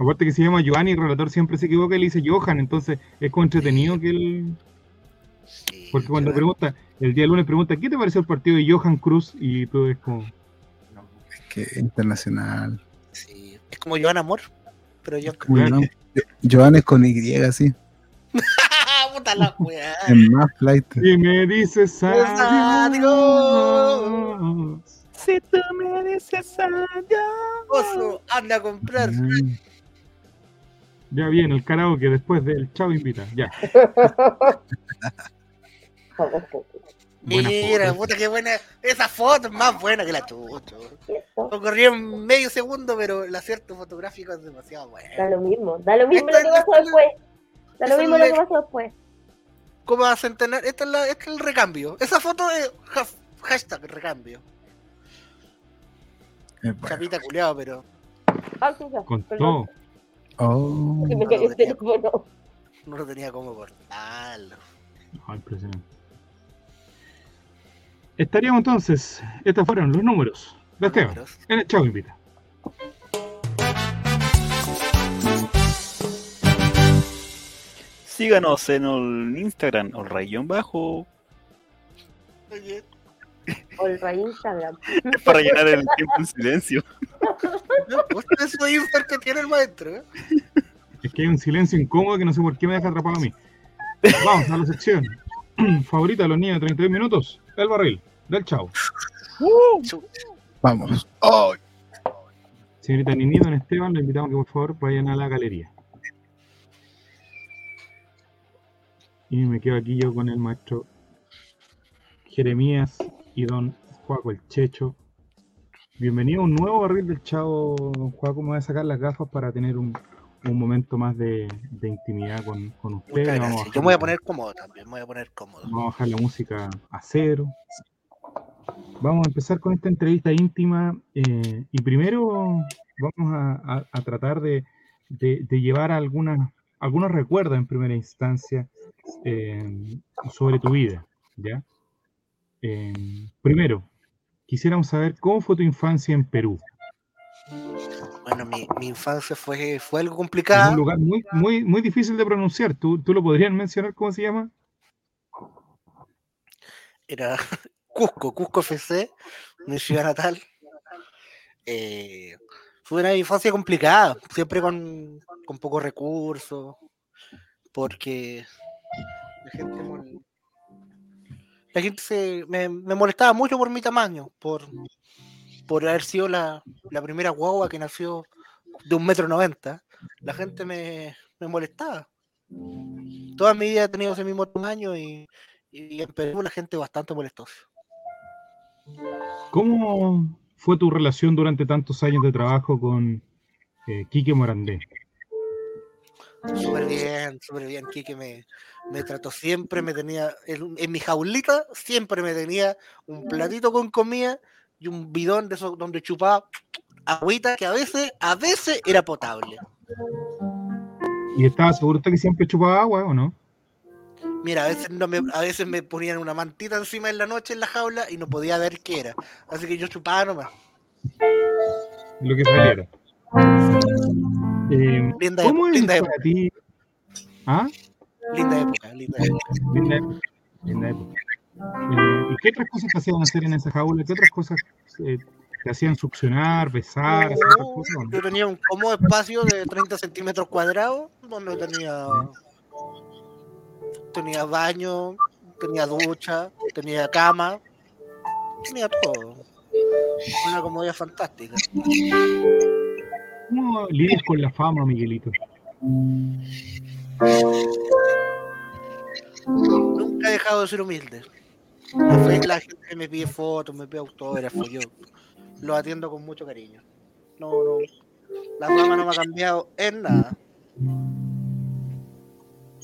Aparte que se llama Joan y el relator siempre se equivoca y le dice Johan, entonces es como entretenido que él... Sí, Porque cuando ¿verdad? pregunta, el día lunes pregunta, ¿qué te pareció el partido de Johan Cruz? Y todo es como, Es que internacional. Sí. Es como Joan Amor. Pero Joan. Joan es con Y, así. Puta la weá. Es más flight. y me dices Adiós. adiós. Si tú me dices adiós. Oso, anda a comprar. Mm. Ya viene el karaoke después del chavo invita, ya. Mira, puta, qué buena. Esa foto es más buena que la chucha. Ocurrió en medio segundo, pero el acierto fotográfico es demasiado bueno. Da lo mismo, da lo mismo lo Esta que es la- pasó después. Da lo mismo lo que pasó después. Como a centenar. Este es, la, este es el recambio. Esa foto es ha- hashtag recambio. Es bueno. Chapita culeado, pero Ah, sí, ya, Con perdón, todo. Oh, que me cayó el teléfono. no lo tenía como cortarlo. Ah, impresionante. Estaríamos entonces. Estos fueron los números de Esteban. Números. En el Chavo Invita. Síganos en el Instagram, o rayón bajo, Oye, O el raíz Instagram. para llenar el tiempo en silencio. no, usted es su Instagram que tiene el maestro, ¿eh? Es que hay un silencio incómodo que no sé por qué me deja atrapado a mí. Vamos a la sección. Favorita de los niños de 32 minutos. El barril del Chavo. Vamos. Oh, Señorita Ninito, don Esteban, le invitamos que por favor vayan a la galería. Y me quedo aquí yo con el maestro Jeremías y don Juaco el Checho. Bienvenido a un nuevo barril del Chavo, don Juaco. Me voy a sacar las gafas para tener un, un momento más de, de intimidad con, con ustedes. Muchas Vamos a gracias. Yo me voy a poner cómodo también, me voy a poner cómodo. Vamos a bajar la música a cero. Vamos a empezar con esta entrevista íntima eh, y primero vamos a, a- a tratar de, de- de llevar algunas, algunos recuerdos en primera instancia eh, sobre tu vida. ¿ya? Eh, primero, quisiéramos saber cómo fue tu infancia en Perú. Bueno, mi, mi infancia fue, fue algo complicada. un lugar muy, muy, muy difícil de pronunciar. ¿Tú, ¿Tú lo podrías mencionar cómo se llama? Era Cusco, Cusco FC, mi ciudad natal. Eh, fue una infancia complicada, siempre con, con pocos recursos, porque la gente, mol- la gente se, me, molestaba mucho por mi tamaño, por, por haber sido la, la primera guagua que nació de un metro noventa. La gente me, me molestaba. Toda mi vida he tenido ese mismo tamaño y, y en Perú la gente bastante molestosa. ¿Cómo fue tu relación durante tantos años de trabajo con eh, Quique Morandé? Súper bien, súper bien. Kike me, me trató siempre, me tenía en, en mi jaulita, siempre me tenía un platito con comida y un bidón de esos donde chupaba agüita que a veces, a veces era potable. ¿Y estaba seguro usted que siempre chupaba agua o no? Mira, a veces, no me, a veces me ponían una mantita encima en la noche en la jaula y no podía ver qué era. Así que yo chupaba nomás. Lo que saliera. Eh, Linda ¿Cómo época, es linda para ti? ¿Ah? Linda época, linda época. Linda época. Linda época. Eh, ¿Y qué otras cosas te hacían hacer en esa jaula? ¿Qué otras cosas eh, te hacían succionar, besar, cosas? no? Yo tenía un cómodo espacio de 30 centímetros cuadrados donde tenía tenía baño, tenía ducha, tenía cama, tenía todo. Una comodidad fantástica. ¿Cómo lidias con la fama, Miguelito? Nunca he dejado de ser humilde. La gente me pide fotos, me pide autógrafos, yo lo atiendo con mucho cariño. No, no. La fama no me ha cambiado en nada.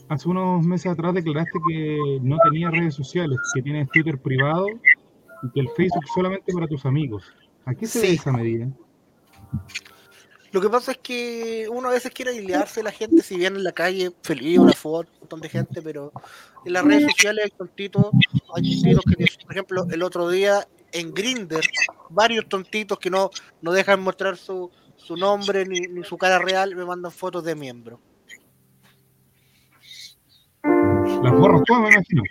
Hace unos meses atrás declaraste que no tenías redes sociales, que tienes Twitter privado y que el Facebook solamente para tus amigos. ¿A qué se Sí. debe esa medida? Lo que pasa es que uno a veces quiere airearse la gente, si bien en la calle feliz, una foto, un montón de gente, pero en las redes sociales hay tontitos, hay tontitos que, por ejemplo, el otro día en Grinder, varios tontitos que no, no dejan mostrar su, su nombre ni, ni su cara real, me mandan fotos de miembros. Las borras todas, me imagino.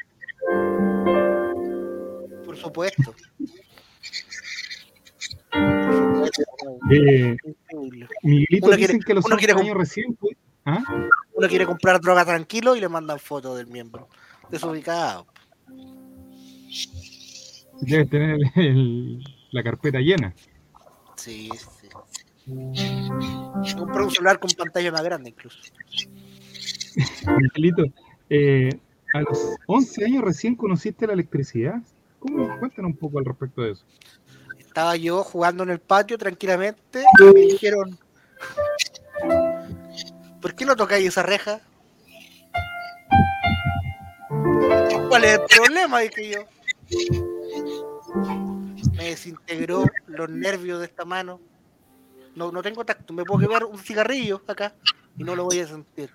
Por supuesto. Eh. Miguelito, Uno dicen quiere- que los uno 11 quiere años recién... ¿Ah? Uno quiere comprar droga tranquilo y le mandan fotos del miembro. Desubicado. Debes tener el- la carpeta llena. Sí, sí. Compré un celular con pantalla más grande incluso. Miguelito, eh, a los 11 años recién conociste la electricidad. ¿Cómo? Cuéntanos un poco al respecto de eso. Estaba yo jugando en el patio tranquilamente y me dijeron, ¿por qué no tocáis esa reja? ¿Cuál es el problema? Dije yo. Me desintegró los nervios de esta mano. No, no tengo tacto. Me puedo quemar un cigarrillo acá y no lo voy a sentir.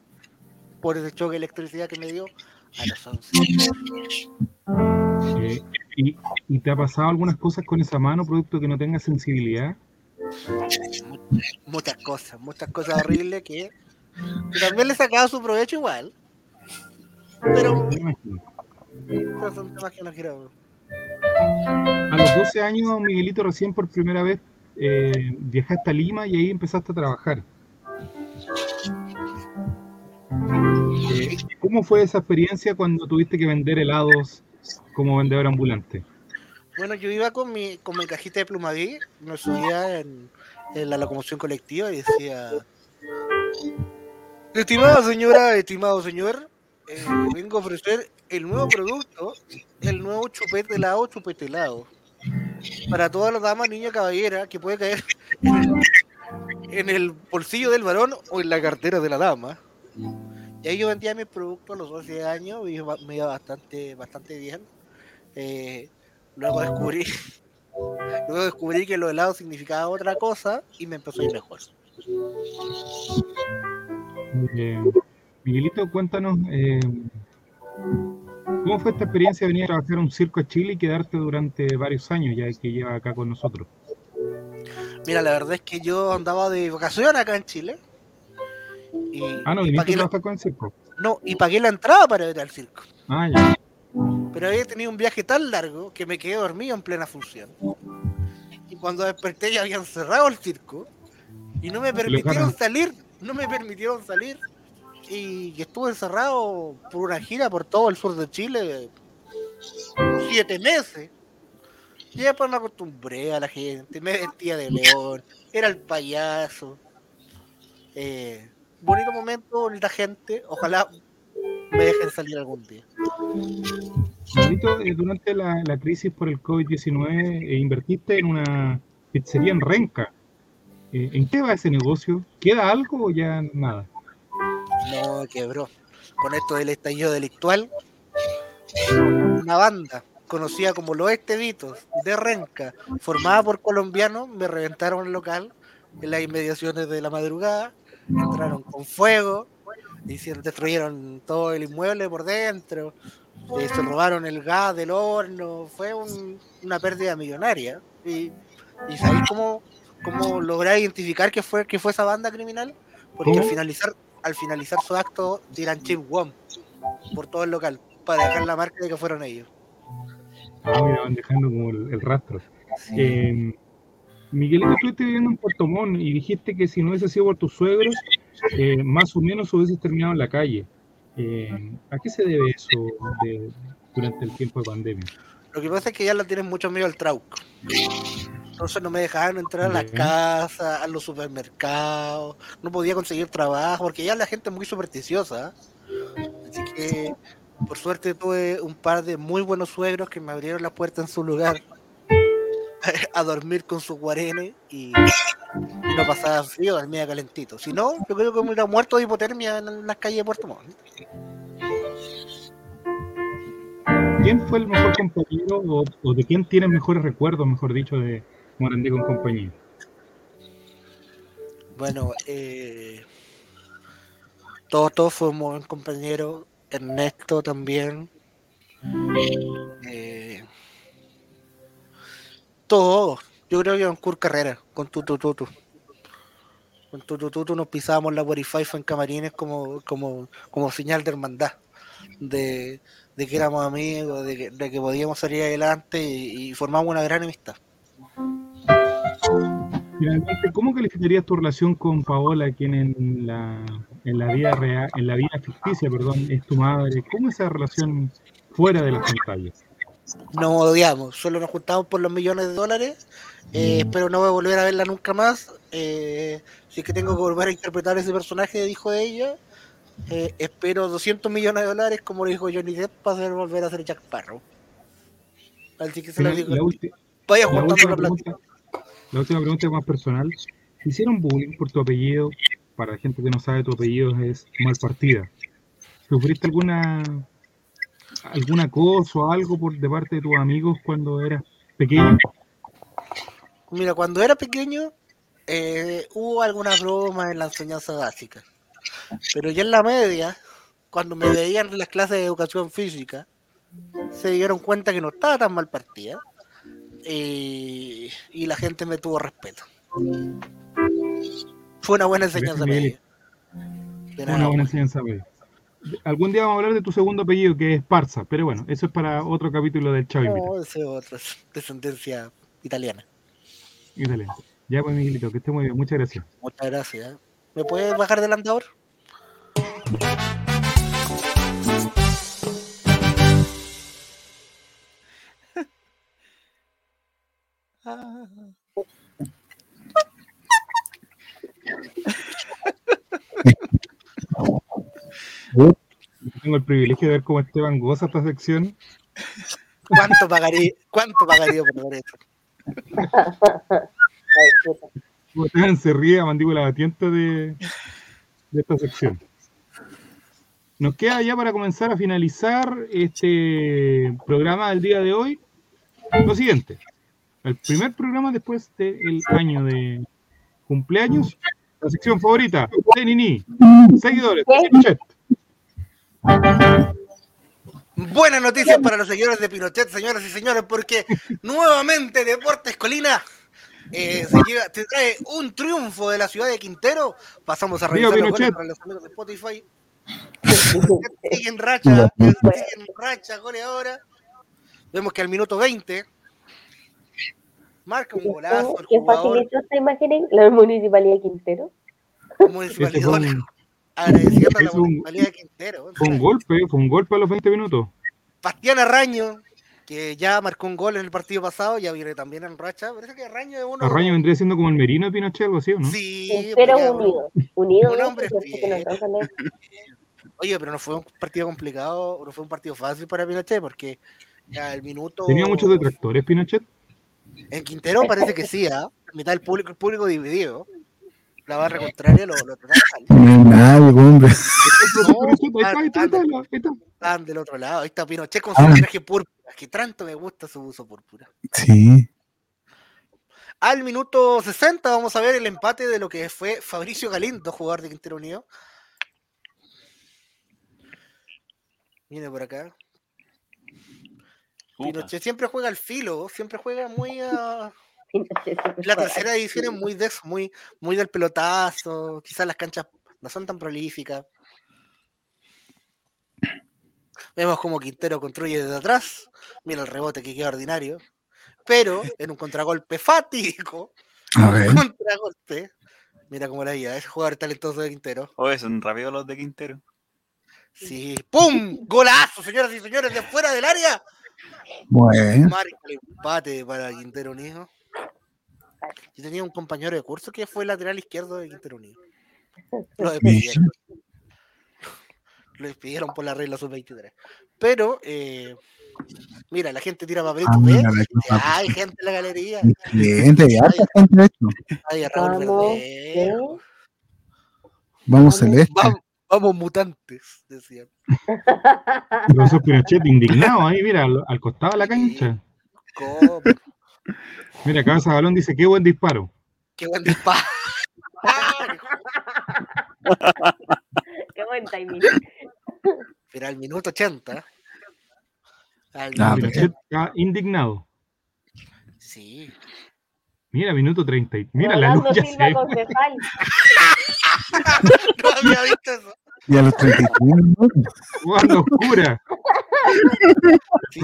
Por ese choque de electricidad que me dio a los 11. Eh, ¿y, y te ha pasado algunas cosas con esa mano, producto que no tenga sensibilidad? Muchas cosas, muchas cosas horribles que, que también le he sacado su provecho igual. Pero esos son temas que no quiero. A los 12 años, Miguelito, recién por primera vez eh, viajaste a Lima y ahí empezaste a trabajar. Eh, ¿Cómo fue esa experiencia cuando tuviste que vender helados como vendedor ambulante? Bueno, yo iba con mi, con mi cajita de plumaví, me subía en, en la locomoción colectiva y decía: Estimada señora, estimado señor, eh, vengo a ofrecer el nuevo producto, el nuevo chupete helado, chupete helado. Para todas las damas, niña, caballera, que puede caer en el bolsillo del varón o en la cartera de la dama. Y ahí yo vendía mis productos a los 12 años y me iba bastante, bastante bien. Eh, luego descubrí luego descubrí que los helados significaba otra cosa y me empezó a ir mejor. Eh, Miguelito, cuéntanos, eh, ¿cómo fue esta experiencia de venir a trabajar a un circo a Chile y quedarte durante varios años ya que lleva acá con nosotros? Mira, la verdad es que yo andaba de vacaciones acá en Chile. Y, Ah, no, y pagué la, con el circo. no, y pagué la entrada para ir al circo. Ah, ya. Pero había tenido un viaje tan largo que me quedé dormido en plena función. Y cuando desperté ya habían cerrado el circo y no me permitieron salir, no me permitieron salir. Y estuve encerrado por una gira por todo el sur de Chile siete meses. Y después me acostumbré a la gente, me vestía de león, era el payaso. Eh, bonito momento, bonita gente, ojalá me dejen salir algún día. Eh, durante la, la crisis por el COVID-19 eh, invertiste en una pizzería en Renca. Eh, ¿En qué va ese negocio? ¿Queda algo o ya nada? No, quebró. Con esto del estallido delictual, una banda conocida como Los Esteditos de Renca, formada por colombianos, me reventaron el local en las inmediaciones de la madrugada, entraron con fuego, hicieron, destruyeron todo el inmueble por dentro, eh, se robaron el gas del horno, fue un- una pérdida millonaria. ¿Y, y sabéis cómo, cómo logré identificar que fue, que fue esa banda criminal? Porque al finalizar, al finalizar su acto tiran chip WOM por todo el local para dejar la marca de que fueron ellos. Ah, mira, van dejando como el, el rastro. Eh, Miguelito, estuviste viviendo en Puerto Montt y dijiste que si no hubiese sido por tus suegros, eh, más o menos hubieses terminado en la calle. Eh, ¿A qué se debe eso de- durante el tiempo de pandemia? Lo que pasa es que ya la tienen mucho miedo al trauco. Entonces no me dejaban entrar a las casas, a los supermercados, no podía conseguir trabajo, porque ya la gente es muy supersticiosa. Así que por suerte tuve un par de muy buenos suegros que me abrieron la puerta en su lugar a dormir con su guarene y, y no pasaba frío, dormía calentito. Si no, yo creo que me hubiera muerto de hipotermia en las calles de Puerto Montt. ¿Quién fue el mejor compañero o, o de quién tienes mejores recuerdos, mejor dicho, de Morandé con compañía? Bueno, eh, todos, todos fuimos buen compañeros. Ernesto también. Eh, todos. Yo creo que con Kurt Carrera, con Tutu Tutu. Con Tutu Tutu nos pisábamos la Wi-Fi en camarines como, como, como señal de hermandad. De, de que éramos amigos, de que, de que podíamos salir adelante y, y formamos una gran amistad. Finalmente, ¿cómo calificarías tu relación con Paola, quien en la, en la vida real, en la vida ficticia, perdón, es tu madre? ¿Cómo es esa relación fuera de las pantallas? Nos odiamos, solo nos juntamos por los millones de dólares. eh, espero no volver a verla nunca más. eh, si es que tengo que volver a interpretar ese personaje, dijo ella. eh, espero 200 millones de dólares, como lo dijo Johnny Depp, para hacer volver a ser Jack Sparrow. Así que se lo digo. La, Vaya juntando plata. la última pregunta es más personal. ¿Te ¿Hicieron bullying por tu apellido? Para la gente que no sabe, tu apellido es Malpartida. ¿Sufriste alguna algún acoso o algo por de parte de tus amigos cuando eras pequeño? Mira, cuando era pequeño eh, hubo algunas bromas en la enseñanza básica. Pero ya en la media, cuando me veían en las clases de educación física, se dieron cuenta que no estaba tan mal partida. y la gente me tuvo respeto. Fue una buena enseñanza media. Una buena enseñanza. media. Algún día vamos a hablar de tu segundo apellido, que es Parza, pero bueno, eso es para otro capítulo del Chavo no, ese es otro, es descendencia italiana. Italiano. Ya pues, Miguelito, que esté muy bien. Muchas gracias. Muchas gracias. ¿Me puedes bajar del andador? Ah. Tengo el privilegio de ver cómo Esteban goza esta sección. ¿Cuánto pagaría, cuánto pagaría por ver. Como Esteban se ríe a mandíbula batiente de, de esta sección. Nos queda ya para comenzar a finalizar este programa del día de hoy. Lo siguiente. El primer programa después del año de cumpleaños. La sección favorita de Nini. Seguidores. Buenas noticias para los seguidores de Pinochet, señoras y señores, porque nuevamente Deportes Colina eh, se, lleva- se trae un triunfo de la ciudad de Quintero. Pasamos a revisar los goles para los amigos de Spotify. Sigue en racha, sigue en racha, goles ahora. Vemos que al minuto 20 marca un golazo el ¿Qué jugador facilitó esta imagen? La municipalidad de Quintero. municipalidad. Ese fue un- Agradeciendo a la municipalidad de Quintero. Fue un golpe, fue un golpe a los 20 minutos. Bastián Arraño, que ya marcó un gol en el partido pasado, ya viene también en racha. Parece que Arraño es uno. Arraño vendría siendo como el Merino de Pinochet, algo así, ¿o no? Sí, porque- unido. Unido, un hombre. Oye, pero no fue un partido complicado, no fue un partido fácil para Pinochet, porque ya el minuto. Tenía muchos detractores, Pinochet. En Quintero parece que sí, ¿ah? Mitad del público, el público dividido. La barra contraria lo, lo trataron mal. No es nada, hombre. Están del otro lado. Ahí está Pinochet con su Ah. traje púrpura. Que tanto me gusta su uso púrpura. Sí. Al minuto 60 vamos a ver el empate de lo que fue Fabricio Galindo, jugador de Quintero Unido. Viene por acá. Pinochet siempre juega al filo, siempre juega muy a... La tercera edición es muy de eso, muy, muy del pelotazo, quizás las canchas no son tan prolíficas. Vemos como Quintero construye desde atrás. Mira el rebote que queda ordinario. Pero en un contragolpe fatídico. A ver. Contragolpe. Mira cómo la guía, es jugador talentoso de Quintero. Oye, son rápidos los de Quintero. Sí. ¡Pum! ¡Golazo, señoras y señores! De fuera del área. Bueno. Marca el empate para Quintero Unido. Yo tenía un compañero de curso que fue lateral izquierdo de Quintero Unido. Lo despidieron. Lo despidieron por la regla sub-23. Pero, eh, mira, la gente tira papelitos. Ah. Hay gente en la galería. Excelente, hay harta gente, de hecho. Hay a Raúl Vamos. Vamos celeste. Vamos, vamos mutantes, decían. Profesor Pinochet indignado ahí, mira, al, al costado de la cancha. ¿Cómo? Mira, Cabeza Balón dice, qué buen disparo. Qué buen disparo. Qué buen timing. Pero al minuto 80. Al Ah, minuto Pinochet 80. está indignado. Sí. Mira, minuto 30. y- Mira, la luz ya se Silva ve. concejal. No había visto eso. Y a los 33 minutos. oscura. Sí,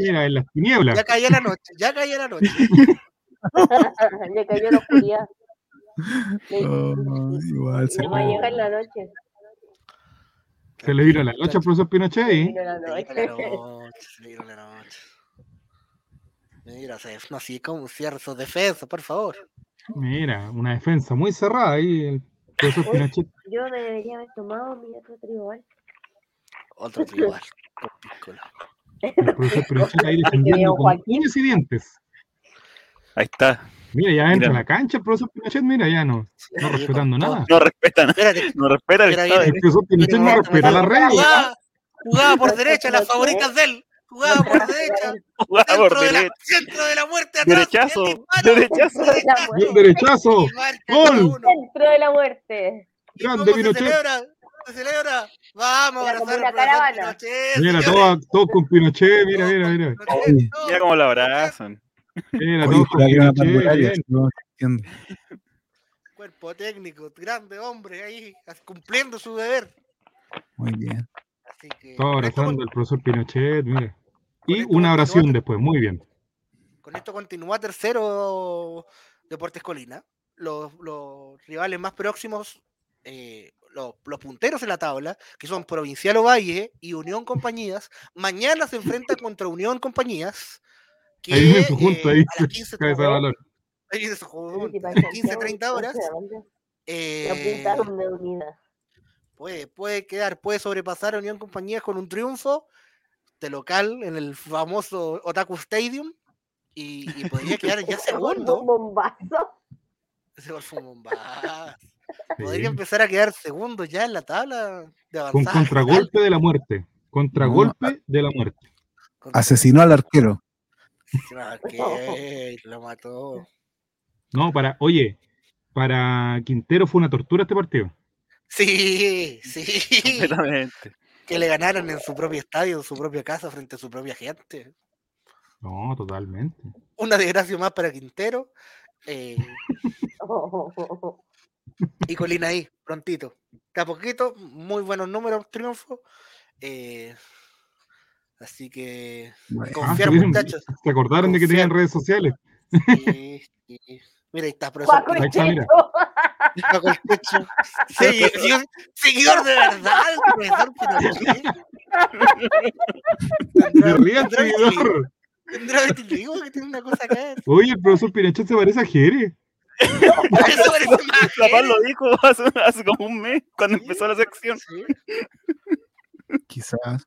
mira, en las tinieblas. Ya caía la noche, ya caía la noche. Le cayó la oscuridad. Le- Oh, igual se Le va a llegar la noche. Se le vino la noche al profesor Pinochet ahí. Vino la Se noche. vino la noche, se vino la noche. Mira, se, no, así como cierra sus defensas, por favor. Mira, una defensa muy cerrada ahí. El profesor Pinochet. Yo debería haber tomado mi otro tribal. Otro piscola. El profesor Pinochet ahí defendiendo con uñas y dientes. Ahí está. Mira, ya entra Mira. a la cancha el profesor Pinochet, mira, ya no, no respetando nada. No respeta nada. Espérate, No respeta el Mira, estado. El profesor Pinochet no respeta la regla. jugaba, jugaba por derecha, las favoritas de él. Jugaba por derecha. Jugaba por Centro de, la, derecha. centro de la muerte atrás. Derechazo. Derechazo. Derechazo. ¡Gol! uno. Dentro de la muerte. ¿Y Grande Pinochet. Celebra? ¿Se celebra? Vamos a Era como una caravana. Pinochet, Mira, todos todos con Pinochet, mira, mira, mira. Pinochet. Mira cómo lo abrazan. Mira, todos con Pinochet, bien. Cuerpo técnico, grande hombre ahí, cumpliendo su deber. Muy bien. Así que, esto, abrazando al profesor Pinochet, mira. Y una oración después, muy bien. con esto continúa tercero Deportes Colina. Los, los rivales más próximos, eh, los, los punteros en la tabla, que son Provincial Ovalle y Unión Compañías, mañana se enfrentan contra Unión Compañías. Que, Ahí viene su junta, eh, ahí, a las 15, cabeza de balón. ahí viene su junta, Sí, a las 15, 30 horas. Eh, apuntaron de unida. puede, puede quedar, puede sobrepasar a Unión Compañías con un triunfo de local en el famoso Otaku Stadium y, y podría quedar ya segundo. Un bombazo. Ese gol fue un bombazo. Podría empezar a quedar segundo ya en la tabla de Con avanzada. contragolpe de la muerte. Contragolpe de la muerte. Asesinó al arquero. Ah, ok, lo mató. No, para, oye, para Quintero fue una tortura este partido. Sí, sí. Completamente. Que le ganaron en su propio estadio, en su propia casa, frente a su propia gente. No, totalmente. Una desgracia más para Quintero. eh, y Colina ahí, prontito. De a poquito, muy buenos números, triunfo. eh, así que Bueno, Ah, confiar, ¿se vieron? muchachos. ¿Se acordaron de que tenían redes sociales? Sí, sí. Mira, ahí está, profesor. Paco Ahí el está, mira. Checho. Paco el seguidor, seguidor de verdad, profesor Pinochet. Se Tendrá- ría el tendrá seguidor. tendrá vitiligo que tiene una cosa acá. Oye, el profesor Pinochet se parece a Jere. Eso más La lo dijo hace, hace como un mes cuando Sí. empezó la sección. Sí. Quizás.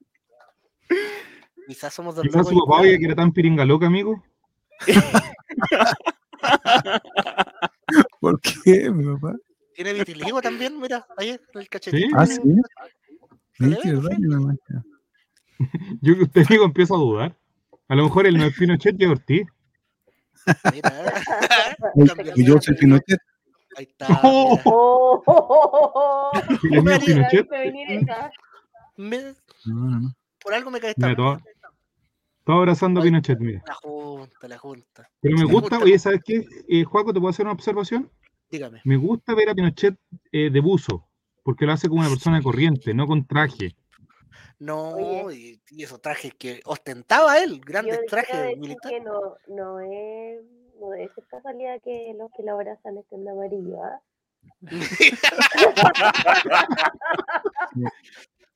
Quizás somos del Quizás su papá que era tan piringa loca, amigo. ¿Por qué, mi papá? Tiene vitiligo también, mira, ahí el cachetito. Sí. Ah, sí. Yo que usted amigo empiezo a dudar. A lo mejor él no es Pinochet y Ortiz. Mira. Uy, Cambia Y yo la soy cara. Pinochet. Ahí está. Oh. Oh, oh, oh, oh. Pinochet, viste venir esa. Me- No, no, no. por algo me cae esta todo- abrazando a. Pinochet, mira. La junta, la junta. Pero me gusta, oye, ¿sabes qué? Eh, Juaco, ¿te puedo hacer una observación? Dígame. Me gusta ver a Pinochet eh, de buzo, porque lo hace como una persona corriente, no con traje. No, Oye. y, y esos trajes que ostentaba él, grandes trajes militares. no, no es, no es casualidad que los que lo abrazan estén de amarillo, ¿ah?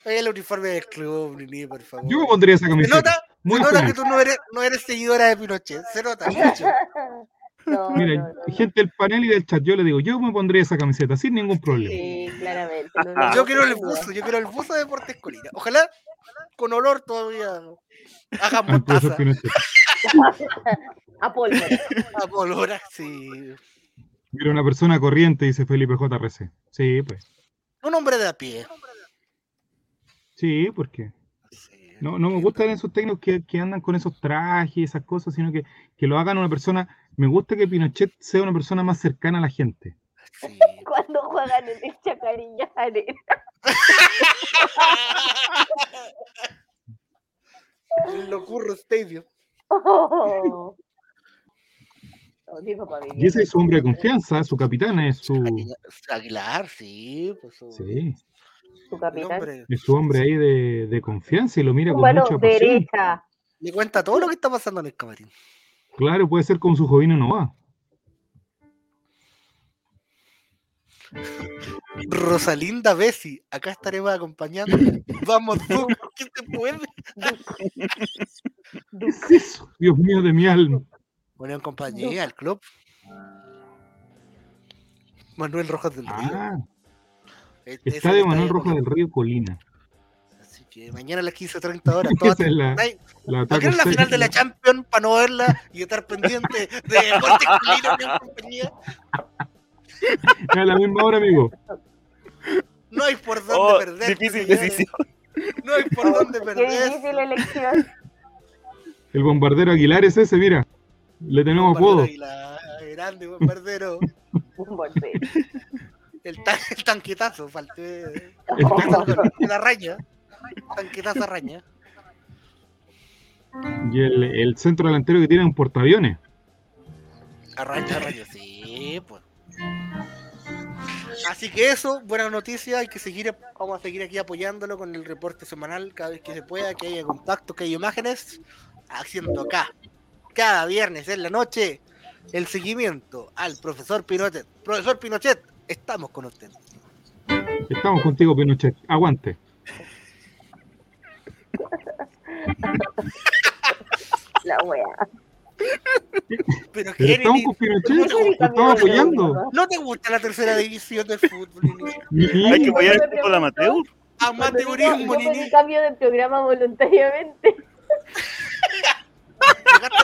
Oye, el uniforme del club, Nini, por favor. Yo me pondría esa Se camiseta. nota, Muy se nota que tú no eres, no eres seguidora de Pinochet. Se nota mucho. No, Mira, no, no, no. gente del panel y del chat, yo le digo, yo me pondría esa camiseta sin ningún problema. Sí, claramente. no, no, Yo no, quiero el buzo, yo quiero el buzo de Deportes Colina. Ojalá con olor todavía hagan profesor mostaza. A pólvora. A polvora, sí. Mira, una persona corriente, dice Felipe JRC. Sí, pues. Un hombre de a pie. Sí, porque Sí. no, no me gustan esos técnicos que, que andan con esos trajes y esas cosas, sino que, que lo hagan una persona. Me gusta que Pinochet sea una persona más cercana a la gente. Sí. Cuando juegan en el Chacarillanes. El Locurro Stadium. Oh. Vivía Y ese es su hombre de confianza, su capitán es su. Aguilar, sí. Pues, su- Sí, Su capitán. es su hombre ahí de, de confianza y lo mira con mano mucha pasión. derecha. le cuenta todo lo que está pasando en el camarín. Claro, puede ser como su jovino no va. Rosalinda Bessi, acá estaremos acompañando. Vamos, tú, ¿qué te puede? ¿Qué es eso? Dios mío de mi alma. Unión Compañía, el club. Manuel Rojas del Río. Ah, Este es está de estadio Manuel Rojas del Río Colina. Que mañana a las 15.30 horas. todas- Esa es la, la ¿Para qué es la final de la. Champions para no verla y estar pendiente de Deportes Colina y compañía? A la misma hora, amigo. No hay por dónde Oh, perder. difícil señores. decisión. No hay por dónde Qué perder. difícil elección. El bombardero Aguilar es ese, mira. Le tenemos Bombardero apodo. Aguilar, grande bombardero. Un borde. El, el tanquetazo, falté. El La raña. Tanquetazo raña. Y el, el centro delantero que tiene un portaaviones. Arranca, arranca, sí, pues. Así que eso, buena noticia, hay que seguir, vamos a seguir aquí apoyándolo con el reporte semanal cada vez que se pueda, que haya contacto, que haya imágenes, haciendo acá, cada viernes en la noche, el seguimiento al profesor Pinochet. Profesor Pinochet, estamos con usted. Estamos contigo, Pinochet. Aguante. La wea. Pero, Pero ¿qué, estamos Nini? con Pinochet. ¿No apoyando. ¿No te gusta la tercera división del fútbol, Nini? Hay que apoyar el fútbol amateur. Amateurismo, yo Nini. cambio de programa voluntariamente. Llegaste,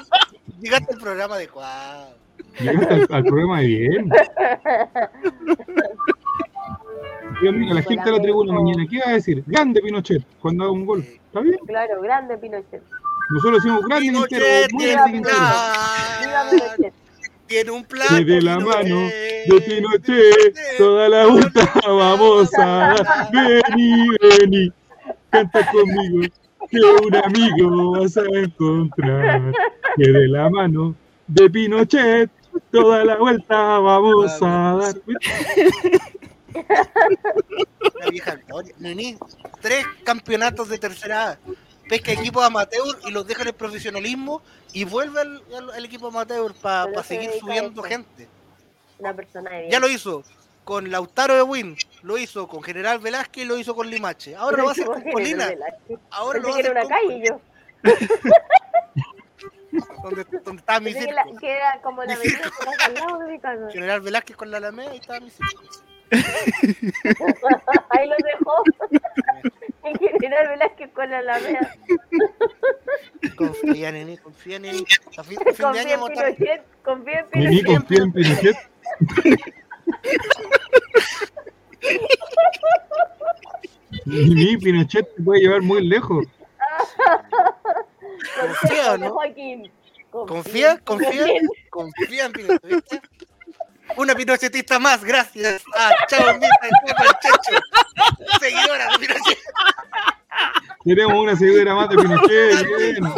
llegaste al programa adecuado. Llegaste al, al programa de bien. Dios mío, la gente de la tribuna mañana, ¿qué va a decir? Grande Pinochet cuando haga un gol. ¿Está bien? Claro, grande Pinochet. Nosotros decimos grande Pinochet muy tiene grande un plan. Pinochet. Tiene un plan. Que de la Pinochet. mano de Pinochet, toda la vuelta vamos a dar. Vení, vení, canta conmigo, que un amigo vas a encontrar. Que de la mano de Pinochet, toda la vuelta vamos a dar. La vieja gloria. Nini, tres campeonatos de tercera A. Pesca equipos amateur y los deja en el profesionalismo y vuelve al, al- al equipo amateur para se seguir subiendo gente. Una persona de bien. Ya lo hizo con Lautaro de Win, lo hizo con General Velázquez y lo hizo con Limache. Ahora lo va a hacer con Colina. Ahora lo va a Pensé que hacer era con calle yo. donde, donde estaba mi circo. que era como la avenida que al lado de mi casa. General Velázquez con la Alameda y estaba mi circo. Ahí lo dejó. En general Velázquez con la Alameda. Confía, Nini, confía, Nini. A fin, a fin de Confía en Pinochet. Confía en Pinochet. confía en Pinochet. Nini, Pinochet te puede llevar muy lejos. Confía, ¿no? Confía, en confía, confía en Pinochet. Una pinochetista más, gracias. Ah, chao, Mita, y Checho. Seguidora de Pinochet. Tenemos una seguidora más de Pinochet. Bien. Una.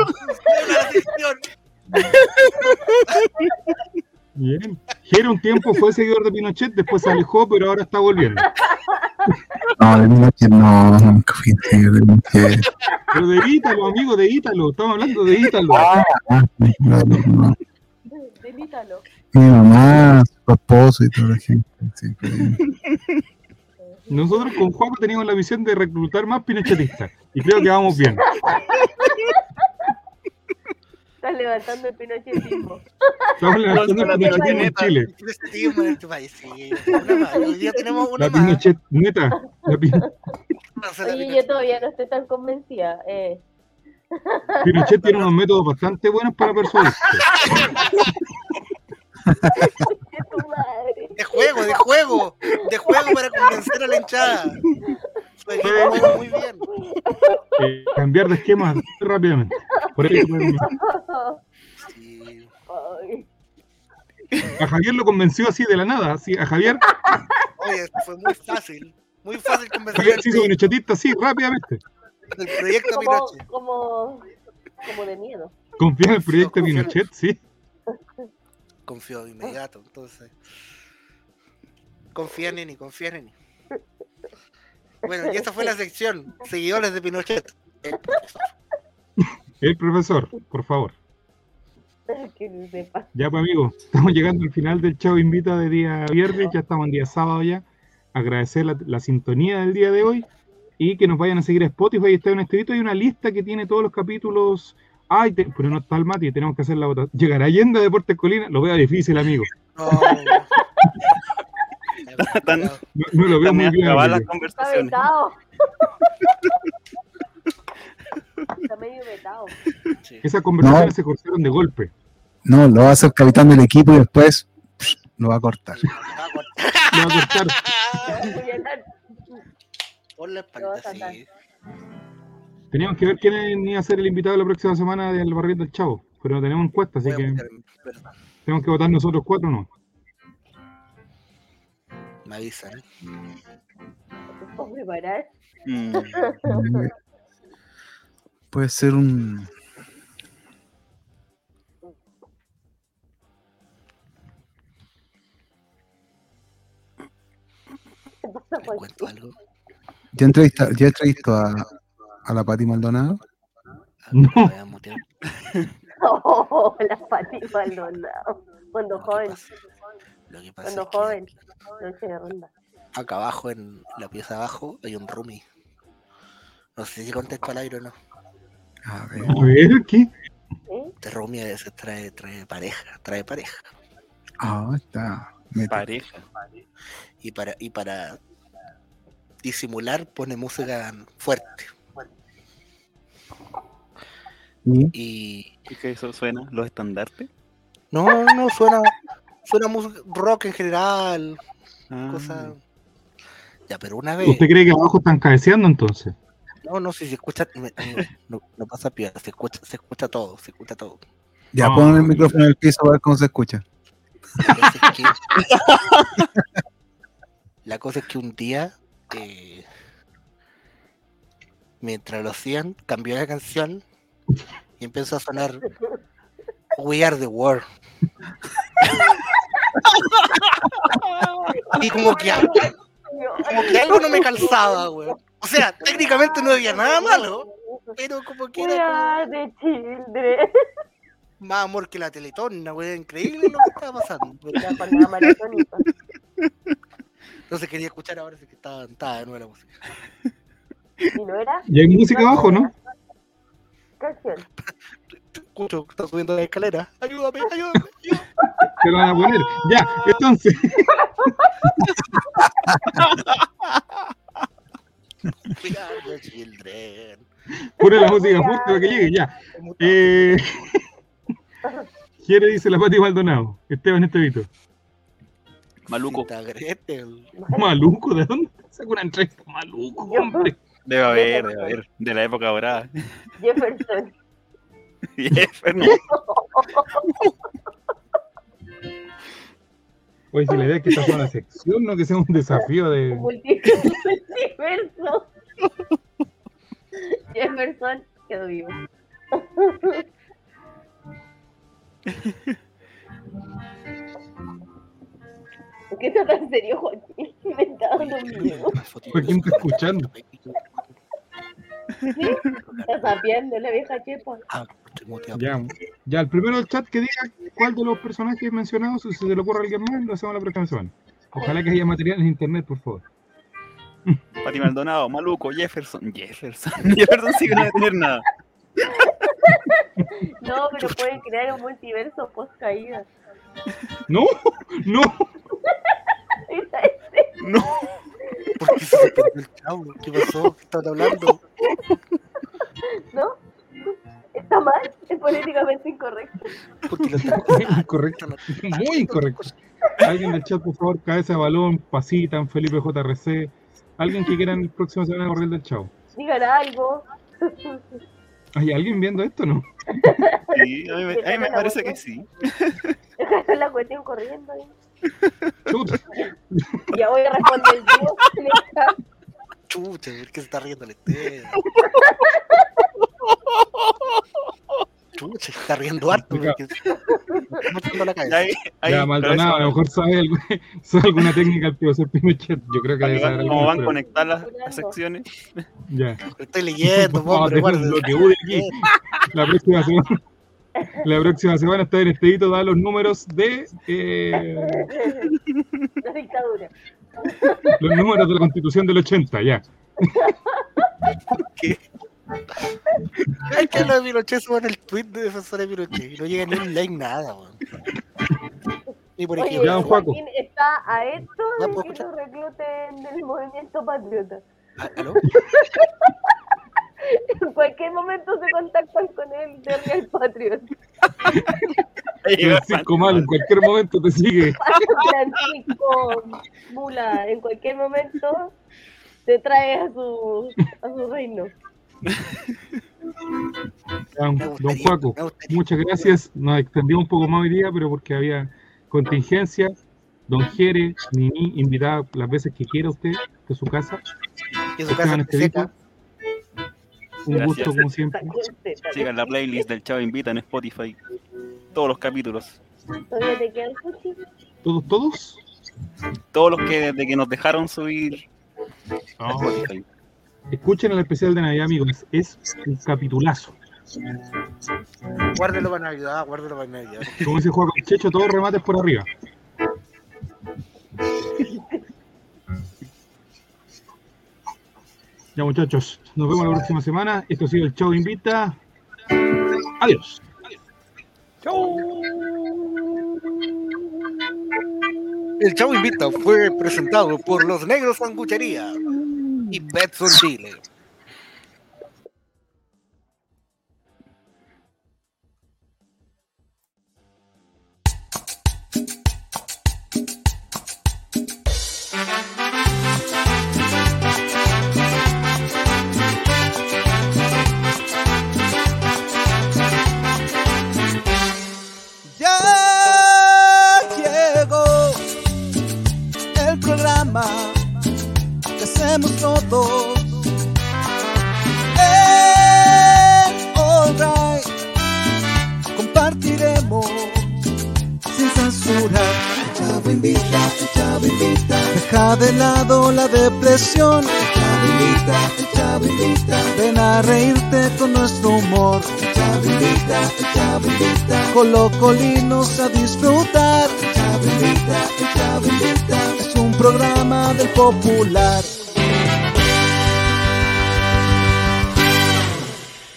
Bien. Jero un tiempo fue seguidor de Pinochet, después se alejó, pero ahora está volviendo. No, de Pinochet no, nunca fui seguidor de Pinochet. Pero de Ítalo, amigo, de Ítalo. Estamos hablando de Ítalo. Ah, no, no, no. Delítalo. Mi mamá, su esposo y toda la gente. siempre. Nosotros con Juaco teníamos la misión de reclutar más pinochetistas. Y creo que vamos bien. Estás levantando el pinochetismo. Estamos levantando el pinochetismo en. Chile. Pinochetismo en este país, sí. Hoy día tenemos una La más. Pinochet, neta. La Pin- Oye, yo todavía no estoy tan convencida. Eh. Pinochet tiene unos métodos bastante buenos para persuadir. ¡Qué tu madre! De juego, de juego. De juego para convencer a la hinchada. Muy bien. Eh, cambiar de esquema rápidamente. Por eso, Sí. Ay. a Javier lo convenció así de la nada. Así, a Javier, Oye, fue muy fácil. Muy fácil convencer Javier se hizo pinochetista así rápidamente. del proyecto Como, Pinochet. como, como de miedo. Confía en el proyecto en- Pinochet, sí. Confío de inmediato, entonces. Confía en Neni, confía en. Bueno, y esta fue la sección. Seguidores de Pinochet. El profesor. El profesor, por favor. Que no sepa. Ya, pues, amigos, estamos llegando al final del Chavo Invita de día viernes. Ya estamos en día sábado ya. Agradecer la, la sintonía del día de hoy y que nos vayan a seguir a Spotify. Está en este video. Hay una lista que tiene todos los capítulos. Ay, te- pero no está el Mati, tenemos que hacer la votación. ¿Llegará Allende a Deportes Colina? Lo veo difícil, amigo. No. Tan- No, no lo veo muy bien. acabadas las conversaciones. vetado. Está medio vetado. Esas conversaciones No. se cortaron de golpe. No, lo va a ser capitán del equipo y después psh, lo va a cortar. Lo va a cortar. Por la Lo espalda, a sí. Teníamos que ver quién iba a ser el invitado la próxima semana del Barril del Chavo, pero no tenemos encuesta, así que tenemos que votar nosotros cuatro, ¿no? Me avisan. ¿eh? Mm, Puede ser un. ¿Qué pasa, ¿Les Juan? cuento algo? Ya entrevista, ya entrevistó a, a la Pati Maldonado. No. Me voy a mutear. Oh, la Pati Maldonado. Cuando joven, Lo que pasa cuando es que joven. Noche de ronda. acá abajo, en la pieza abajo, hay un roomie. No sé si contesto al aire o no. A ver. A ver, ¿qué? ¿Sí? Este roomie a veces trae, trae pareja, trae pareja. Ah, está. pareja. Y para, y para disimular pone música fuerte. Y Y ¿Y que eso suena? ¿Los estandartes? no, no suena, suena música rock en general, Ah, cosas. Ya, pero una vez. ¿Usted cree que abajo están cabeceando entonces? No, no, si se escucha, no, no pasa piola, se escucha, se escucha todo, se escucha todo. ya Ah. pon el micrófono en el piso a ver cómo se escucha. La cosa es que, la cosa es que un día, eh, mientras lo hacían, cambió la canción y empezó a sonar We Are the World. y como que, al- como que algo no me calzaba, weón. O sea, técnicamente no había nada malo, pero como que We era are the children. como más amor que la teletona, weón. Increíble lo que estaba pasando. Maratónica. Entonces quería escuchar ahora si que estaba, estaba de nuevo la música. ¿Y no era? Y hay música abajo, ¿no? Canción. Escucho que está subiendo la escalera. Ayúdame, ayúdame. Se lo van a poner. Ya, entonces, the children. pone la música fuerte para que llegue, ya. Eh... Jere dice la Pati Maldonado. Esteban Estevito. Maluco. Maluco, ¿de dónde saca una entrevista? Maluco, hombre. Debe haber, debe haber. De la época dorada. Jefferson. Jeffer, no. Oye, si la idea es que esta sea una sección, no que sea un desafío de. Multi- Multiverso. Jefferson quedó vivo. ¿Por qué está tan serio, Joaquín? Me está dando miedo. ¿Por quién está escuchando? ¿Sí? Está sapeando la vieja chepa. Ah. Ya, ya, el primero del chat que diga cuál de los personajes mencionados, si se le ocurre a alguien más, lo hacemos la próxima semana. Ojalá que haya material en internet, por favor. Pati Maldonado, Maluco, Jefferson. Jefferson. Jefferson sí que no debe tener nada. No, pero pueden crear un multiverso post caída. No, no, No. ¿Por qué se perdió el chavo? ¿Qué pasó? ¿Qué estaban hablando? ¿No? ¿Está mal? Es políticamente incorrecto. Porque lo incorrecto, muy incorrecto. Alguien del chat, por favor, cabeza de balón, pasitan, Felipe JRC. Alguien que quiera en el próximo semana correr del chavo. Digan algo. ¿Hay alguien viendo esto no? Sí, a mí, me- a mí me parece que sí. La cuestión corriendo. Chuta. Ya voy a responder yo. Chucha, ¿por qué se está riendo el Esteban? Chucha, se está riendo harto. Porque... La cabeza. Ahí, ahí, ya, Maldonado, a lo mejor sabe, algo- sabe alguna técnica el tío Pinochet. Yo creo que debe saber ¿Cómo van a conectar las, las secciones? Ya. Estoy leyendo, favor, hombre, lo que huye aquí. La próxima semana. La próxima semana está en Estedito da los números de eh, La dictadura. Los números de la constitución del 80, ya. Hay que hablar de Pinochet, suban el tweet de defensor de Pinochet y no llega ni un like, nada, weón. Ni por Oye, ejemplo. Ya, don Juaco. Joaquín está a esto de ¿puedo que lo recluten del movimiento patriota. Ah, ¿Aló? En cualquier momento se contactan con él de Real Patreon. Francisco Mal, en cualquier momento te sigue. Francisco Mula, en cualquier momento te trae a su, a su reino. Don, don Juaco, muchas gracias. Nos extendimos un poco más hoy día, pero porque había contingencia. Don Jere, Nini, invitada las veces que quiera usted de su casa. Que su casa esté seca. Un Gracias. gusto como siempre. Sigan la playlist del Chavo Invita en Spotify. Todos los capítulos. ¿Todos, todos? Todos los que desde que nos dejaron subir a Spotify. Escuchen el especial de Navidad, amigos. Es un capitulazo. Guárdelo para Navidad, guárdelo para Navidad. Como dice Juaco Checho, todos remates por arriba. Muchachos, nos vemos la próxima semana. Esto ha sido el Chavo Invita. Adiós. El Chavo Invita fue presentado por Los Negros Sanguchería y Betson Chile. Que hacemos todos. En All Right compartiremos sin censura. Chavo invita, Chavo invita. Deja de lado la depresión. Chavo invita, Chavo invita. Ven a reírte con nuestro humor. Chavo invita, Chavo invita. Colocolinos a disfrutar. Chavo invita, Chavo invita. Es un programa del popular.